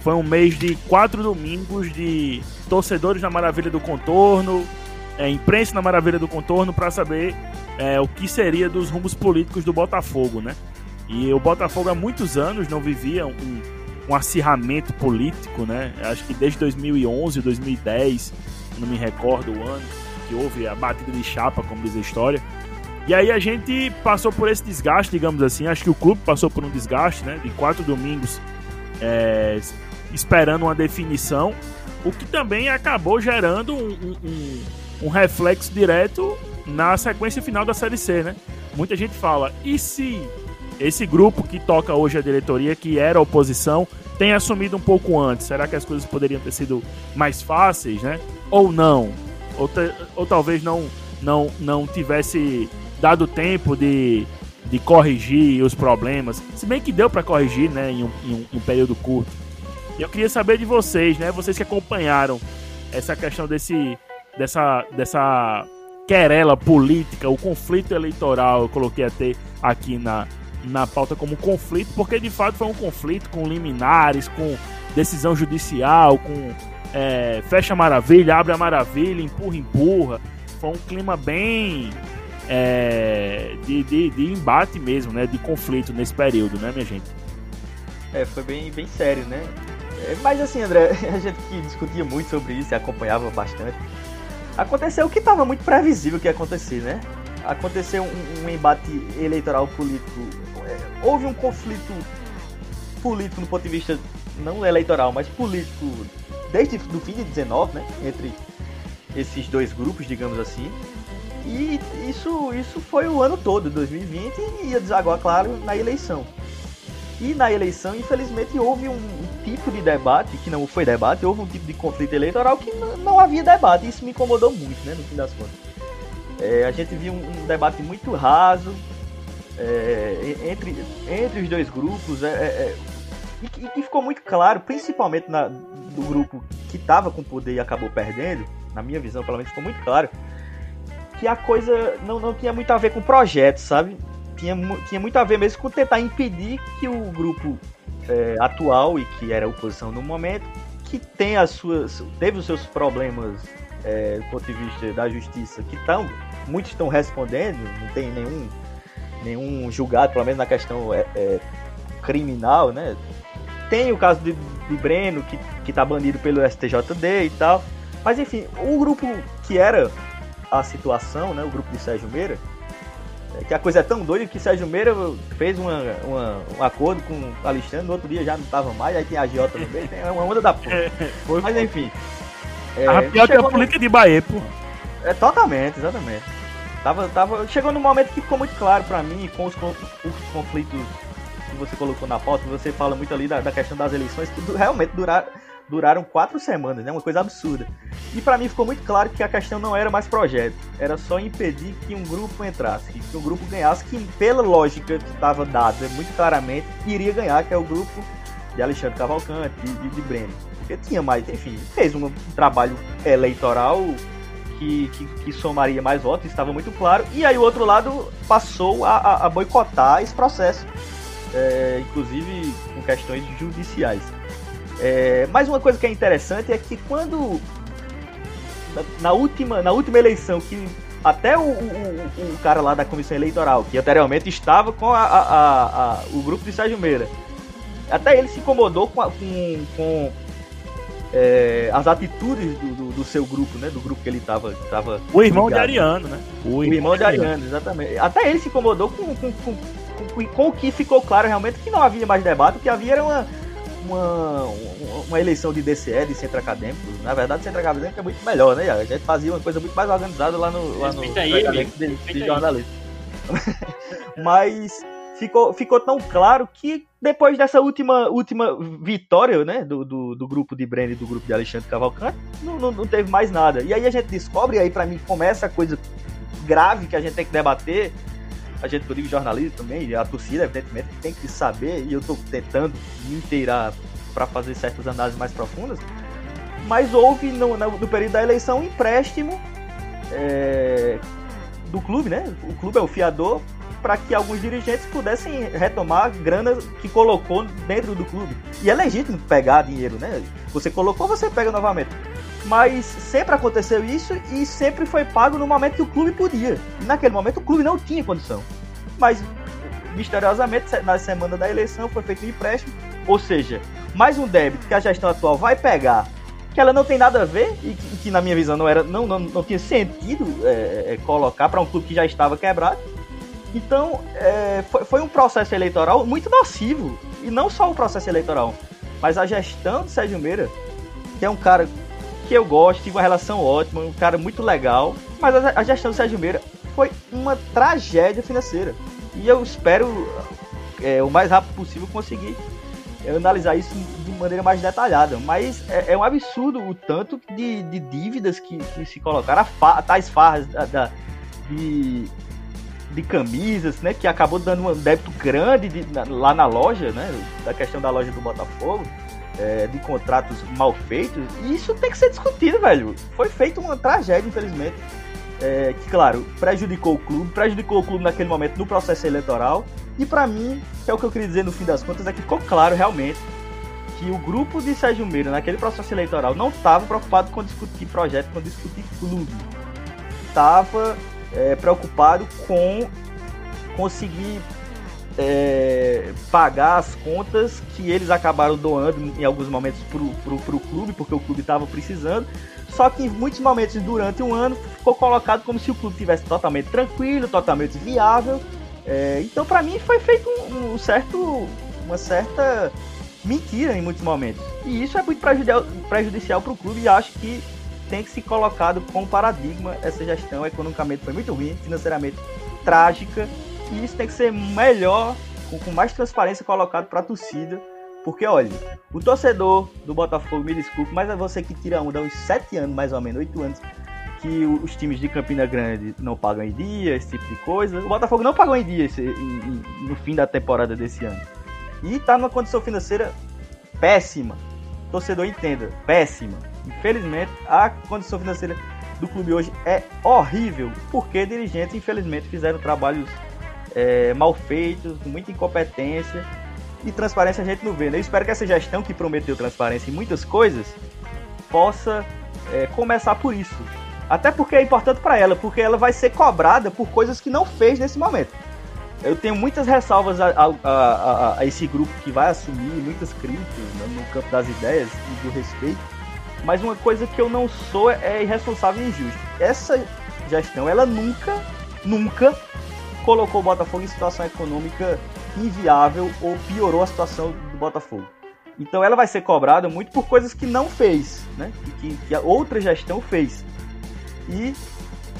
foi um mês de quatro domingos de torcedores na Maravilha do Contorno, é, imprensa na Maravilha do Contorno para saber é, o que seria dos rumos políticos do Botafogo, né, e o Botafogo há muitos anos não vivia um, um acirramento político, né? Acho que desde 2011, 2010, eu não me recordo o ano que houve a batida de chapa, como diz a história. E aí a gente passou por esse desgaste, digamos assim. Acho que o clube passou por um desgaste, né? De quatro domingos é, esperando uma definição, o que também acabou gerando um, um- um- um reflexo direto na sequência final da Série C, né? Muita gente fala, e se esse grupo que toca hoje a diretoria, que era oposição, tem assumido um pouco antes? Será que as coisas poderiam ter sido mais fáceis, né? Ou não? Ou, te- ou talvez não, não, não tivesse dado tempo de, de corrigir os problemas. Se bem que deu para corrigir, né, em um, em um- em um período curto. Eu queria saber de vocês, né? Vocês que acompanharam essa questão desse, dessa, dessa querela política, o conflito eleitoral, eu coloquei até aqui na, na pauta como conflito, porque de fato foi um conflito com liminares, com decisão judicial, com é, fecha a maravilha, abre a maravilha, empurra, empurra. Foi um clima bem é, de, de, de embate mesmo, né? De conflito nesse período, né, minha gente? É, foi bem, bem sério, né? É, mas assim, André, [LAUGHS] a gente que discutia muito sobre isso e acompanhava bastante. Aconteceu o que estava muito previsível que ia acontecer, né? Aconteceu um, um embate eleitoral político. é, Houve um conflito político no ponto de vista não eleitoral, mas político desde o fim de 19, né? Entre esses dois grupos, digamos assim. E isso, isso foi o ano todo, 2020, e ia desaguar, claro, na eleição. E na eleição, infelizmente, houve um, tipo de debate, que não foi debate, houve um tipo de conflito eleitoral que não, havia debate. Isso me incomodou muito, né, no fim das contas. É, a gente viu um, um debate muito raso é, entre, entre os dois grupos. É, é, é e, que ficou muito claro, principalmente na, do grupo que estava com poder e acabou perdendo, na minha visão, pelo menos, ficou muito claro que a coisa não, não tinha muito a ver com projeto, sabe? Tinha, tinha muito a ver mesmo com tentar impedir que o grupo é, atual e que era oposição no momento, que tem as suas, teve os seus problemas é, do ponto de vista da justiça, que estão, muitos estão respondendo, não tem nenhum, nenhum julgado, pelo menos na questão é, é criminal, né? Tem o caso de, Breno, que, que tá banido pelo STJD e tal. Mas enfim, o grupo que era a situação, né? O grupo de Sérgio Meira, que a coisa é tão doida que Sérgio Meira fez uma, uma, um acordo com o Alexandre, no outro dia já não tava mais, aí tem a Giota no meio, tem uma onda da porra. [LAUGHS] Mas enfim. É, a pior que a política de Bahia, pô. É, totalmente, exatamente. Tava, tava, chegou num momento que ficou muito claro para mim, com os, os conflitos que você colocou na pauta, você fala muito ali da, da questão das eleições, que realmente duraram duraram quatro semanas, né? Uma coisa absurda. E para mim ficou muito claro que a questão não era mais projeto, era só impedir que um grupo entrasse, que um grupo ganhasse, que pela lógica que estava dada muito claramente iria ganhar, que é o grupo de Alexandre Cavalcante, de, de, de Breno. Porque tinha mais, enfim, fez um trabalho eleitoral que, que, que, somaria mais votos, estava muito claro. E aí o outro lado passou a, a, a boicotar esse processo, é, inclusive com questões judiciais. É, mas uma coisa que é interessante é que quando na, última, na última eleição que até o, o, o, cara lá da comissão eleitoral, que anteriormente estava com a, a, a, o grupo de Sérgio Meira, até ele se incomodou com, com, com é, as atitudes do, do, do, seu grupo, né? Do grupo que ele estava. Tava o irmão ligado. de Ariano, né? O, o irmão, de Ariano, exatamente. Até ele se incomodou com, com, com, com, com o que ficou claro realmente que não havia mais debate, o que havia era uma uma, uma eleição de DCE, de centro acadêmico. Na verdade, centro acadêmico é muito melhor, né? A gente fazia uma coisa muito mais organizada lá no, lá no aí, de, de jornalismo. [LAUGHS] Mas ficou, ficou tão claro que depois dessa última, última vitória né, do, do, do grupo de Breno e do grupo de Alexandre Cavalcante, não, não, não, teve mais nada. E aí a gente descobre, e aí para mim começa a coisa grave que a gente tem que debater, a gente, eu digo jornalismo também, a torcida, evidentemente, tem que saber, e eu estou tentando me inteirar para fazer certas análises mais profundas, mas houve no, no período da eleição um empréstimo é, do clube, né? O clube é o fiador para que alguns dirigentes pudessem retomar grana que colocou dentro do clube. E é legítimo pegar dinheiro, né? Você colocou, você pega novamente. Mas sempre aconteceu isso e sempre foi pago no momento que o clube podia. E naquele momento o clube não tinha condição. Mas misteriosamente, na semana da eleição, foi feito um empréstimo. Ou seja, mais um débito que a gestão atual vai pegar, que ela não tem nada a ver e que, que na minha visão não, era, não, não, não tinha sentido é, é, colocar para um clube que já estava quebrado. Então, é, foi, foi um processo eleitoral muito nocivo. E não só o processo eleitoral, mas a gestão de Sérgio Meira, que é um cara que eu gosto, tive uma relação ótima, um cara muito legal. Mas a, gestão do Sérgio Meira foi uma tragédia financeira. E eu espero é, o mais rápido possível conseguir analisar isso de maneira mais detalhada. Mas é, é um absurdo o tanto de, de dívidas que, que, se colocaram, fa tais farras da, da, de, de camisas, né? Que acabou dando um débito grande de, na, lá na loja, né? Da questão da loja do Botafogo é, de contratos mal feitos, e isso tem que ser discutido, velho. Foi feita uma tragédia, infelizmente. É, que, claro, prejudicou o clube, prejudicou o clube naquele momento no processo eleitoral. E para mim, que é o que eu queria dizer no fim das contas, é que ficou claro realmente que o grupo de Sérgio Meira naquele processo eleitoral não estava preocupado com discutir projeto, com discutir clube. Estava é, preocupado com conseguir é, pagar as contas que eles acabaram doando em alguns momentos pro, pro, pro clube, porque o clube estava precisando. Só que em muitos momentos durante um ano ficou colocado como se o clube tivesse totalmente tranquilo, totalmente viável. É, então, para mim, foi feito um, um, certo, uma certa mentira em muitos momentos. E isso é muito prejudicial para o clube e acho que tem que ser colocado como paradigma essa gestão. Economicamente foi muito ruim, financeiramente trágica, e isso tem que ser melhor, com, com mais transparência colocado para a torcida. Porque, olha, o torcedor do Botafogo, me desculpe, mas é você que tira onda uns 7 anos, mais ou menos, 8 anos, que os times de Campina Grande não pagam em dia, esse tipo de coisa. O Botafogo não pagou em dia esse, em, em, no fim da temporada desse ano. E tá numa condição financeira péssima. Torcedor entenda, péssima. Infelizmente, a condição financeira do clube hoje é horrível, porque dirigentes, infelizmente, fizeram trabalhos é, mal feitos, muita incompetência. E transparência a gente não vê. Né? Eu espero que essa gestão que prometeu transparência em muitas coisas possa é, começar por isso. Até porque é importante para ela, porque ela vai ser cobrada por coisas que não fez nesse momento. Eu tenho muitas ressalvas a, a, a, a esse grupo que vai assumir, muitas críticas né, no campo das ideias e do respeito. Mas uma coisa que eu não sou é irresponsável e injusto. Essa gestão, ela nunca, nunca colocou o Botafogo em situação econômica inviável ou piorou a situação do Botafogo. Então ela vai ser cobrada muito por coisas que não fez, né? Que, que a outra gestão fez. E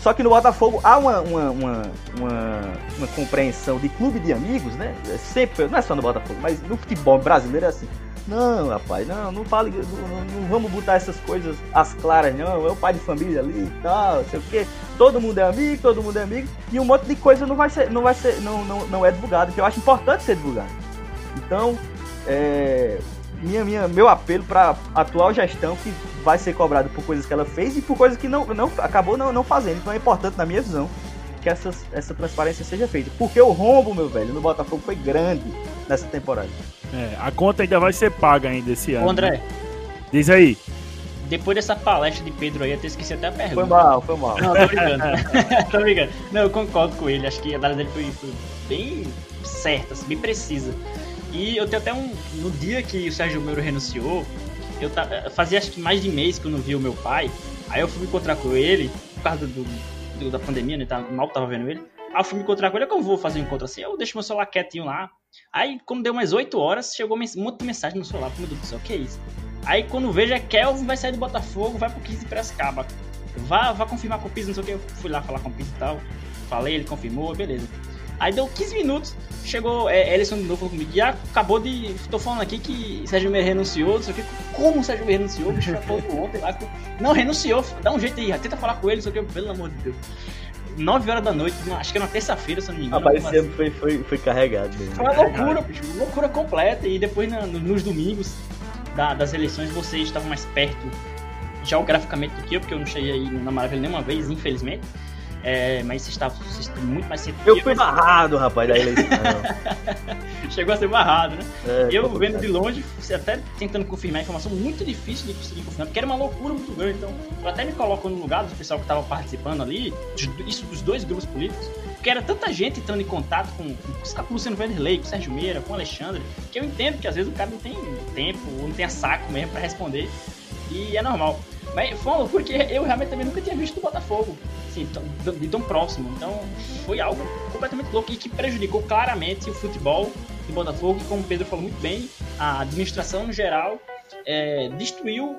só que no Botafogo há uma, uma, uma, uma, uma compreensão de clube de amigos, né? É sempre, não é só no Botafogo, mas no futebol brasileiro é assim. Não, rapaz, não, não fale, não, não, vamos botar essas coisas às claras, não. É o pai de família ali e tal, sei o quê. Todo mundo é amigo, todo mundo é amigo. E um monte de coisa não vai ser, não vai ser, não, não, não é divulgado, que eu acho importante ser divulgado. Então, é, minha, minha, meu apelo para atual gestão que vai ser cobrado por coisas que ela fez e por coisas que não, não acabou não, não fazendo. Então é importante, na minha visão, que essa, essa transparência seja feita. Porque o rombo, meu velho, no Botafogo foi grande nessa temporada. É, a conta ainda vai ser paga ainda esse ano. Ô, André. Né? Diz aí. Depois dessa palestra de Pedro aí, eu até esqueci até a pergunta. Foi mal, foi mal. Não, tô brincando. [LAUGHS] tô brincando. Não, eu concordo com ele. Acho que a análise dele foi, foi bem certa, assim, bem precisa. E eu tenho até um. No dia que o Sérgio Moro renunciou, eu tava, fazia acho que mais de mês que eu não via o meu pai. Aí eu fui me encontrar com ele, por causa do, do da pandemia, né? Tá, mal tava vendo ele. Aí eu fui me encontrar com ele, que eu vou fazer um encontro assim? Eu deixo meu celular quietinho lá. Aí, quando deu umas 8 horas, chegou um monte de mensagem no celular. Meu Deus do céu, que é isso? Aí, quando vejo, é Kelvin vai sair do Botafogo, vai pro 15 de Piracicaba. Vá, vá confirmar com o Pisa, não sei o que. Eu fui lá falar com o Pisa e tal. Falei, ele confirmou, beleza. Aí deu 15 minutos, chegou é, Ellison de novo falou comigo. E acabou de. Tô falando aqui que Sérgio Meira renunciou, não sei o que. Como o Sérgio Meira renunciou? O bicho falou ontem lá. Não, renunciou, dá um jeito aí, tenta falar com ele, não sei o que, pelo amor de Deus. 9 horas da noite, acho que era na terça-feira, se não me engano. Apareceu, foi, foi, foi carregado. Mesmo. Foi uma loucura, bicho, loucura completa. E depois na, nos domingos da, das eleições vocês estavam mais perto geograficamente do que eu, porque eu não cheguei aí na Maravilha nenhuma vez, infelizmente. É, mas você está, você está muito mais cedo. Eu fui barrado, rapaz, da eleição. [LAUGHS] Chegou a ser barrado, né? É, eu vendo de longe, até tentando confirmar a informação, muito difícil de conseguir confirmar, porque era uma loucura muito grande. Então, eu até me coloco no lugar do pessoal que estava participando ali, isso dos dois grupos políticos, porque era tanta gente entrando em contato com, com o Luciano Vanderlei, com o Sérgio Meira, com o Alexandre, que eu entendo que às vezes o cara não tem tempo, ou não tem saco mesmo para responder, e é normal. Mas foi uma loucura que eu realmente também nunca tinha visto o Botafogo assim, de tão próximo. Então foi algo completamente louco e que prejudicou claramente o futebol do Botafogo, e como o Pedro falou muito bem, a administração no geral é, destruiu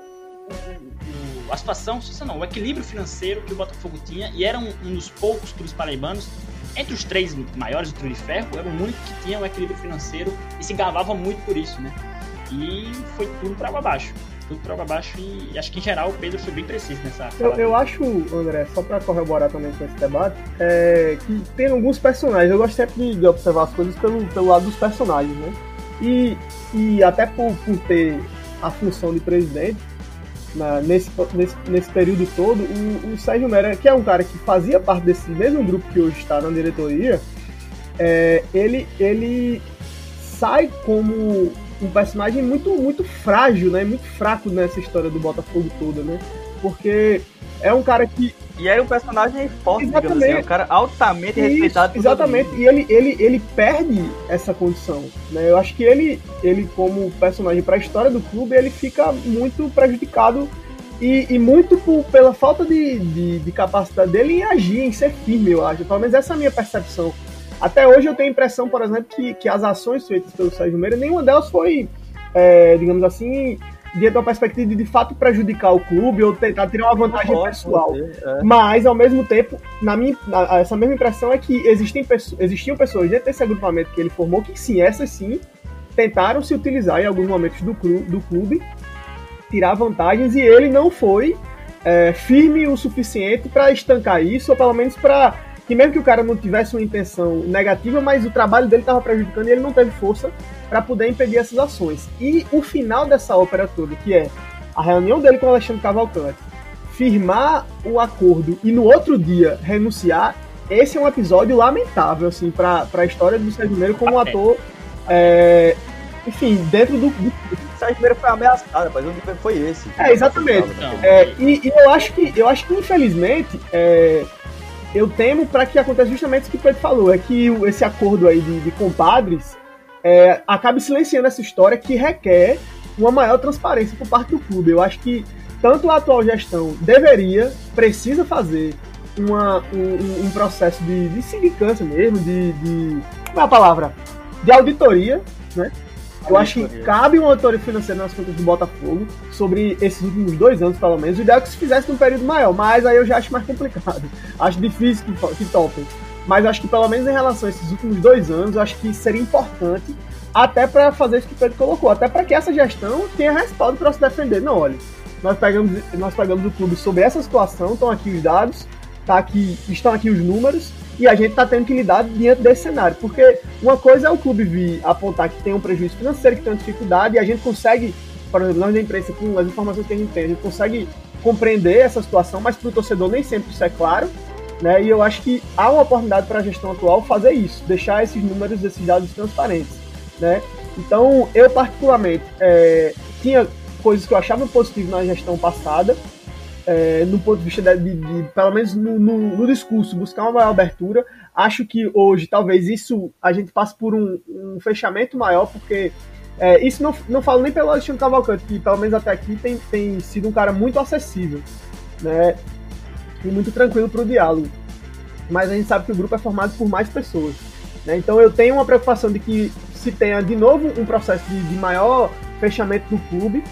o, a situação, não, o equilíbrio financeiro que o Botafogo tinha e era um, um dos poucos clubes paraibanos entre os três maiores, o Trio de Ferro, era o único que tinha um equilíbrio financeiro e se gabava muito por isso, né? E foi tudo para baixo tudo para baixo e acho que em geral o Pedro foi bem preciso nessa. Eu, eu acho, André, só para corroborar também com esse debate, é, que tem alguns personagens. Eu gosto sempre de, observar as coisas pelo, pelo lado dos personagens, né? E, e até por, por ter a função de presidente, na, nesse, nesse, nesse período todo, o, o Sérgio Mera, que é um cara que fazia parte desse mesmo grupo que hoje está na diretoria, é, ele, ele sai como um personagem muito, muito frágil, né? Muito fraco nessa história do Botafogo toda, né? Porque é um cara que. E é um personagem forte, exatamente. digamos assim, é um cara altamente Isso, respeitado Exatamente, e ele, ele, ele perde essa condição. Né? Eu acho que ele, ele como personagem para a história do clube, ele fica muito prejudicado e, e muito por, pela falta de, de, de, capacidade dele em agir, em ser firme, eu acho. Pelo menos essa é a minha percepção. Até hoje eu tenho a impressão, por exemplo, que, que as ações feitas pelo Sérgio Meira, nenhuma delas foi, é, digamos assim, dentro da perspectiva de de fato prejudicar o clube ou tentar tirar uma vantagem pessoal. é. Mas, ao mesmo tempo, na minha, na- essa mesma impressão é que existem existiam pessoas dentro desse agrupamento que ele formou que sim, essas sim, tentaram se utilizar em alguns momentos do, clu- do clube, tirar vantagens, e ele não foi é, firme o suficiente para estancar isso, ou pelo menos para que mesmo que o cara não tivesse uma intenção negativa, mas o trabalho dele estava prejudicando e ele não teve força para poder impedir essas ações. E o final dessa ópera toda, que é a reunião dele com o Alexandre Cavalcante, firmar o acordo e no outro dia renunciar, esse é um episódio lamentável, assim, pra, pra história do Sérgio Miro como Até. ator. é, enfim, dentro do. do- O Sérgio Meira foi ameaçado, rapaz. O nível foi esse. É, exatamente. Então, é, e, e eu acho que eu acho que, infelizmente, é, eu temo para que aconteça justamente isso que o Pedro falou, é que o- esse acordo aí de, de compadres é, acabe silenciando essa história que requer uma maior transparência por parte do clube. Eu acho que tanto a atual gestão deveria, precisa fazer uma- um, um- um processo de, de sindicância mesmo, de, de. Qual é a palavra? De auditoria, né? Eu acho que cabe uma auditoria financeira nas contas do Botafogo sobre esses últimos dois anos, pelo menos. O ideal é que se fizesse num período maior, mas aí eu já acho mais complicado. [LAUGHS] Acho difícil que, que topem. Mas acho que pelo menos em relação a esses últimos dois anos, eu acho que seria importante até para fazer isso que o Pedro colocou, até para que essa gestão tenha respaldo para se defender. Não, olha, nós pegamos, nós pegamos o clube sobre essa situação, estão aqui os dados, tá aqui, estão aqui os números, e a gente está tendo que lidar diante desse cenário. Porque uma coisa é o clube vir apontar que tem um prejuízo financeiro, que tem uma dificuldade, e a gente consegue, por exemplo, nós da imprensa, com as informações que a gente tem, a gente consegue compreender essa situação, mas para o torcedor nem sempre isso é claro. Né? E eu acho que há uma oportunidade para a gestão atual fazer isso, deixar esses números, esses dados transparentes. Né? Então, eu particularmente é, tinha coisas que eu achava positivo na gestão passada, é, no ponto de vista de, de- de, pelo menos no, no- no discurso, buscar uma maior abertura. Acho que hoje, talvez isso a gente passe por um, um fechamento maior, porque é, isso não, não falo nem pelo Alexandre Cavalcante, que pelo menos até aqui tem, tem sido um cara muito acessível, né? E muito tranquilo para o diálogo. Mas a gente sabe que o grupo é formado por mais pessoas. né? Então eu tenho uma preocupação de que se tenha de novo um processo de, de maior fechamento do clube,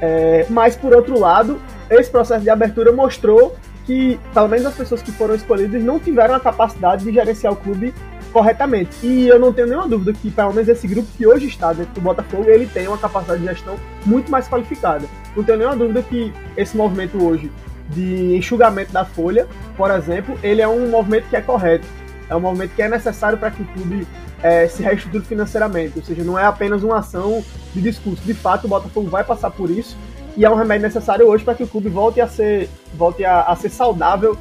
é, mas por outro lado, esse processo de abertura mostrou que, pelo menos as pessoas que foram escolhidas, não tiveram a capacidade de gerenciar o clube corretamente. E eu não tenho nenhuma dúvida que, pelo menos esse grupo que hoje está dentro do Botafogo, ele tem uma capacidade de gestão muito mais qualificada. Não tenho nenhuma dúvida que esse movimento hoje de enxugamento da folha, por exemplo, ele é um movimento que é correto. É um movimento que é necessário para que o clube eh, se reestruture financeiramente. Ou seja, não é apenas uma ação de discurso. De fato, o Botafogo vai passar por isso e é um remédio necessário hoje para que o clube volte a ser, volte a, a ser saudável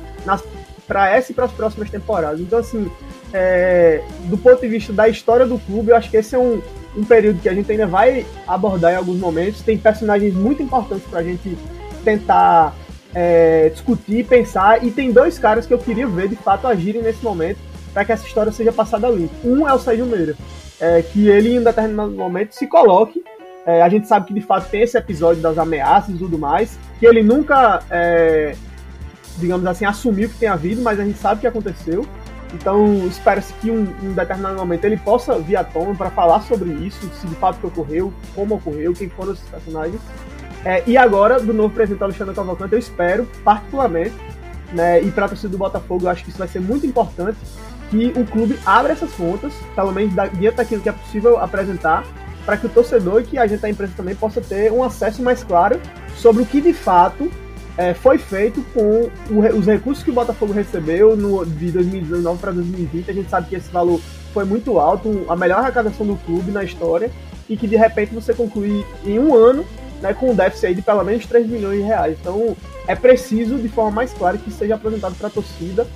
para essa e para as próximas temporadas. Então, assim, é, do ponto de vista da história do clube, eu acho que esse é um, um período que a gente ainda vai abordar em alguns momentos. Tem personagens muito importantes para a gente tentar é, discutir, pensar, e tem dois caras que eu queria ver de fato agirem nesse momento para que essa história seja passada limpo. Um é o Sérgio Meira, é, que ele em um determinado momento se coloque. é, a gente sabe que de fato tem esse episódio das ameaças e tudo mais, que ele nunca, é, digamos assim, assumiu que tem havido, mas a gente sabe que aconteceu. Então, espera-se que um, um determinado momento ele possa vir à tona para falar sobre isso, se de fato que ocorreu, como ocorreu, quem foram esses personagens. É, e agora, do novo presidente Alexandre Cavalcante, eu espero, particularmente, né, e para a torcida do Botafogo, eu acho que isso vai ser muito importante, que o clube abra essas contas, pelo menos diante daquilo que é possível apresentar, para que o torcedor e que a gente da imprensa também possa ter um acesso mais claro sobre o que de fato é, foi feito com o os recursos que o Botafogo recebeu no, de 2019 para 2020. A gente sabe que esse valor foi muito alto, a melhor arrecadação do clube na história, e que de repente você conclui em um ano né, com um déficit aí de pelo menos 3 milhões de reais. Então é preciso, de forma mais clara, que seja apresentado para a torcida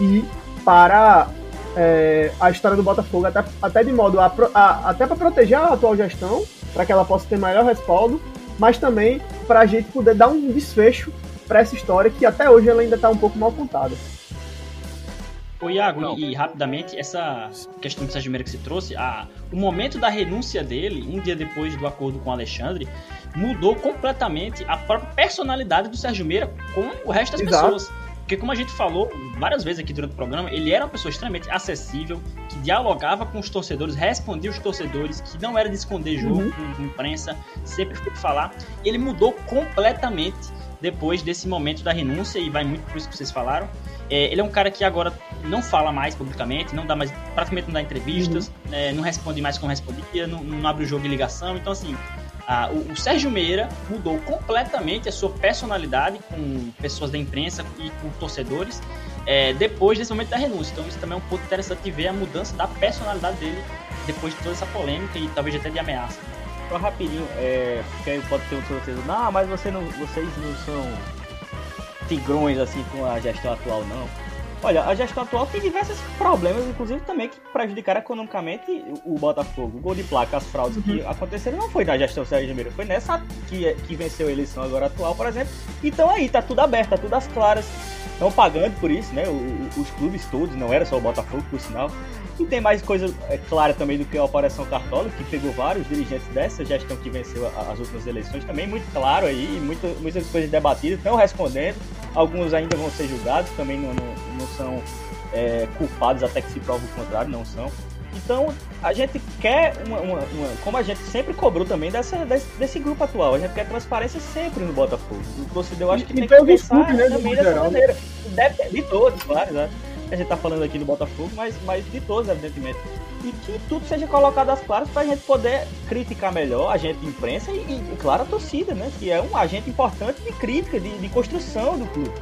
e para é, a história do Botafogo, até, até de modo a, a- até para proteger a atual gestão, para que ela possa ter maior respaldo, mas também para a gente poder dar um desfecho para essa história que até hoje ela ainda está um pouco mal contada. Ô Iago, Não. e, e rapidamente, essa questão do Sérgio Meira que você trouxe, a, o momento da renúncia dele, um dia depois do acordo com o Alexandre, mudou completamente a própria personalidade do Sérgio Meira com o resto das Exato. pessoas. Porque como a gente falou várias vezes aqui durante o programa, ele era uma pessoa extremamente acessível, que dialogava com os torcedores, respondia os torcedores, que não era de esconder jogo uhum. com, com imprensa, sempre foi falar. Ele mudou completamente depois desse momento da renúncia, e vai muito por isso que vocês falaram. É, ele é um cara que agora não fala mais publicamente, não dá mais, praticamente não dá entrevistas, uhum. é, não responde mais como respondia, não, não, abre o jogo de ligação. Então, assim, a, o, o, Sérgio Meira mudou completamente a sua personalidade com pessoas da imprensa e com torcedores é, depois desse momento da renúncia. Então, isso também é um ponto interessante de ver a mudança da personalidade dele depois de toda essa polêmica e talvez até de ameaça. Só rapidinho, é, porque aí pode ter um torcedor, não, mas você não, vocês não são tigrões assim com a gestão atual, não. Olha, a gestão atual tem diversos problemas, inclusive também que prejudicaram economicamente o Botafogo. O gol de placa, as fraudes uhum. que aconteceram não foi na gestão Sérgio Ribeiro, foi nessa que, que venceu a eleição agora atual, por exemplo. Então aí, tá tudo aberto, tá tudo às claras. Estão pagando por isso, né? os clubes todos, não era só o Botafogo, por sinal. E tem mais coisa é, clara também do que a Operação Cartola, que pegou vários dirigentes dessa gestão que venceu as últimas eleições, também muito claro aí, muita, muitas coisas debatidas, estão respondendo, alguns ainda vão ser julgados, também não, não, não são é, culpados até que se prove o contrário, não são. Então, a gente quer uma, uma, uma, como a gente sempre cobrou também dessa, desse, desse, grupo atual, a gente quer transparência sempre no Botafogo. O torcedor acho que e tem que pensar né, também dessa maneira. Deve, de todos, claro, né? A gente tá falando aqui do Botafogo, mas, mas de todos, evidentemente. E que tudo seja colocado às claras para a gente poder criticar melhor, a gente imprensa e, e, claro, a torcida, né? Que é um agente importante de crítica, de, de construção do clube.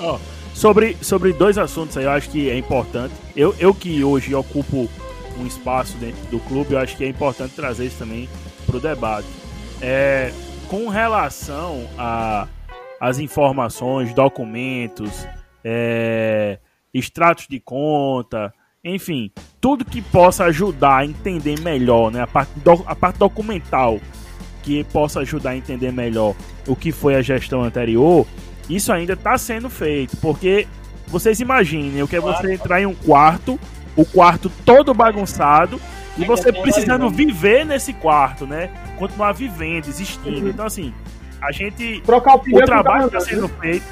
Oh, sobre, sobre dois assuntos aí, eu acho que é importante. Eu, eu que hoje ocupo um espaço dentro do clube, eu acho que é importante trazer isso também para o debate. É, com relação a as informações, documentos, é, extratos de conta, enfim, tudo que possa ajudar a entender melhor, né, a parte, do, a parte documental que possa ajudar a entender melhor o que foi a gestão anterior, isso ainda está sendo feito, porque vocês imaginem o que é você entrar em um quarto, o quarto todo bagunçado e você precisando viver nesse quarto, né? Continuar vivendo, existindo. Uhum. Então assim, a gente trocar o, o trabalho está sendo feito.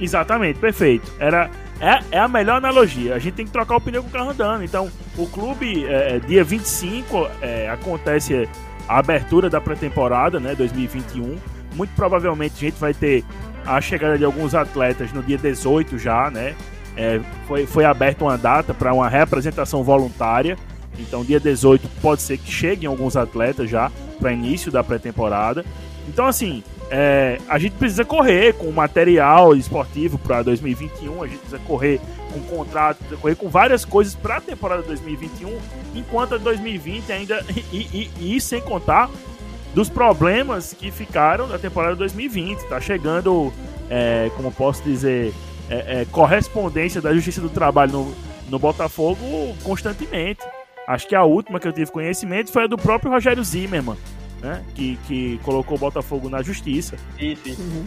Exatamente, perfeito. Era é, é a melhor analogia. A gente tem que trocar o pneu com o carro andando. Então, o clube, é, é dia 25, é, acontece a abertura da pré-temporada, né, 2021. Muito provavelmente a gente vai ter a chegada de alguns atletas no dia 18 já, né? É, foi, foi aberta uma data para uma representação voluntária. Então, dia 18 pode ser que cheguem alguns atletas já para início da pré-temporada. Então, assim, é, a gente precisa correr com material esportivo para 2021, a gente precisa correr com contrato, precisa correr com várias coisas para a temporada 2021, enquanto a 2020 ainda. E, e, e, sem contar dos problemas que ficaram da temporada 2020. Tá chegando, é, como posso dizer, é, é, correspondência da Justiça do Trabalho no, no Botafogo constantemente. Acho que a última que eu tive conhecimento foi a do próprio Rogério Zimmermann né? Que, que colocou o Botafogo na justiça. Isso, isso. Uhum.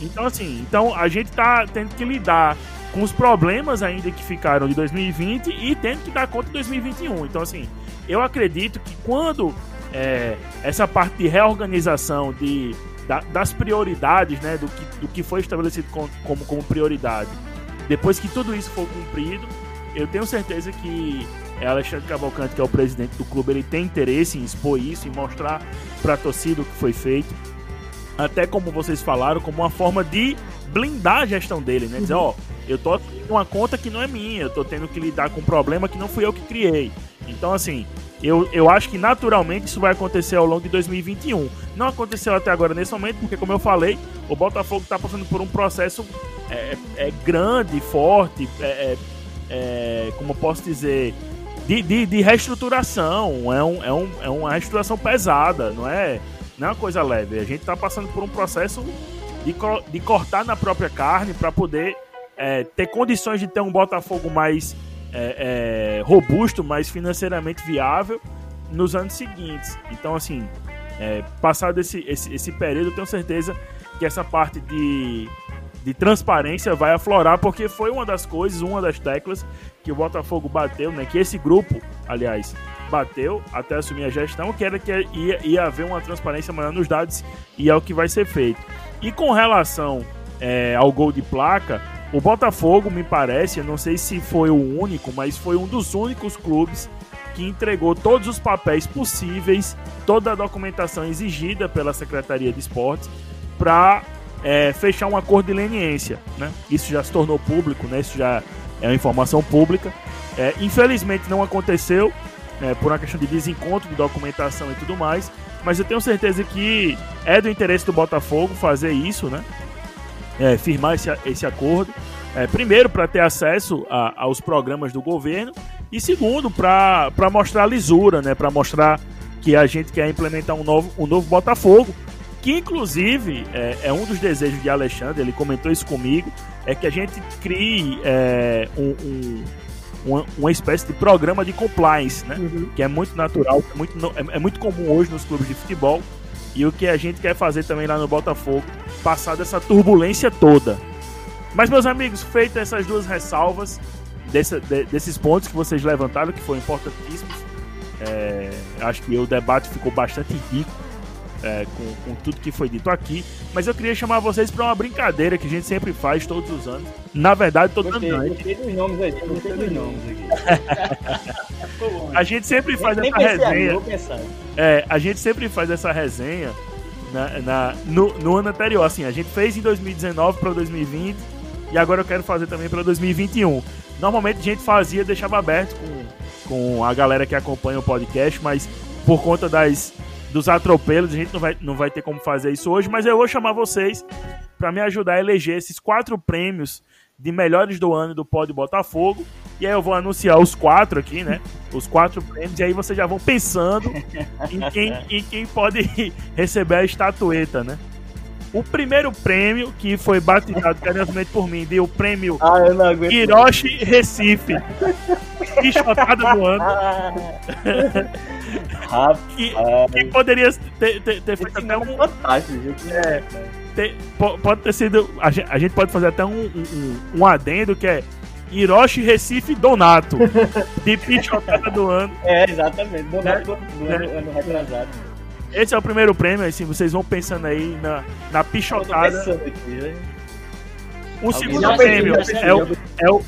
Então, assim, então a gente tá tendo que lidar com os problemas ainda que ficaram de 2020 e tendo que dar conta de 2021. Então, assim, eu acredito que quando é, essa parte de reorganização de, da, das prioridades, né, do que, do que foi estabelecido com, como, como prioridade, depois que tudo isso for cumprido, eu tenho certeza que é Alexandre Cavalcante, que é o presidente do clube, ele tem interesse em expor isso, em mostrar para a torcida o que foi feito. Até como vocês falaram, como uma forma de blindar a gestão dele, né? Dizer, ó, oh, eu tô com uma conta que não é minha, eu tô tendo que lidar com um problema que não fui eu que criei. Então, assim, eu, eu acho que naturalmente isso vai acontecer ao longo de 2021. Não aconteceu até agora nesse momento, porque, como eu falei, o Botafogo está passando por um processo é, é grande, forte, é, é, é como posso dizer, de, de, de reestruturação. É, um, é, um, é uma reestruturação pesada, não é, não é uma coisa leve. A gente está passando por um processo de, de cortar na própria carne para poder é, ter condições de ter um Botafogo mais é, é, robusto, mais financeiramente viável nos anos seguintes. Então, assim, é, passado esse, esse, esse período, eu tenho certeza que essa parte de, de transparência vai aflorar, porque foi uma das coisas, uma das teclas que o Botafogo bateu, né? Que esse grupo, aliás, bateu até assumir a gestão, que era que ia, ia haver uma transparência maior nos dados e é o que vai ser feito. E com relação é, ao gol de placa, o Botafogo, me parece, eu não sei se foi o único, mas foi um dos únicos clubes que entregou todos os papéis possíveis, toda a documentação exigida pela Secretaria de Esportes para é, fechar um acordo de leniência. Né? Isso já se tornou público, né? isso já é uma informação pública. É, infelizmente não aconteceu, é, por uma questão de desencontro de documentação e tudo mais, mas eu tenho certeza que é do interesse do Botafogo fazer isso, né? É, firmar esse, esse acordo. É, primeiro, para ter acesso a, aos programas do governo, e segundo, para mostrar lisura, né? para mostrar que a gente quer implementar um novo, um novo Botafogo, que inclusive é, é, um dos desejos de Alexandre, ele comentou isso comigo, é que a gente crie é, um, um, uma, uma, espécie de programa de compliance, né? Uhum. Que é muito natural, é muito, é, é muito comum hoje nos clubes de futebol. E o que a gente quer fazer também lá no Botafogo, passar dessa turbulência toda. Mas, meus amigos, feitas essas duas ressalvas, desse, de, desses pontos que vocês levantaram, que foram importantíssimos, é, acho que o debate ficou bastante rico é, com, com, tudo que foi dito aqui. Mas eu queria chamar vocês para uma brincadeira que a gente sempre faz todos os anos. Na verdade, todo gostei, ano. Gostei dos nomes gostei dos nomes aqui. [LAUGHS] a gente sempre faz essa resenha. É, a gente sempre faz essa resenha na, na no, no, ano anterior. Assim, a gente fez em 2019 para 2020 e agora eu quero fazer também para 2021. Normalmente a gente fazia, deixava aberto com, com a galera que acompanha o podcast, mas por conta das dos atropelos. A gente não vai, não vai ter como fazer isso hoje, mas eu vou chamar vocês para me ajudar a eleger esses quatro prêmios de melhores do ano do Pod Botafogo. E aí eu vou anunciar os quatro aqui, né? [LAUGHS] Os quatro prêmios, e aí vocês já vão pensando em quem, [LAUGHS] em quem pode receber a estatueta, né? O primeiro prêmio, que foi batizado carinhosamente por mim, deu o prêmio ah, Hiroshi Recife. Pichotada do ano. que, que, poderia ter, ter, ter feito até um. Fantástico, é, ter, pode ter sido. A gente, a gente, pode fazer até um, um, um adendo que é Hiroshi Recife Donato. de pichotada do ano. É, exatamente. Donato do, do, ano, ano retrasado. Esse é o primeiro prêmio, assim, vocês vão pensando aí na, na pichotada. Aqui, o segundo prêmio é o, é o.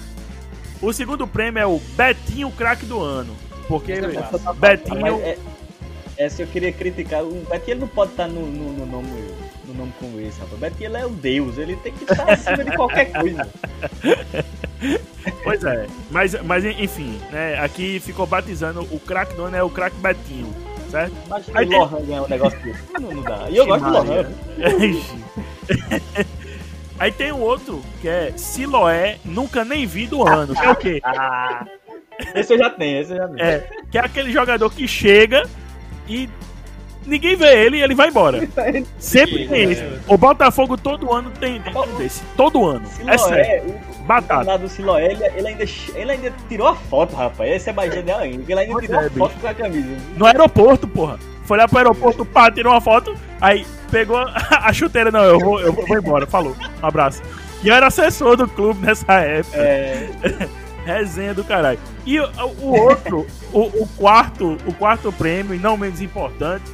O segundo prêmio é o Betinho Craque do Ano. Porque é Betinho. É, essa eu queria criticar. O Betinho ele não pode estar no, no, no nome, no nome como esse, rapaz. Betinho ele é o Deus, ele tem que estar acima de qualquer coisa. [LAUGHS] Pois é, mas, mas enfim, né? Aqui ficou batizando o craque do ano é o craque Betinho certo? Imagina Aí o Lohan tem... ganhar um negócio desse. Não, não dá. E eu gosto do Lohan. [LAUGHS] Aí tem um outro que é Siloé, nunca nem vi do ano. Que é o quê? [LAUGHS] Ah, esse eu já tenho, esse eu já tenho. É, que é aquele jogador que chega e ninguém vê ele e ele vai embora. [LAUGHS] Sempre tem isso. O Botafogo todo ano tem, tem um desse. Todo ano. Siloé, é sério. Batata. do Siloé, ele, ele, ainda, ele ainda tirou a foto, rapaz. Esse é mais genial ainda. Ele ainda tirou é, a foto com a camisa. No aeroporto, porra. Foi lá pro aeroporto, pá, tirou uma foto. Aí pegou [LAUGHS] a chuteira. Não, eu vou, eu vou embora. Falou. Um abraço. E eu era assessor do clube nessa época. É. [LAUGHS] Resenha do caralho. E o, o outro, o, o, quarto, o quarto prêmio, e não menos importante,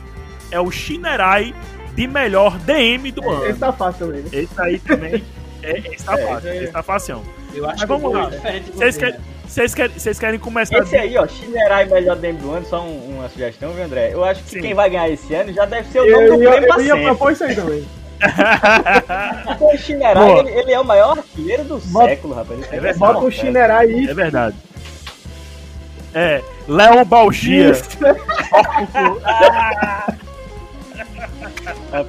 é o Shinerai de melhor DM do é, ano. Esse tá fácil também. Né? Esse aí também. [LAUGHS] É, esse tá é, fácil, é... esse tá fácil. Eu acho Mas vamos lá. Vocês querem, vocês querem, vocês querem começar. Esse aí, ó, Shinerai melhor DM do ano, só um, uma sugestão, viu, André? Eu acho que Sim. quem vai ganhar esse ano já deve ser o nome eu, do prêmio. Eu, eu ia propor isso aí também. [LAUGHS] [LAUGHS] o Shinerai, ele, ele, é o maior artilheiro do Bota, século, rapaz. É verdade, Bota o Shinerai aí. É verdade. É, Léo Balchia. [LAUGHS] É,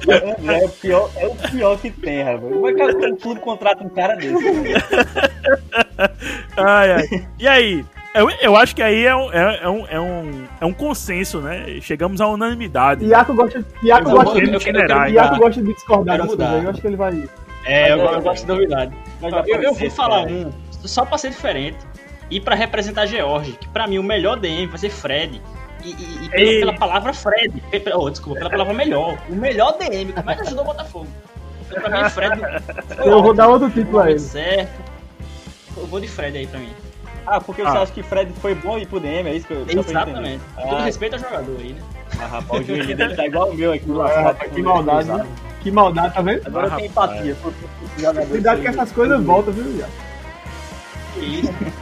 o pior, é o pior que tem, rapaz. Como é que o clube contrata um cara desse? [LAUGHS] ai, ai. E aí? Eu, eu acho que aí é um, é, é, um, é, um, é um consenso, né? Chegamos à unanimidade. Iaco gosta, Iaco gosta, de, eu, eu, Iaco gosta de discordar das coisas. Eu acho que ele vai. É, eu, eu gosto de novidade. Eu, eu vou falar um, só pra ser diferente. E pra representar George, que pra mim o melhor DM vai ser Fred. E, e, e pela, pela, palavra Fred, oh, desculpa, pela palavra melhor. O melhor DM que mais ajudou o Botafogo. Então, pra mim, é Fred. [LAUGHS] Eu vou dar outro título aí. Certo. Eu vou de Fred aí pra mim. Ah, porque ah. você acha que Fred foi bom ir pro DM, é isso que eu Exatamente. Com todo ah. respeito ao jogador aí, né? Ah, rapaz, o joelho dele tá igual o meu aqui. Ah, que maldade, né? Que maldade, tá vendo? Agora eu Ah, tenho rapaz. empatia. Cuidado que essas coisas voltam, viu, Iaco?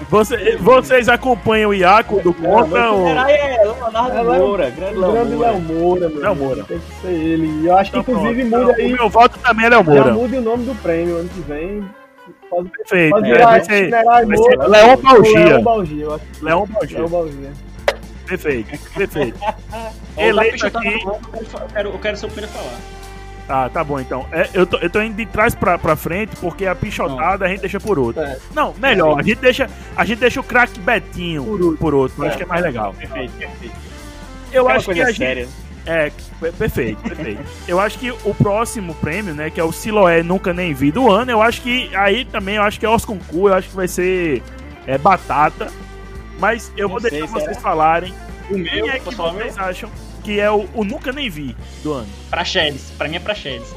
Você- vocês acompanham o Iaco do Contra ou... General é Leonardo É, Moura, grande Léo Moura. Léo Moura. Léo. Tem que ser ele. E eu acho que, Então, inclusive, pronto. muda Então, aí. O meu voto também é Léo Já Moura. muda o nome do prêmio ano que vem. Pode, Perfeito. pode É, virar vai ser vai ser Leão Balgia. Leão Balgia, eu acho que Leão Leão Balgia. Perfeito, perfeito. [LAUGHS] Eleito pichotada aqui... Eu quero, eu quero ser o primeiro a falar. Ah, tá bom, então. É, eu, tô, eu tô indo de trás pra, pra frente, porque a pichotada a gente deixa por outro. É. Não, melhor, a gente deixa, a gente deixa o craque Betinho Por último. por outro. Acho que é mais legal. Perfeito, perfeito. Eu É acho que a gente. séria. É, per- perfeito, perfeito. Eu acho que o próximo prêmio, né, que é o Siloé Nunca Nem Vi do ano, eu acho que aí também eu acho que é os concursos, eu acho que vai ser é, batata. Mas eu Não vou sei, deixar será? vocês falarem O meu, quem é que vocês acham que é o, o Nunca Nem Vi do ano. Praxedes. Pra mim é Praxedes.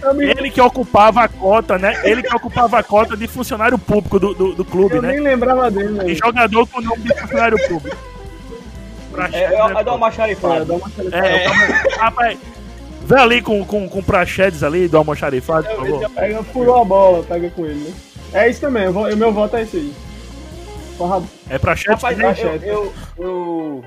Eu, Ele que ocupava a cota, né? Ele que ocupava a cota de funcionário público do, do, do clube, eu né? nem lembrava dele, E velho. jogador com nome de funcionário público. Pra É, é, é dar uma É, macharifada. dá uma É, eu tava- rapaz, vê ali com, com, com o Praxedes ali, do almoxarifado, por favor. Pega, furou a bola, pega com ele, né? É isso também, eu o meu voto é esse aí. Porra, É Praxedes Rapaz, também? eu, eu, eu,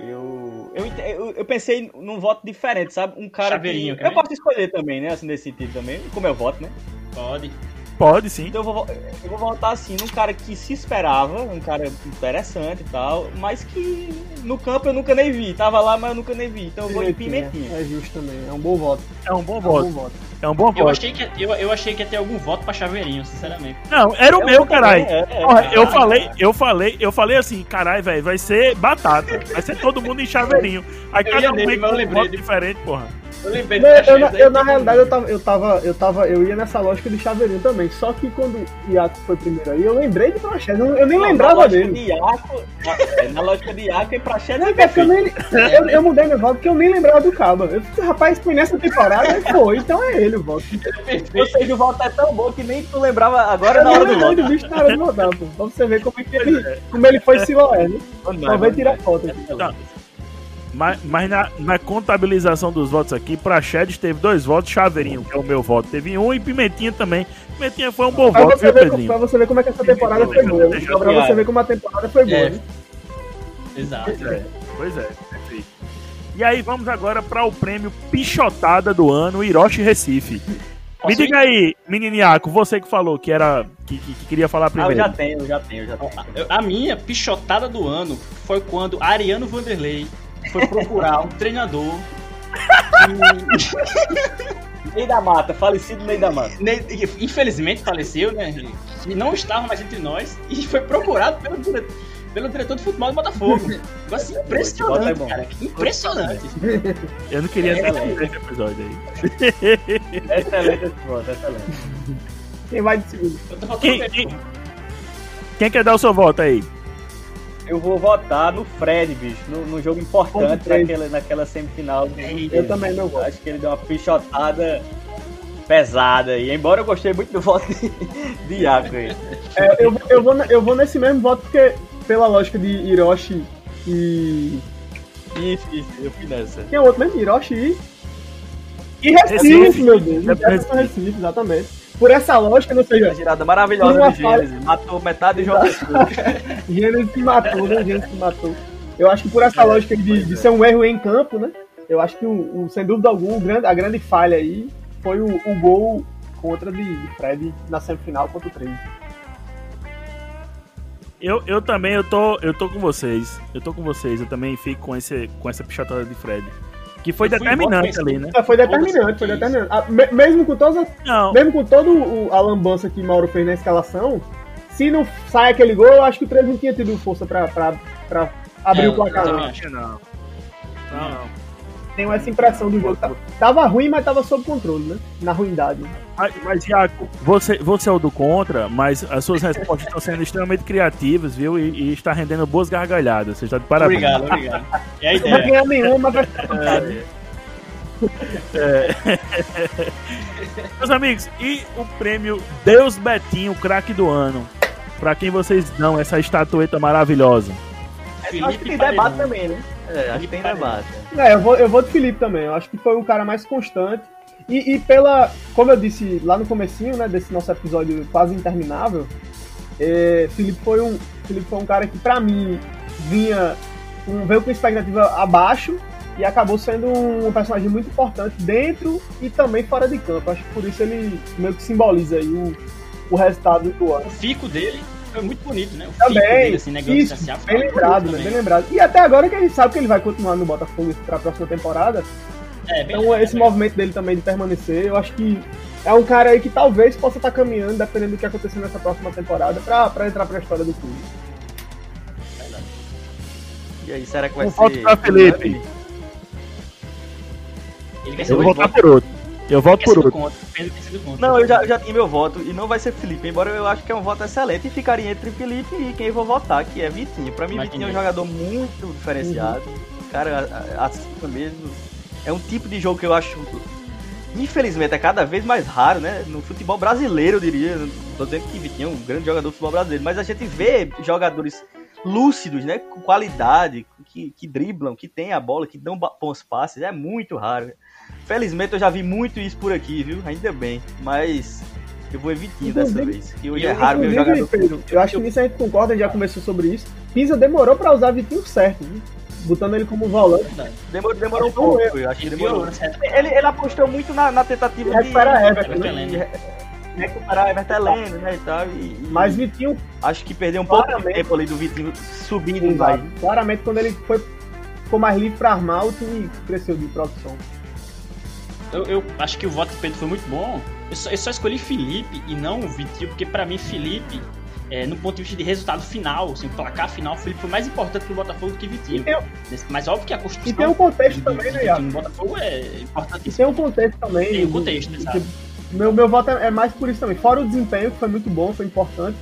eu, eu, eu, eu pensei num voto diferente, sabe? Um cara Chaveirinho que... Eu posso escolher também, né? Assim, nesse sentido também, como eu voto, né? Pode. Pode sim. Então eu vou, vo- eu vou votar assim, num cara que se esperava, um cara interessante e tal, mas que no campo eu nunca nem vi. Tava lá, mas eu nunca nem vi. Então eu vou em Pimentinha. É justo também, é um bom voto. É um bom É um voto. bom voto. É um bom Eu voto. achei, que, eu, eu achei que ia ter algum voto pra Chaveirinho, sinceramente. Não, era o Eu meu, caralho. é, é. Porra, eu falei, eu falei, eu falei assim, caralho, velho, vai ser batata. Vai ser todo mundo em chaveirinho. Aí Eu cada um eu um voto de- diferente, porra. Eu lembrei do Não, eu, na- eu, na todo realidade, eu tava, eu tava, eu tava, eu ia nessa lógica de chaveirinho também. Só que quando o Iaco foi primeiro aí, eu lembrei de Praxedes, eu, eu nem Não, lembrava na dele. De Iaco, na, é, na lógica de Iaco e Praxedes Não, é é porque eu, nem, eu, eu mudei meu voto porque eu nem lembrava do Caba. Eu disse, rapaz, foi nessa temporada, [LAUGHS] foi, então é ele o voto. [LAUGHS] Ou seja, o voto é tão bom que nem tu lembrava agora Eu na hora do voto. do bicho na hora de votar, pô. Pra você ver como, é que ele, como ele foi Siloé, né? Só vem tirar foto aqui. Tá. Mas, mas na, na contabilização dos votos aqui, Praxedes teve dois votos, Chaveirinho, que é o meu voto, teve um, e Pimentinha também. Pimentinha foi um bom Pra voto, viu, ver, Pedrinho? pra você ver como é que essa temporada foi boa. Só pra você ver como a temporada foi boa, É. né? Exato. É, pois é, perfeito. E aí, vamos agora para o prêmio Pichotada do ano, Hiroshi Recife. Me Posso diga aí, meniniaco, você que falou que era que, que- que queria falar Ah, eu primeiro. já tenho, eu já tenho, eu já tenho. Eu- A minha pichotada do ano foi quando Ariano Vanderlei foi procurar um treinador. [LAUGHS] Meio da mata, falecido meio da mata. infelizmente faleceu, né? E não estava mais entre nós. E foi procurado pelo, dire- pelo diretor de futebol do Botafogo. É impressionante, bom. cara. Impressionante. Eu não queria nem é. esse episódio aí. Excelente esse voto, excelente. Quem vai de segundo? Eu tô faltando Quem, quem, quem quer dar o seu voto aí? Eu vou votar no Fred, bicho, no, no jogo importante naquela, naquela semifinal. do- Eita. Eu também meu voto. Acho que ele deu uma pichotada pesada. E embora eu gostei muito do voto de, de Iaco aí. É, eu, eu, vou, eu vou nesse mesmo voto porque, pela lógica de Hiroshi e. Isso, isso, eu fui nessa. Quem é o outro mesmo? Hiroshi e. E Recife, Recife. meu Deus. É Jefferson Recife, exatamente. Por essa lógica, não A seja, girada maravilhosa Uma do Gênesis. Matou metade do jogo. [LAUGHS] Gênesis se matou, né? Gênesis se matou. Eu acho que por essa lógica de, de ser um erro em campo, né? Eu acho que, o, o- sem dúvida alguma, o grande- a grande falha aí foi o, o gol contra de, de Fred na semifinal contra o 3. Eu, eu também, eu tô, eu tô com vocês. Eu tô com vocês. Eu também fico com, esse, com essa pichotada de Fred. Que foi determinante ali, né? É, foi determinante, foi determinante. Ah, me- mesmo com todas as Não, mesmo com todo o, a lambança que Mauro fez na escalação, se não sai aquele gol, eu acho que o 3 não tinha tido força pra, pra, pra abrir É, o placar. eu Não. também não, tinha não. Não, não. Tenho essa impressão do jogo. Tá- Tava ruim, mas tava sob controle, né? Na ruindade. Mas, mas Iaco, você, você é o do contra, mas as suas respostas estão sendo extremamente criativas, viu? E, e está rendendo boas gargalhadas. Você está de parabéns. Obrigado, obrigado. É a Não vai ideia. ganhar nenhuma, mas vai ficar pancada. Meus amigos, e o prêmio Deus Betinho, craque do ano? Pra quem vocês dão essa estatueta maravilhosa? Felipe acho que tem debate também, né? É, acho que tem debate. É, eu vou, eu vou de Felipe também. Eu acho que foi o cara mais constante. E, e, pela, como eu disse lá no comecinho, né, desse nosso episódio quase interminável, é, Felipe foi um, Felipe foi um cara que para mim vinha um, veio com expectativa abaixo e acabou sendo um personagem muito importante dentro e também fora de campo. Acho que por isso ele meio que simboliza aí o, o resultado do ano. O fico dele foi muito bonito, né? O também, dele, assim, negócio isso, de bem lembrado, né? bem lembrado. E até agora que a gente sabe que ele vai continuar no Botafogo para a próxima temporada. É, então esse movimento dele também de permanecer, eu acho que é um cara aí que talvez possa estar caminhando, dependendo do que acontecer nessa próxima temporada, para entrar para a história do clube. E aí, será que vai um ser... Pra Felipe. eu vou votar por outro. Eu voto por outro. Contra, não, eu já, já tinha meu voto e não vai ser Felipe, embora eu acho que é um voto excelente e ficaria entre Felipe e quem eu vou votar, que é Vitinho. Pra mim, Mas Vitinho é um jogador muito diferenciado. Uhum. Cara, acima mesmo. É um tipo de jogo que eu acho infelizmente é cada vez mais raro, né? No futebol brasileiro, eu diria. Não tô dizendo que Vitinho é um grande jogador do futebol brasileiro, mas a gente vê jogadores lúcidos, né? Com qualidade, que, que driblam, que tem a bola, que dão bons passes, é muito raro. Felizmente eu já vi muito isso por aqui, viu? Ainda bem. Mas eu vou evitando dessa vez. Que hoje é raro meu jogador. Pedro, eu acho que nisso a gente concorda, já conversou sobre isso. Pisa demorou pra usar Vitinho certo, viu? Botando ele como volante. Demorou, demorou um pouco, eu acho que demorou. Ele, ele apostou muito na, na tentativa de. Recuperar Everton, né? recuperar Everton Heleno, né, e tal. E, Mas Vitinho... Acho que perdeu um pouco de tempo ali do Vitinho subindo. Vai. Claramente, quando ele foi, ficou mais livre para armar, o time cresceu de produção. Eu, eu, acho que o voto do Pedro foi muito bom. Eu só, eu só escolhi Felipe e não o Vitinho, porque para mim Felipe, é, no ponto de vista de resultado final, assim, placar final, o Felipe foi mais importante pro Botafogo do que Vitinho. Tem, Mas óbvio que a construção. E tem um contexto também, né, No Botafogo é importante. E tem um contexto também. Tem um contexto, exato. Meu, meu voto é, mais por isso também. Fora o desempenho, que foi muito bom, foi importante.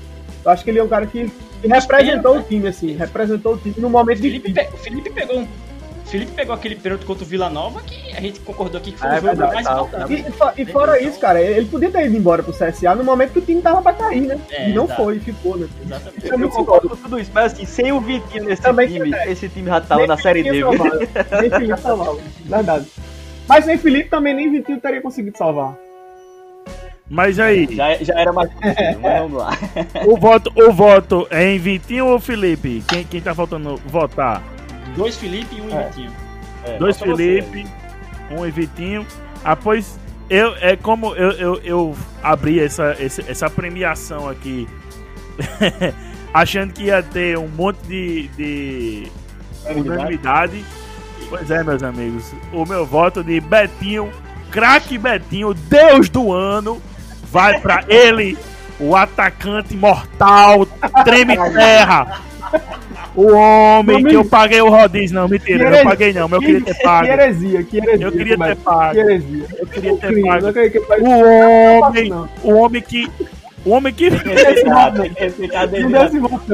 Eu acho que ele é um cara que, que representou o time, assim. Representou o time no momento de. Felipe, pe... Felipe pegou um Felipe pegou aquele pênalti contra o Vila Nova que a gente concordou aqui que foi é, o jogo verdade, mais importante. E, e, fora isso, cara, ele podia ter ido embora pro CSA no momento que o time tava pra cair, né? É, e não exato. foi, ficou, né? Exatamente. Eu, eu concordo com tudo isso, mas assim, sem o Vitinho nesse Também time, esse time já tava nem na Série D. [LAUGHS] Nem Felipe salvava, verdade. Mas nem Felipe também nem Vitinho teria conseguido salvar. Mas aí. Já, já era mais [LAUGHS] difícil, mas vamos lá. o, voto, o voto é em Vitinho ou Felipe? Quem, quem tá faltando votar? Dois Felipe e um é. Vitinho. É, Dois Felipe, você. um Vitinho. Após. Eu, é como eu, eu, eu abri essa, essa, essa premiação aqui, [LAUGHS] achando que ia ter um monte de, de unanimidade. Pois é, meus amigos. O meu voto de Betinho, craque Betinho, Deus do ano vai para ele, o atacante mortal, treme terra. [LAUGHS] O homem que eu paguei o rodízio, não, mentira, eu não paguei não, mas eu queria ter pago. Que heresia, que heresia. Eu queria ter pago. Que heresia. Eu queria ter pago. O homem, o homem que o homem que.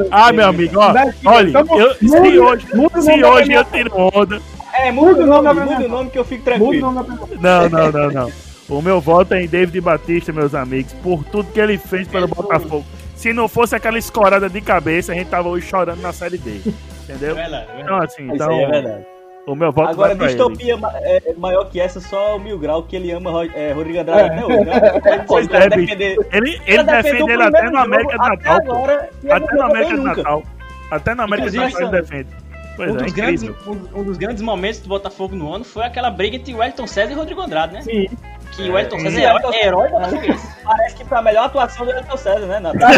Ah, meu amigo, ó. Olha, eu, se hoje, se hoje eu tiro onda. É, muda o nome, muda o nome que eu fico tranquilo. Não, não, não, não. O meu voto é em David Batista, meus amigos, por tudo que ele fez pelo Botafogo. Se não fosse aquela escorada de cabeça, a gente tava hoje chorando na série D. Entendeu? É verdade, é verdade. Então, assim, então. é verdade. O meu voto Agora, distopia é, maior que essa, só o Mil Grau, que ele ama é, Rodrigo Andrade até hoje, né? [LAUGHS] Ele, é, defender, ele, ele defende ele até na América do Natal. Agora, até na América do Natal. Até na América do Natal ele defende. Pois um, é, dos grandes, um, um, dos grandes momentos do Botafogo no ano foi aquela briga entre Wellington César e Rodrigo Andrade, né? Sim. Que o Wellington César é, é herói português. [LAUGHS] Parece que foi a melhor atuação do Wellington César, né, Natal? [LAUGHS]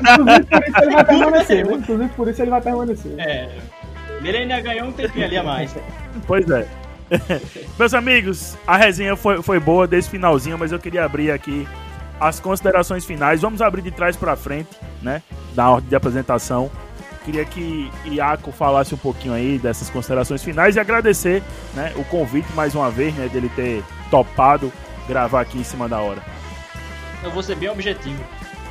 Inclusive por isso ele vai [LAUGHS] permanecer. Inclusive por isso ele vai permanecer. É. Ele ainda ganhou um tempinho ali a mais. Pois é. Meus amigos, a resenha foi, foi boa desse finalzinho, mas eu queria abrir aqui as considerações finais. Vamos abrir de trás para frente, né? Da ordem de apresentação. Queria que Iaco falasse um pouquinho aí dessas considerações finais e agradecer né, o convite mais uma vez, né? Dele ter topado gravar aqui em cima da hora. Eu vou ser bem objetivo.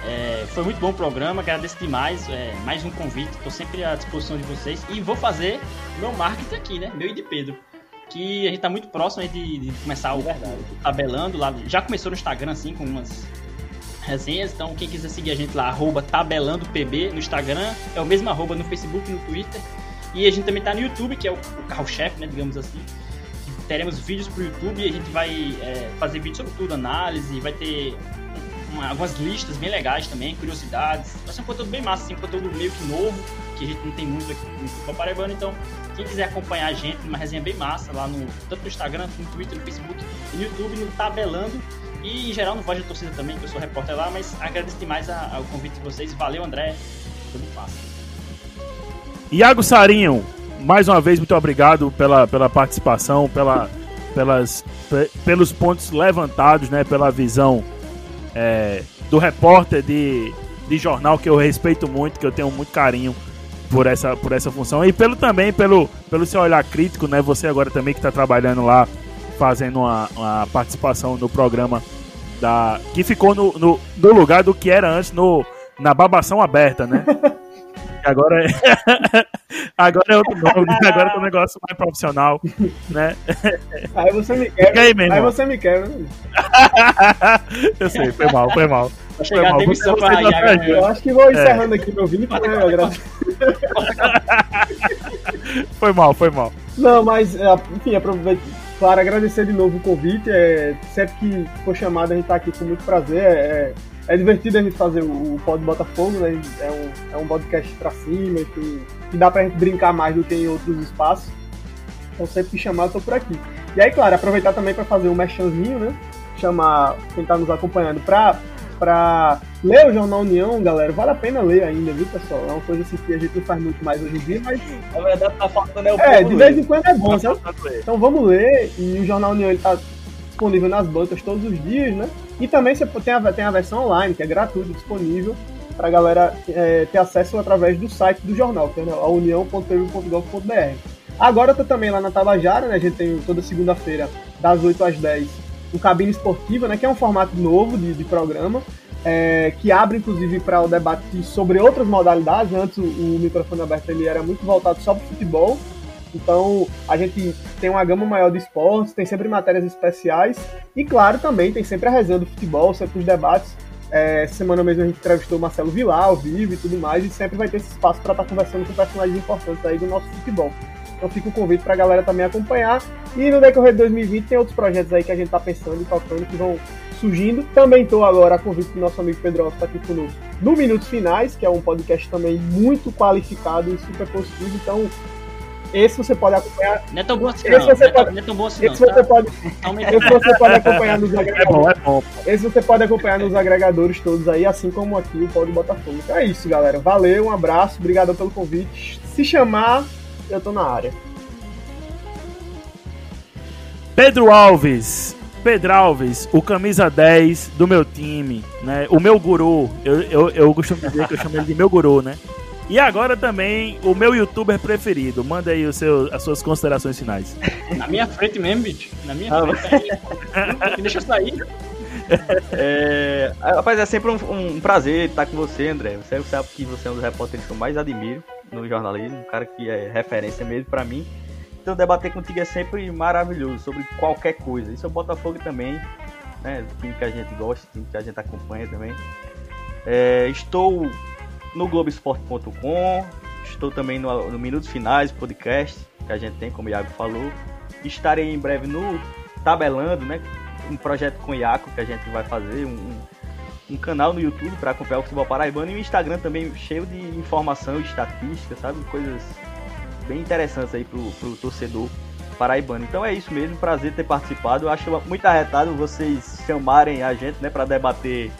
É, foi muito bom o programa, agradeço demais. É, mais um convite, estou sempre à disposição de vocês. E vou fazer meu marketing aqui, né? Meu e de Pedro. Que a gente está muito próximo de, de começar o, o, tabelando lá. Já começou no Instagram, assim, com umas resenhas. Então, quem quiser seguir a gente lá, arroba tabelandopb no Instagram. É o mesmo arroba no Facebook e no Twitter. E a gente também tá no YouTube, que é o, carro-chefe, né, digamos assim. Teremos vídeos pro YouTube e a gente vai é, fazer vídeos sobre tudo, análise, vai ter uma, algumas listas bem legais também, curiosidades. Vai ser um conteúdo bem massa, assim, um conteúdo meio que novo, que a gente não tem muito aqui no Futebol Paraibano, então quem quiser acompanhar a gente, uma resenha bem massa lá no tanto no Instagram, no Twitter, no Facebook e no YouTube, no Tabelando e em geral no Voz da Torcida também, que eu sou repórter lá, mas agradeço demais o convite de vocês. Valeu, André. Tudo fácil. Iago Sarinho, mais uma vez, muito obrigado pela, pela participação, pela, pelas, pelos pontos levantados, né, pela visão é, do repórter de, de jornal que eu respeito muito, que eu tenho muito carinho por essa, por essa função e pelo também pelo, pelo seu olhar crítico, né? Você agora também que está trabalhando lá, fazendo uma, uma, participação no programa da que ficou no, no, no lugar do que era antes no, na babação aberta, né? [LAUGHS] Agora é, [LAUGHS] agora é outro nome, né? agora é um negócio mais profissional, né? [LAUGHS] Aí você me quer. Aí, aí você me quer, né? Eu sei, foi mal, foi mal. Vai chegar a demissão pra Iago. Eu acho que vou encerrando é. aqui meu vídeo. Foi mal, foi mal. Não, mas, é, enfim, aproveito. Claro, agradecer de novo o convite. É, sempre que for chamado, a gente tá aqui com muito prazer. É, é divertido a gente fazer o, o Pod Botafogo, né? É um, é um podcast pra cima, enfim, que dá pra gente brincar mais do que em outros espaços. Então, sempre que chamar, eu tô por aqui. E aí, claro, aproveitar também para fazer um merchanzinho, né? Chamar quem tá nos acompanhando pra para ler o Jornal União, galera, vale a pena ler ainda, viu, pessoal? É uma coisa assim que a gente não faz muito mais hoje em dia, mas. Na verdade, tá faltando é o É, de vez em quando é bom, tá? Então vamos ler. E o Jornal União ele tá disponível nas bancas todos os dias, né? E também você tem a, tem a versão online, que é gratuita, disponível para a galera é, ter acesso através do site do jornal, que é a união.tv.gov.br. Agora eu tô também lá na Tabajara, né? A gente tem toda segunda-feira, das 8 às 10, o Cabine Esportiva, né, que é um formato novo de, de programa, é, que abre inclusive para o debate sobre outras modalidades. Antes o, o, microfone aberto ele era muito voltado só para o futebol. Então a gente tem uma gama maior de esportes, tem sempre matérias especiais e claro também tem sempre a resenha do futebol, sempre os debates. É, semana mesmo a gente entrevistou o Marcelo Vilar ao vivo e tudo mais e sempre vai ter esse espaço para estar tá conversando com personagens importantes aí do nosso futebol. Então fica o convite para a galera também acompanhar. E no decorrer de 2020 tem outros projetos aí que a gente está pensando e tocando que vão surgindo. Também estou agora a convite do nosso amigo Pedro Alves está aqui conosco no Minutos Finais, que é um podcast também muito qualificado e super positivo. Então, esse você pode acompanhar. Não é tão bom assim, esse não. Você não, é pode... não é tão bom assim, esse não, Você tá? pode... [LAUGHS] esse você pode acompanhar nos agregadores. É bom, é bom. Esse você pode acompanhar nos agregadores todos aí, assim como aqui o Pode Botafogo. Então é isso, galera. Valeu, um abraço, obrigado pelo convite. Se chamar, eu tô na área. Pedro Alves. Pedro Alves, o camisa 10 do meu time, né? O meu guru. Eu, eu, eu costumo dizer que eu chamo ele de meu guru, né? E agora também o meu youtuber preferido. Manda aí o seu, as suas considerações finais. Na minha frente mesmo, bicho. Na minha ah, frente. Aí. Deixa eu sair. [LAUGHS] É, rapaz, é sempre um, um, prazer estar com você, André. Você sabe que você é um dos repórteres que eu mais admiro no jornalismo, um cara que é referência mesmo para mim. Então debater contigo é sempre maravilhoso sobre qualquer coisa. Isso é o Botafogo também, né? O time que a gente gosta, o time que a gente acompanha também. É, estou no Globoesporte.com, estou também no, no Minutos Finais, podcast que a gente tem, como o Iago falou. Estarei em breve no Tabelando, né? Um projeto com o Iaco que a gente vai fazer, um, um canal no YouTube para acompanhar o futebol paraibano e um Instagram também cheio de informação, estatística, sabe? Coisas bem interessantes aí pro, pro torcedor paraibano. Então é isso mesmo, prazer ter participado. Eu acho muito arretado vocês chamarem a gente, né, para debater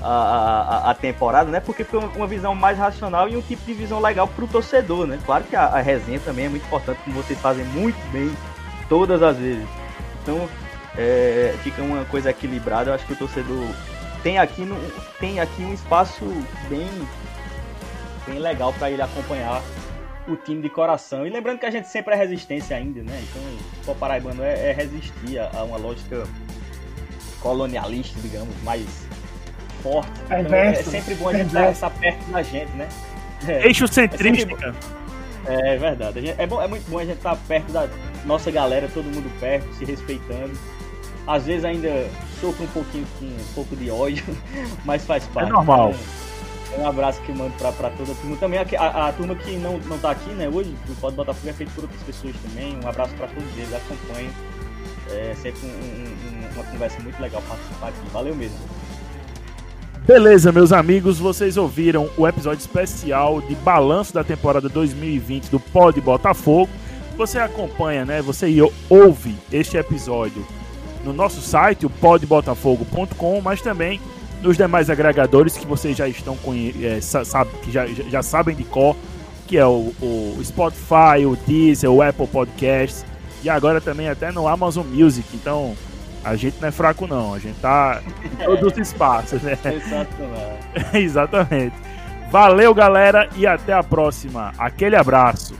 a, a, a, temporada, né? Porque foi uma visão mais racional e um tipo de visão legal pro torcedor, né? Claro que a, a resenha também é muito importante, como vocês fazem muito bem todas as vezes. Então é, fica uma coisa equilibrada. Eu acho que o torcedor tem aqui, no, tem aqui um espaço bem, bem legal para ele acompanhar o time de coração. E lembrando que a gente sempre é resistência ainda, né? Então o Paraibano é, é resistir a, uma lógica colonialista, digamos, mais forte. É, então, é sempre bom a gente estar, estar perto da gente, né? É, Eixo centrística. É, é verdade. é, bom, é muito bom a gente estar perto da nossa galera, todo mundo perto, se respeitando. Às vezes ainda sofro um pouquinho com um pouco de ódio, [LAUGHS] mas faz parte. É normal. É um abraço que mando pra, pra toda a turma. Também a, a, a, turma que não, não tá aqui, né, hoje, o Pode Botafogo é feito por outras pessoas também. Um abraço pra todos eles, acompanhem. É sempre um, um, uma conversa muito legal participar aqui. Valeu mesmo. Beleza, meus amigos, vocês ouviram o episódio especial de balanço da temporada 2020 do Pod Botafogo. Você acompanha, né? Você ouve este episódio no nosso site, o podbotafogo.com, mas também nos demais agregadores que vocês já estão é, sabe, que já, já sabem de cor, que é o, o Spotify, o Deezer, o Apple Podcasts e agora também até no Amazon Music. Então, a gente não é fraco, não. A gente tá em todos os espaços, né? [LAUGHS] Exatamente. [LAUGHS] Exatamente. Valeu, galera, e até a próxima. Aquele abraço.